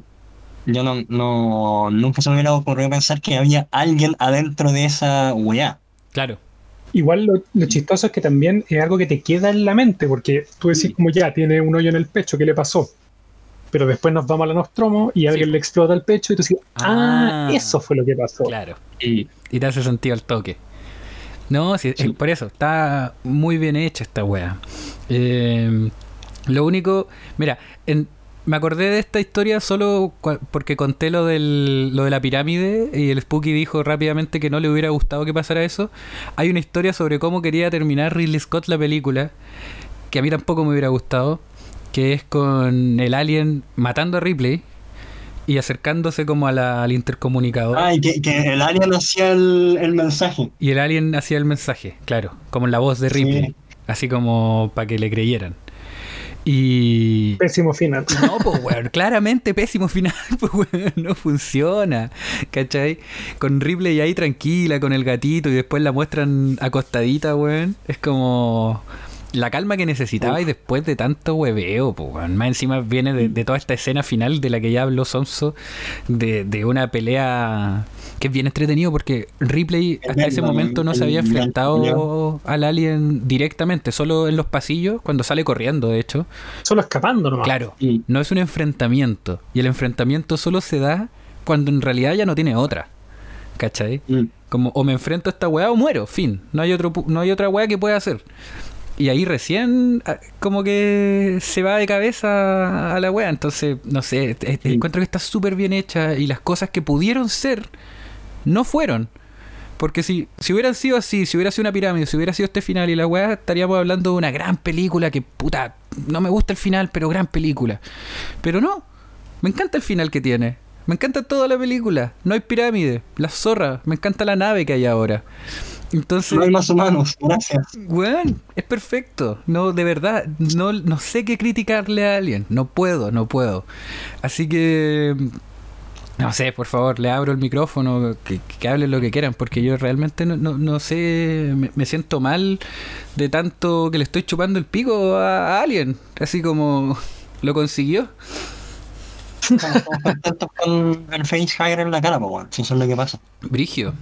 yo no, no, nunca se me hubiera ocurrido pensar que había alguien adentro de esa weá. Claro. Igual lo, lo chistoso es que también es algo que te queda en la mente, porque tú decís Sí. como ya, tiene un hoyo en el pecho, ¿qué le pasó? Pero después nos vamos a la Nostromo y alguien le explota el pecho y tú decís, ah, Ah. eso fue lo que pasó. Claro. Y Y te hace sentido al toque. No, sí, Sí. eh, por eso, está muy bien hecha esta wea. Eh, lo único, mira, en- me acordé de esta historia solo porque conté lo, del, lo de la pirámide y el Spooky dijo rápidamente que no le hubiera gustado que pasara eso. Hay una historia sobre cómo quería terminar Ridley Scott la película, que a mí tampoco me hubiera gustado, que es con el alien matando a Ripley y acercándose como a la- al intercomunicador. Ah, y que, que el alien hacía el, el mensaje. Y el alien hacía el mensaje, claro, como en la voz de Ripley, Sí. así como para que le creyeran. Y. Pésimo final. No, pues, weón, claramente pésimo final, pues, weón, no funciona, ¿cachai? Con Ripley ahí tranquila, con el gatito, y después la muestran acostadita, weón. Es como la calma que necesitaba y después de tanto hueveo, pues. Más encima viene de, de toda esta escena final de la que ya habló Sonso, de, de una pelea que es bien entretenido porque Ripley hasta ese momento no se había enfrentado al alien directamente, solo en los pasillos, cuando sale corriendo, de hecho. Solo escapando nomás. Claro, no es un enfrentamiento. Y el enfrentamiento solo se da cuando en realidad ya no tiene otra. ¿Cachai? Mm. Como o me enfrento a esta weá o muero, fin. No hay, otro, pu- no hay otra weá que pueda hacer. Y ahí recién ah, como que se va de cabeza a la weá. Entonces, no sé, te- te Sí. encuentro que está súper bien hecha y las cosas que pudieron ser no fueron. Porque si, si hubieran sido así, si hubiera sido una pirámide, si hubiera sido este final y la weá, estaríamos hablando de una gran película que, puta, no me gusta el final, pero gran película. Pero no, me encanta el final que tiene. Me encanta toda la película. No hay pirámide, las zorras, me encanta la nave que hay ahora. Entonces, No hay más humanos, gracias. weón, es perfecto. No, de verdad, no, no sé qué criticarle a alguien. No puedo, no puedo. Así que, no sé, por favor, le abro el micrófono, que, que hablen lo que quieran, porque yo realmente no, no, no sé, me, me siento mal de tanto que le estoy chupando el pico a, a alguien. Así como lo consiguió. Estamos todos contentos con el face higher en la cara, pues. Si eso es lo que pasa. Brigio.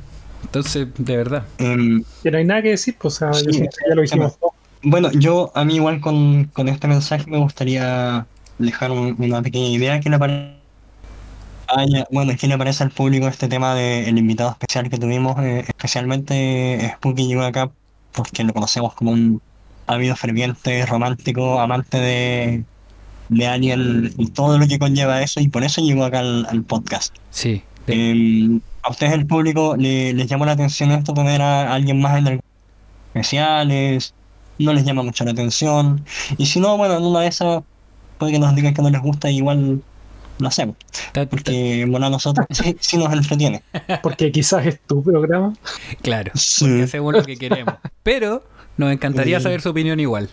Entonces, de verdad. Que no hay nada que decir, pues o sea, yo Sí, ya lo todo. bueno, yo, a mí igual con, con este mensaje me gustaría dejar un- una pequeña idea que le parece. bueno, es que le parece al público este tema del invitado especial que tuvimos, eh, especialmente Spooky llegó acá porque lo conocemos como un ávido ferviente, romántico, amante de, de Alien y todo lo que conlleva eso, y por eso llegó acá al, al podcast. Sí. de- Eh, a ustedes, el público, le- les llamó la atención esto, tener a alguien más en el especiales, no les llama mucho la atención, y si no, bueno, en una de esas puede que nos digan que no les gusta, igual lo hacemos, porque bueno, a nosotros sí, sí nos entretiene. Porque quizás es tu programa. claro. Sí. porque hacemos lo que queremos. Pero nos encantaría Sí. saber su opinión igual.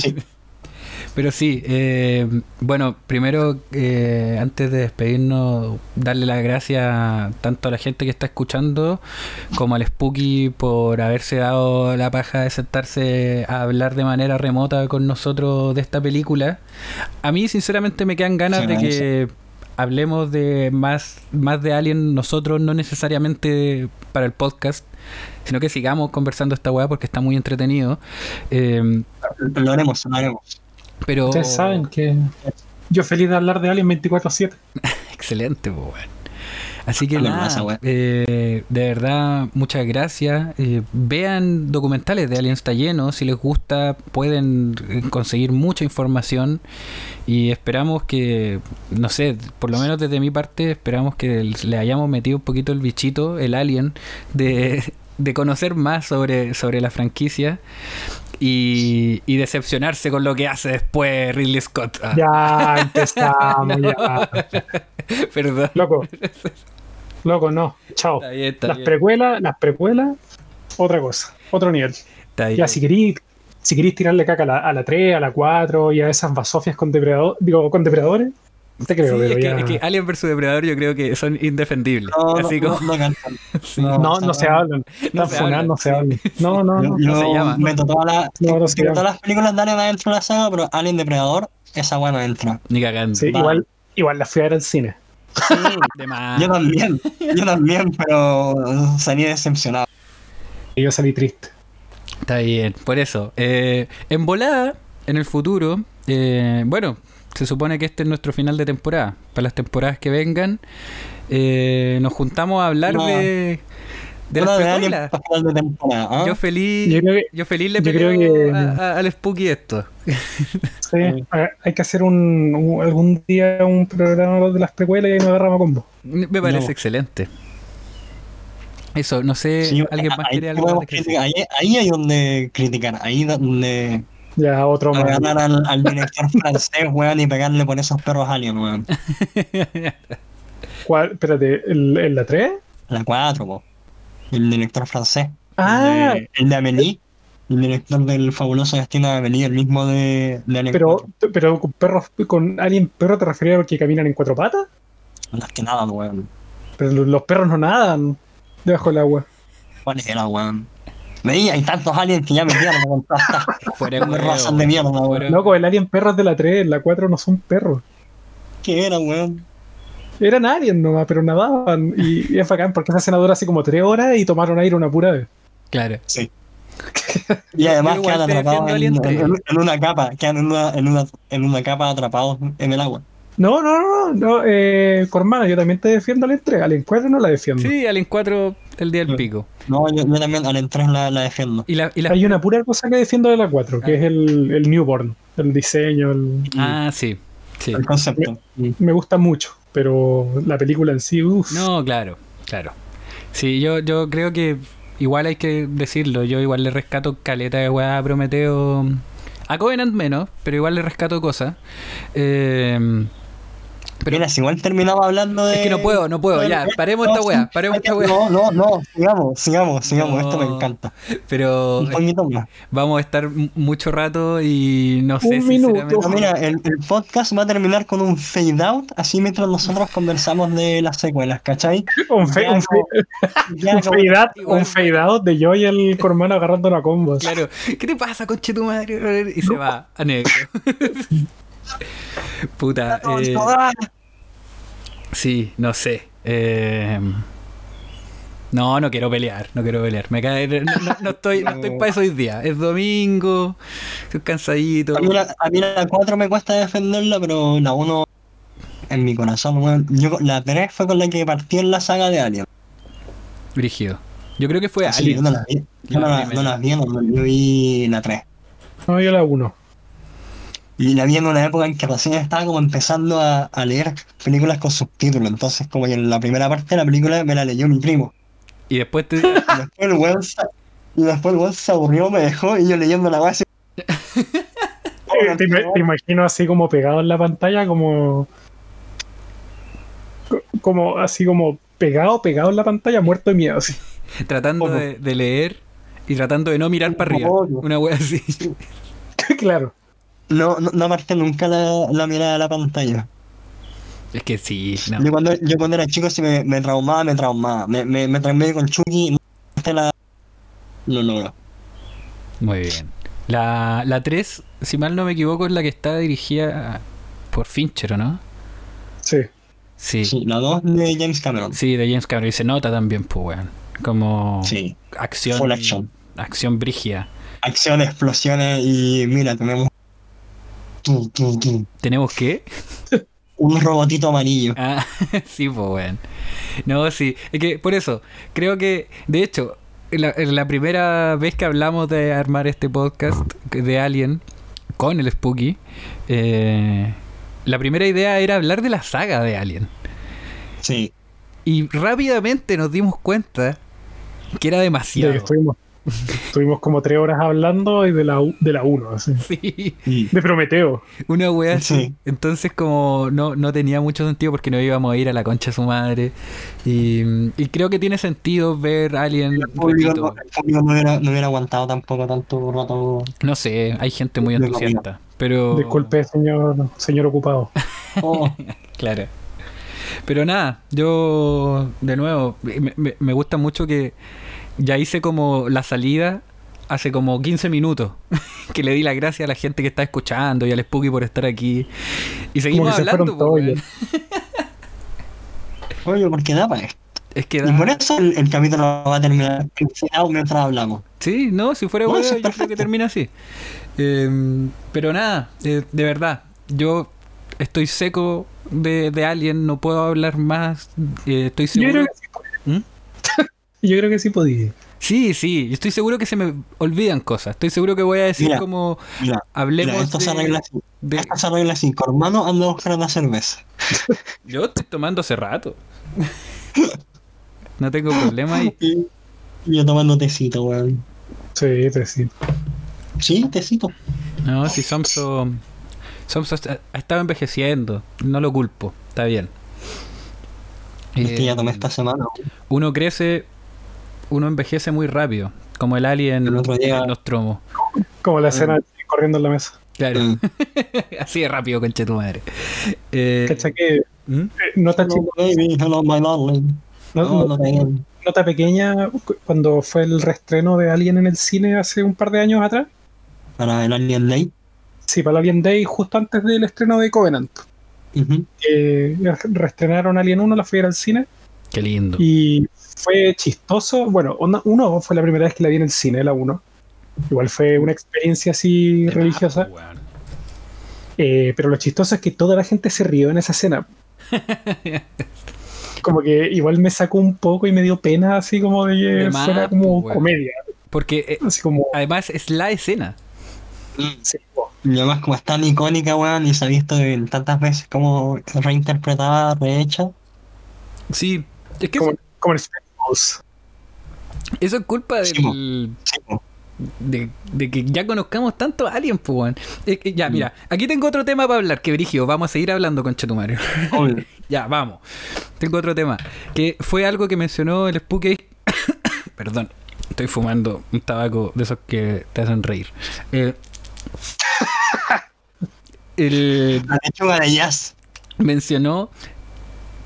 Sí. Pero sí, eh, bueno, primero, eh, antes de despedirnos, darle las gracias tanto a la gente que está escuchando como al Spooky por haberse dado la paja de sentarse a hablar de manera remota con nosotros de esta película. A mí, sinceramente, me quedan ganas Sí, de que hablemos de más, más de Alien nosotros, no necesariamente para el podcast, sino que sigamos conversando esta weá porque está muy entretenido. Eh, Lo haremos, lo haremos. Pero Ustedes saben que yo feliz de hablar de Alien 24-7. Excelente, pues, weón. Así que nada, masa, eh, de verdad, muchas gracias. Eh, vean documentales de Alien está lleno. Si les gusta, pueden eh, conseguir mucha información. Y esperamos que, no sé, por lo menos desde mi parte, esperamos que le hayamos metido un poquito el bichito, el Alien, de, de conocer más sobre, sobre la franquicia. Y, y decepcionarse con lo que hace después Ridley Scott. Ah, Ya empezamos, ya. Perdón. Loco. Loco, no. Chao. Está bien, está Las bien. precuelas, las precuelas, otra cosa, otro nivel. Está bien. Ya, si queréis si queréis tirarle caca a la, a la 3, a la 4 y a esas basofias con, depredador, digo, con depredadores, te creo, Sí, pero es, que, ya- es que Alien vs Depredador yo creo que son indefendibles. No, Así no, como, no, no sí. no. No, no se hablan. No se hablan, no se sí. hablan. No, no, Yo, no. yo se llama. meto todas las, No, no se meto llama. todas las películas de Alien adentro de la saga, pero Alien Depredador, esa buena entra. Ni cagando. Sí, igual, igual la fui a ver al cine. Sí, De más. yo también, yo también, pero salí decepcionado. Y yo salí triste. Está bien, por eso. Eh, en volada, en el futuro, eh, bueno, se supone que este es nuestro final de temporada. Para las temporadas que vengan, eh, nos juntamos a hablar No. de, de las de temporada. ¿ah? Yo feliz, Yo creo que- yo feliz le yo peleo creo que- a- a- al Spooky esto. Sí, hay que hacer un, un- algún día un programa de las precuelas y ahí nos agarramos a combo. Me parece No. excelente. Eso, no sé, Sí, ¿alguien más ahí quiere algo ahí, ahí hay donde criticar, ahí donde Ya, otro más. agarrar al, al director francés, weón, y pegarle por esos perros alien, weón. ¿Cuál? Espérate, ¿el, el la 3? La 4, po. El director francés. Ah, El de, el de Amélie. El director del fabuloso destino de Amélie, el mismo de, de Alien pero, 4. pero con perros, con alien perro te referías a que caminan en cuatro patas, Las que nada, weón. pero los, los perros no nadan debajo del agua. ¿Cuál era, weón? Veía, hay tantos aliens que ya me dieron con todas estas razas de mierda, weón. Loco, el alien perro es de la 3, la 4 no son perros. ¿Qué era, weón? Eran aliens nomás, pero nadaban. Y, y es bacán porque esa escena dura así como 3 horas y tomaron aire una pura vez. Claro. Sí. Y además quedan atrapados en- en una capa, quedan en una, en, una, en una capa atrapados en el agua. No, no, no, no, eh, Cormana, yo también te defiendo Alien 3. Alien 4 no la defiendo. Sí, Alien 4, el día del Sí. pico. No, yo, yo también al 3 la, la defiendo. Y la, y la- Hay una pura cosa que defiendo de la 4, que es el, el newborn, el diseño, el- Ah, sí. Sí. El concepto. Me gusta mucho, pero la película en sí, uff. No, claro, claro. Sí, yo, yo creo que igual hay que decirlo. Yo igual le rescato caleta de weá a Prometeo. A Covenant menos, pero igual le rescato cosas. Eh, pero Mira, si igual terminaba hablando de. es que no puedo, no puedo. Ya, paremos No, esta weá, paremos esta weá. No, no, no, sigamos, sigamos, sigamos, esto me encanta. Pero Un poquito más. vamos a estar mucho rato y no sé Un minuto. mira, el, el podcast va a terminar con un fade out, así mientras nosotros conversamos de las secuelas, ¿cachai? Un, fe- Ya un, como- fe- ya un como- fade out, Igual un fade out de yo y el Cormana agarrando una combo. Claro, ¿qué te pasa, conche tu madre? Y se va a negro. Puta, eh, sí, no sé. Eh, no, no quiero pelear, no quiero pelear. Me cae, no, no- no estoy, no estoy para eso hoy día. Es domingo, estoy cansadito. A mí, la, a mí la 4 me cuesta defenderla, pero la 1 en mi corazón. Yo, la 3 fue con la que partí en la saga de Alien. Brígido. Yo creo que fue Sí, Alien. yo no la vi, yo La no la, primera. no la vi, no, yo vi la 3. No, yo la 1. Y la vi en una época en que recién estaba como empezando a, a leer películas con subtítulos. Entonces, como que en la primera parte de la película me la leyó mi primo. Y después te... Y después el weón se, y después el weón se aburrió, me dejó y yo leyendo la base. Te, te imagino así como pegado en la pantalla, como. co- Como así como pegado, pegado en la pantalla, muerto de miedo. Así. tratando de, de leer y tratando de no mirar para arriba. Una wea así. claro. No, no, no nunca la, la mirada de la pantalla. Es que sí, no. Yo cuando, yo cuando era chico, si me, me traumaba, me traumaba. Me, me, me traumé con Chucky, no aparté la... No, no, no. Muy bien. La, la 3, si mal no me equivoco, es la que está dirigida por Fincher, ¿o no? Sí. Sí. Sí, Sí, la 2 de James Cameron. de James Cameron. Y se nota también, pues, weón. Como Sí. acción. Full action. Acción brígida. Acción, explosiones y mira, tenemos... ¿Tenemos qué? Un robotito amarillo. Ah, sí, pues, weón. No, sí. Es que, por eso, creo que, de hecho, la, la primera vez que hablamos de armar este podcast de Alien con el Spooky, eh, la primera idea era hablar de la saga de Alien. Sí. Y rápidamente nos dimos cuenta que era De que demasiado. estuvimos, como tres horas hablando y de la, u- de la 1, así. Sí, Y- De Prometeo. una wea así. Sí. Entonces como no, no tenía mucho sentido porque no íbamos a ir a la concha de su madre. Y, y creo que tiene sentido ver Alien. el público, repito, no, el público no hubiera, no hubiera aguantado tampoco tanto rato. No sé, hay gente muy entusiasta. Pero. Disculpe, señor, señor ocupado. Oh, Claro. Pero nada, yo de nuevo, me, me- me gusta mucho que ya hice como la salida hace como 15 minutos. que le di las gracias a la gente que está escuchando y al Spooky por estar aquí. Y seguimos hablando. fueron po, todos weón. oye, porque da para esto. Es que Y da- por eso el, el capítulo va a terminar mientras hablamos. Sí, no, si fuera No, bueno, yo creo que termina así. Eh, pero nada, eh, de verdad, yo estoy seco de, de Alien, no puedo hablar más. eh, estoy Yo seguro. creo que sí, ¿Mm? yo creo que sí podía. Sí, sí, yo estoy seguro que se me olvidan cosas. Estoy seguro que voy a decir Mira, como Mira, hablemos mira esto, se de- arregla así, de- esto se arregla así. Con hermano anda a buscar una cerveza. Yo estoy tomando hace rato. No tengo problema ahí. Y, yo tomando tecito, weón. Sí, te sí. Tecito. No, si Samson. Samson ha estado envejeciendo. No lo culpo. Está bien. Es que ya Eh, tomé esta semana. uno crece, uno envejece muy rápido, como el alien El otro día- en Nostromo. Como la escena de corriendo en la mesa. Claro, Mm. así de rápido, conche tu madre. Eh, ¿Cacha que eh, ¿Mm? nota, Hello, chica- baby, hello, my darling. no- No, no- no nota pequeña cu- cuando fue el reestreno de Alien en el cine hace un par de años atrás? Para el Alien Day. Sí, para el Alien Day, justo antes del estreno de Covenant. Eh, reestrenaron Alien 1, la fui a ver al cine Qué lindo. y fue chistoso. Bueno, onda- uno fue la primera vez que la vi en el cine, la 1. Igual fue una experiencia así religiosa. Eh, pero lo chistoso es que toda la gente se rió en esa escena. Como que igual me sacó un poco y me dio pena, así como de que De más, fuera como pues, comedia. Porque eh, Así como, además es la escena. sí. Y además como es tan icónica, weón, y se ha visto en tantas veces como reinterpretada, rehecha. Sí, es que como, Eso es culpa del, po. de, de que ya conozcamos tanto a Alien, pues, weón. Es que, ya, mira, aquí tengo otro tema para hablar, que Brigio, vamos a seguir hablando con Chetumario. Ya, vamos. Tengo otro tema, que fue algo que mencionó el Spooky. Perdón, estoy fumando un tabaco de esos que te hacen reír. Eh, el, mencionó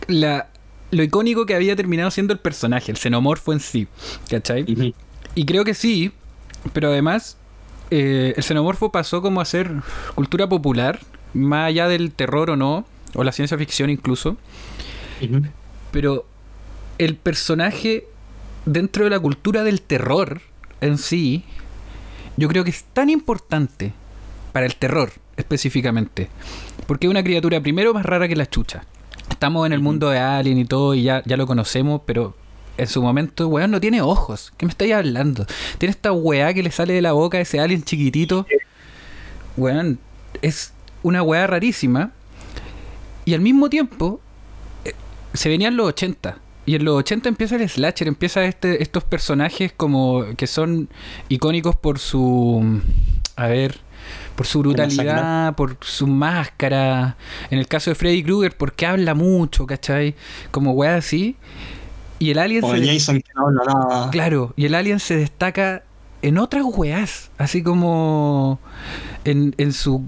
la, lo icónico que había terminado siendo el personaje, el xenomorfo en sí, ¿cachai? Y creo que sí, pero además eh, el xenomorfo pasó como a ser cultura popular, más allá del terror o no, o la ciencia ficción incluso, pero el personaje dentro de la cultura del terror en sí, yo creo que es tan importante para el terror específicamente, porque es una criatura primero más rara que la chucha. Estamos en el mundo de Alien y todo y ya, ya lo conocemos, pero en su momento, weón, no tiene ojos. ¿Qué me estáis hablando? Tiene esta weá que le sale de la boca a ese alien chiquitito. Weón, es una weá rarísima. Y al mismo tiempo, eh, se venían los 80. Y en los 80 empieza el slasher, empieza este, estos personajes como que son icónicos por su... A ver, por su brutalidad, por su máscara. En el caso de Freddy Krueger, porque habla mucho, ¿cachai? Como weá así. Y el alien O se... Jason que no habla nada. Claro, y el alien se destaca en otras weas, así como en, en su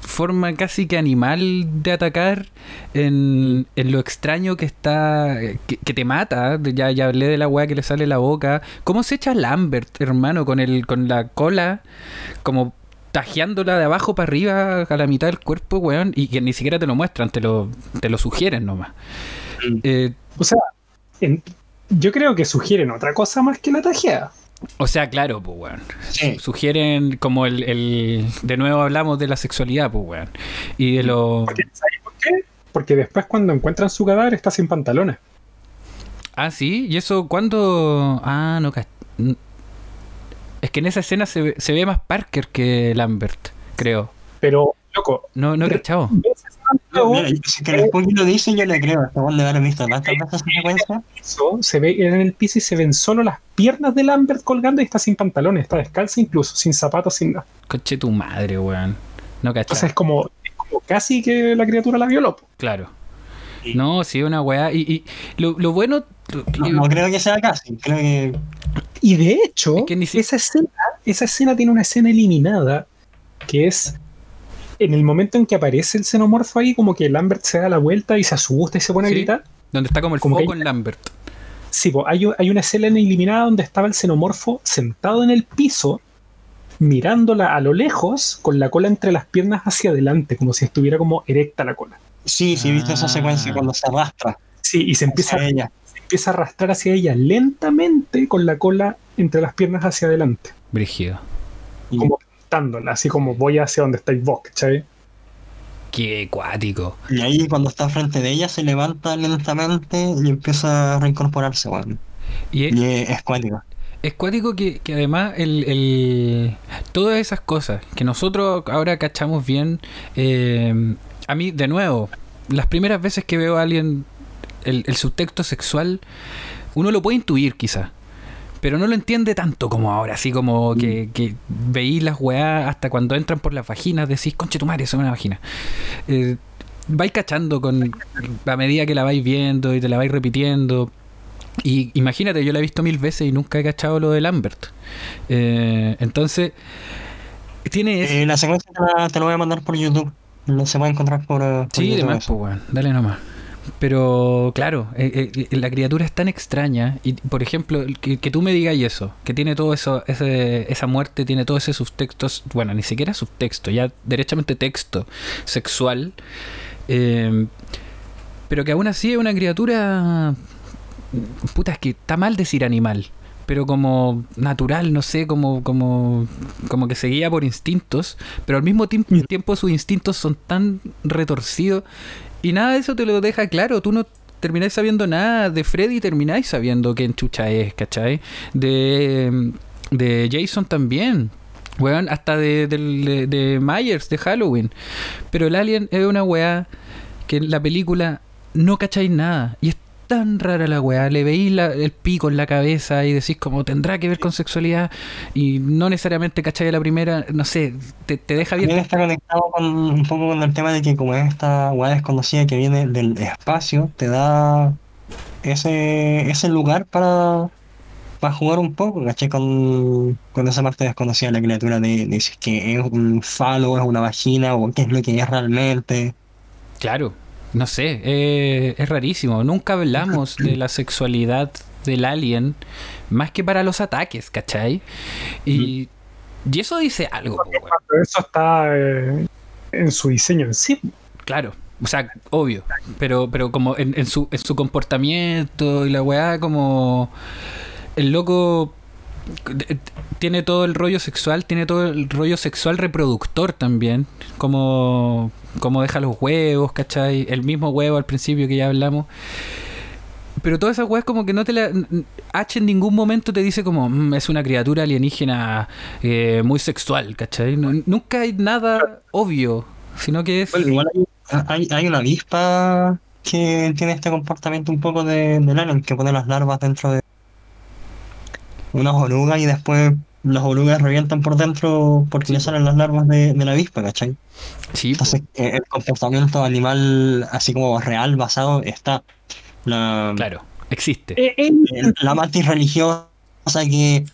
forma casi que animal de atacar, en, en lo extraño que está, que, que te mata, ya, ya hablé de la wea que le sale la boca, cómo se echa Lambert, hermano, con, el, con la cola, como tajeándola de abajo para arriba a la mitad del cuerpo, weón, y que ni siquiera te lo muestran, te lo, te lo sugieren nomás. Mm. Eh, O sea, en- yo creo que sugieren otra cosa más que la tajeada. o sea, claro, pues, weón. Sí. Sugieren como el, el... De nuevo hablamos de la sexualidad, pues, weón. Y de lo... Porque, ¿sabes por qué? Porque después cuando encuentran su cadáver está sin pantalones. Ah, sí, y eso cuando... Ah, no, Es que en esa escena se ve, se ve más Parker que Lambert, creo. Pero, loco, No, no cachado. ¿ves ese No, mira, si que el Spooky lo dice, yo le creo. Hasta cuando de haber visto tantas veces secuencia. se ve en el piso y se ven solo las piernas de Lambert colgando y está sin pantalones, está descalza incluso, sin zapatos, sin nada. Coche tu madre, weón. No Entonces cachado. es como, es como casi que la criatura la violó. Claro. Sí. No, sí, una weá. Y, y lo, lo bueno... No, no creo que sea casi. Creo que. Y de hecho, Es que ni si- esa, escena, esa escena tiene una escena eliminada que es en el momento en que aparece el xenomorfo ahí, como que Lambert se da la vuelta y se asusta y se pone Sí. a gritar. Donde está como el Como foco hay- en Lambert. Sí, po, hay, hay una escena eliminada donde estaba el xenomorfo sentado en el piso, mirándola a lo lejos, con la cola entre las piernas hacia adelante, como si estuviera como erecta la cola. Sí, sí, he visto esa Ah. secuencia cuando se arrastra. Sí, y se empieza, ella. Empieza a arrastrar hacia ella lentamente con la cola entre las piernas hacia adelante, Brígido. Y- como apuntándola, así como voy hacia donde estáis vos, ¿cachai? Qué cuático. Y ahí cuando está frente de ella se levanta lentamente y empieza a reincorporarse, weón. Y es, Y es, es cuático. es cuático que, que además el, el- todas esas cosas que nosotros ahora cachamos bien, eh, a mí de nuevo, las primeras veces que veo a alguien el, el subtexto sexual, uno lo puede intuir quizá. Pero no lo entiende tanto como ahora, así como que, que veí las weás hasta cuando entran por las vaginas, decís, conche tu madre, eso es una vagina. Eh, vais cachando con a medida que la vais viendo y te la vais repitiendo. Y imagínate, yo la he visto mil veces y nunca he cachado lo de Lambert. Eh, entonces, tiene. Eh, la secuencia te la, te la voy a mandar por YouTube. No se puede encontrar por, eh, por Sí, YouTube. demás, pues, weón. Dale nomás. Pero, claro, eh, eh, la criatura es tan extraña. Y, por ejemplo, que, que tú me digas eso, que tiene todo eso, ese, esa muerte, tiene todo ese subtexto, bueno, ni siquiera subtexto, ya derechamente texto sexual. eh, pero que aún así es una criatura. Puta, es que está mal decir animal. Pero como natural, no sé, como, como, como que se guía por instintos, pero al mismo tiempo sus instintos son tan retorcidos y nada de eso te lo deja claro. Tú no termináis sabiendo nada de Freddy, termináis sabiendo quién chucha es, ¿cachai? De, de Jason también. Weón, hasta de, de, de Myers, de Halloween. Pero el alien es una weá que en la película no cacháis nada. Y es tan rara la weá. Le veís la- el pico en la cabeza y decís como tendrá que ver con sexualidad. Y no necesariamente cacháis a la primera. No sé, te, te deja bien. También está conectado con, un poco con el tema de que como es esta weá desconocida que viene del espacio, te da ese, ese lugar para, para jugar un poco, ¿cachai? Con, con esa parte desconocida de la criatura de, de si es que es un falo, es una vagina, o qué es lo que es realmente. Claro, no sé, eh, es rarísimo. Nunca hablamos de la sexualidad del alien más que para los ataques, ¿cachai? Y, y eso dice algo, po, eso está eh, en su diseño en sí. claro. O sea, obvio, pero, pero como en, en su, en su comportamiento y la weá, como el loco tiene todo el rollo sexual, tiene todo el rollo sexual reproductor también, como, como deja los huevos, ¿cachai? El mismo huevo al principio que ya hablamos. Pero todas esas weas como que no te la... H en ningún momento te dice como "Mm, es una criatura alienígena eh, muy sexual, ¿cachai? Nunca hay nada obvio, sino que es... Bueno, igual hay, hay, hay una avispa que tiene este comportamiento un poco de, del que pone las larvas dentro de unas orugas y después las orugas revientan por dentro porque le salen las larvas de, de la avispa, ¿cachai? Sí, Entonces, eh, el comportamiento animal, así como real, basado, está. La, claro, existe. Eh, eh, la mantis religiosa que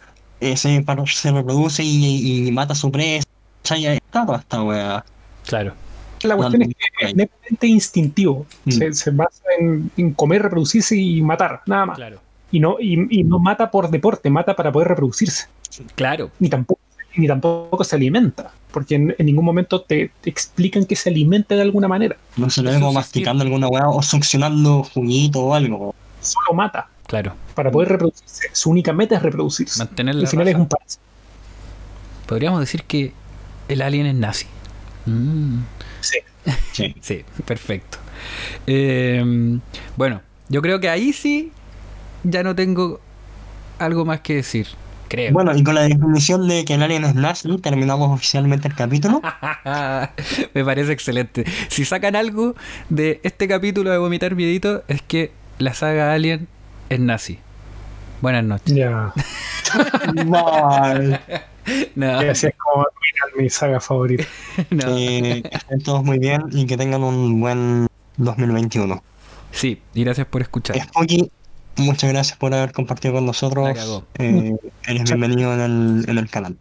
eh, se, para- se reproduce y, y mata a su presa. ¿cachai? Está toda esta weá. Claro. La cuestión es que es netamente instintivo. Mm. Se, se basa en, en comer, reproducirse y matar, nada más. Claro. Y no, y, y no mata por deporte, mata para poder reproducirse. Claro. Ni tampoco, ni tampoco se alimenta. Porque en, en ningún momento te, te explican que se alimenta de alguna manera. No se lo Es ve como subsistir. masticando alguna weá o succionando juguito o algo. Solo mata Claro. para poder reproducirse. Su única meta es reproducirse. Mantener Al la final raza. es un parásito. Podríamos decir que el alien es nazi. Mm. Sí. Sí. Sí, perfecto. Eh, bueno, yo creo que ahí sí ya no tengo algo más que decir. Creo. Bueno, y con la definición de que el alien es nazi, terminamos oficialmente el capítulo. Me parece excelente. Si sacan algo de este capítulo de Vomitar Miedito, es que la saga Alien es nazi. Buenas noches. Ya. Bye. No, Y así es como terminar mi saga favorita. no. Que estén todos muy bien y que tengan un buen 2021. Sí, y gracias por escuchar. Spooky, muchas gracias por haber compartido con nosotros. Eh, eres bienvenido en el, en el canal.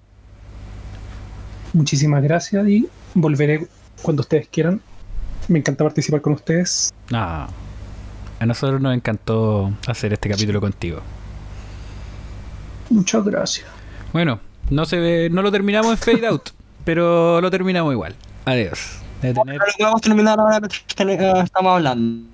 Muchísimas gracias y volveré cuando ustedes quieran. Me encanta participar con ustedes. No. A nosotros nos encantó hacer este capítulo contigo. Muchas gracias. Bueno, no se ve, no lo terminamos en fade out, pero lo terminamos igual. Adiós. De tener- Pero lo podemos terminar ahora que estamos hablando.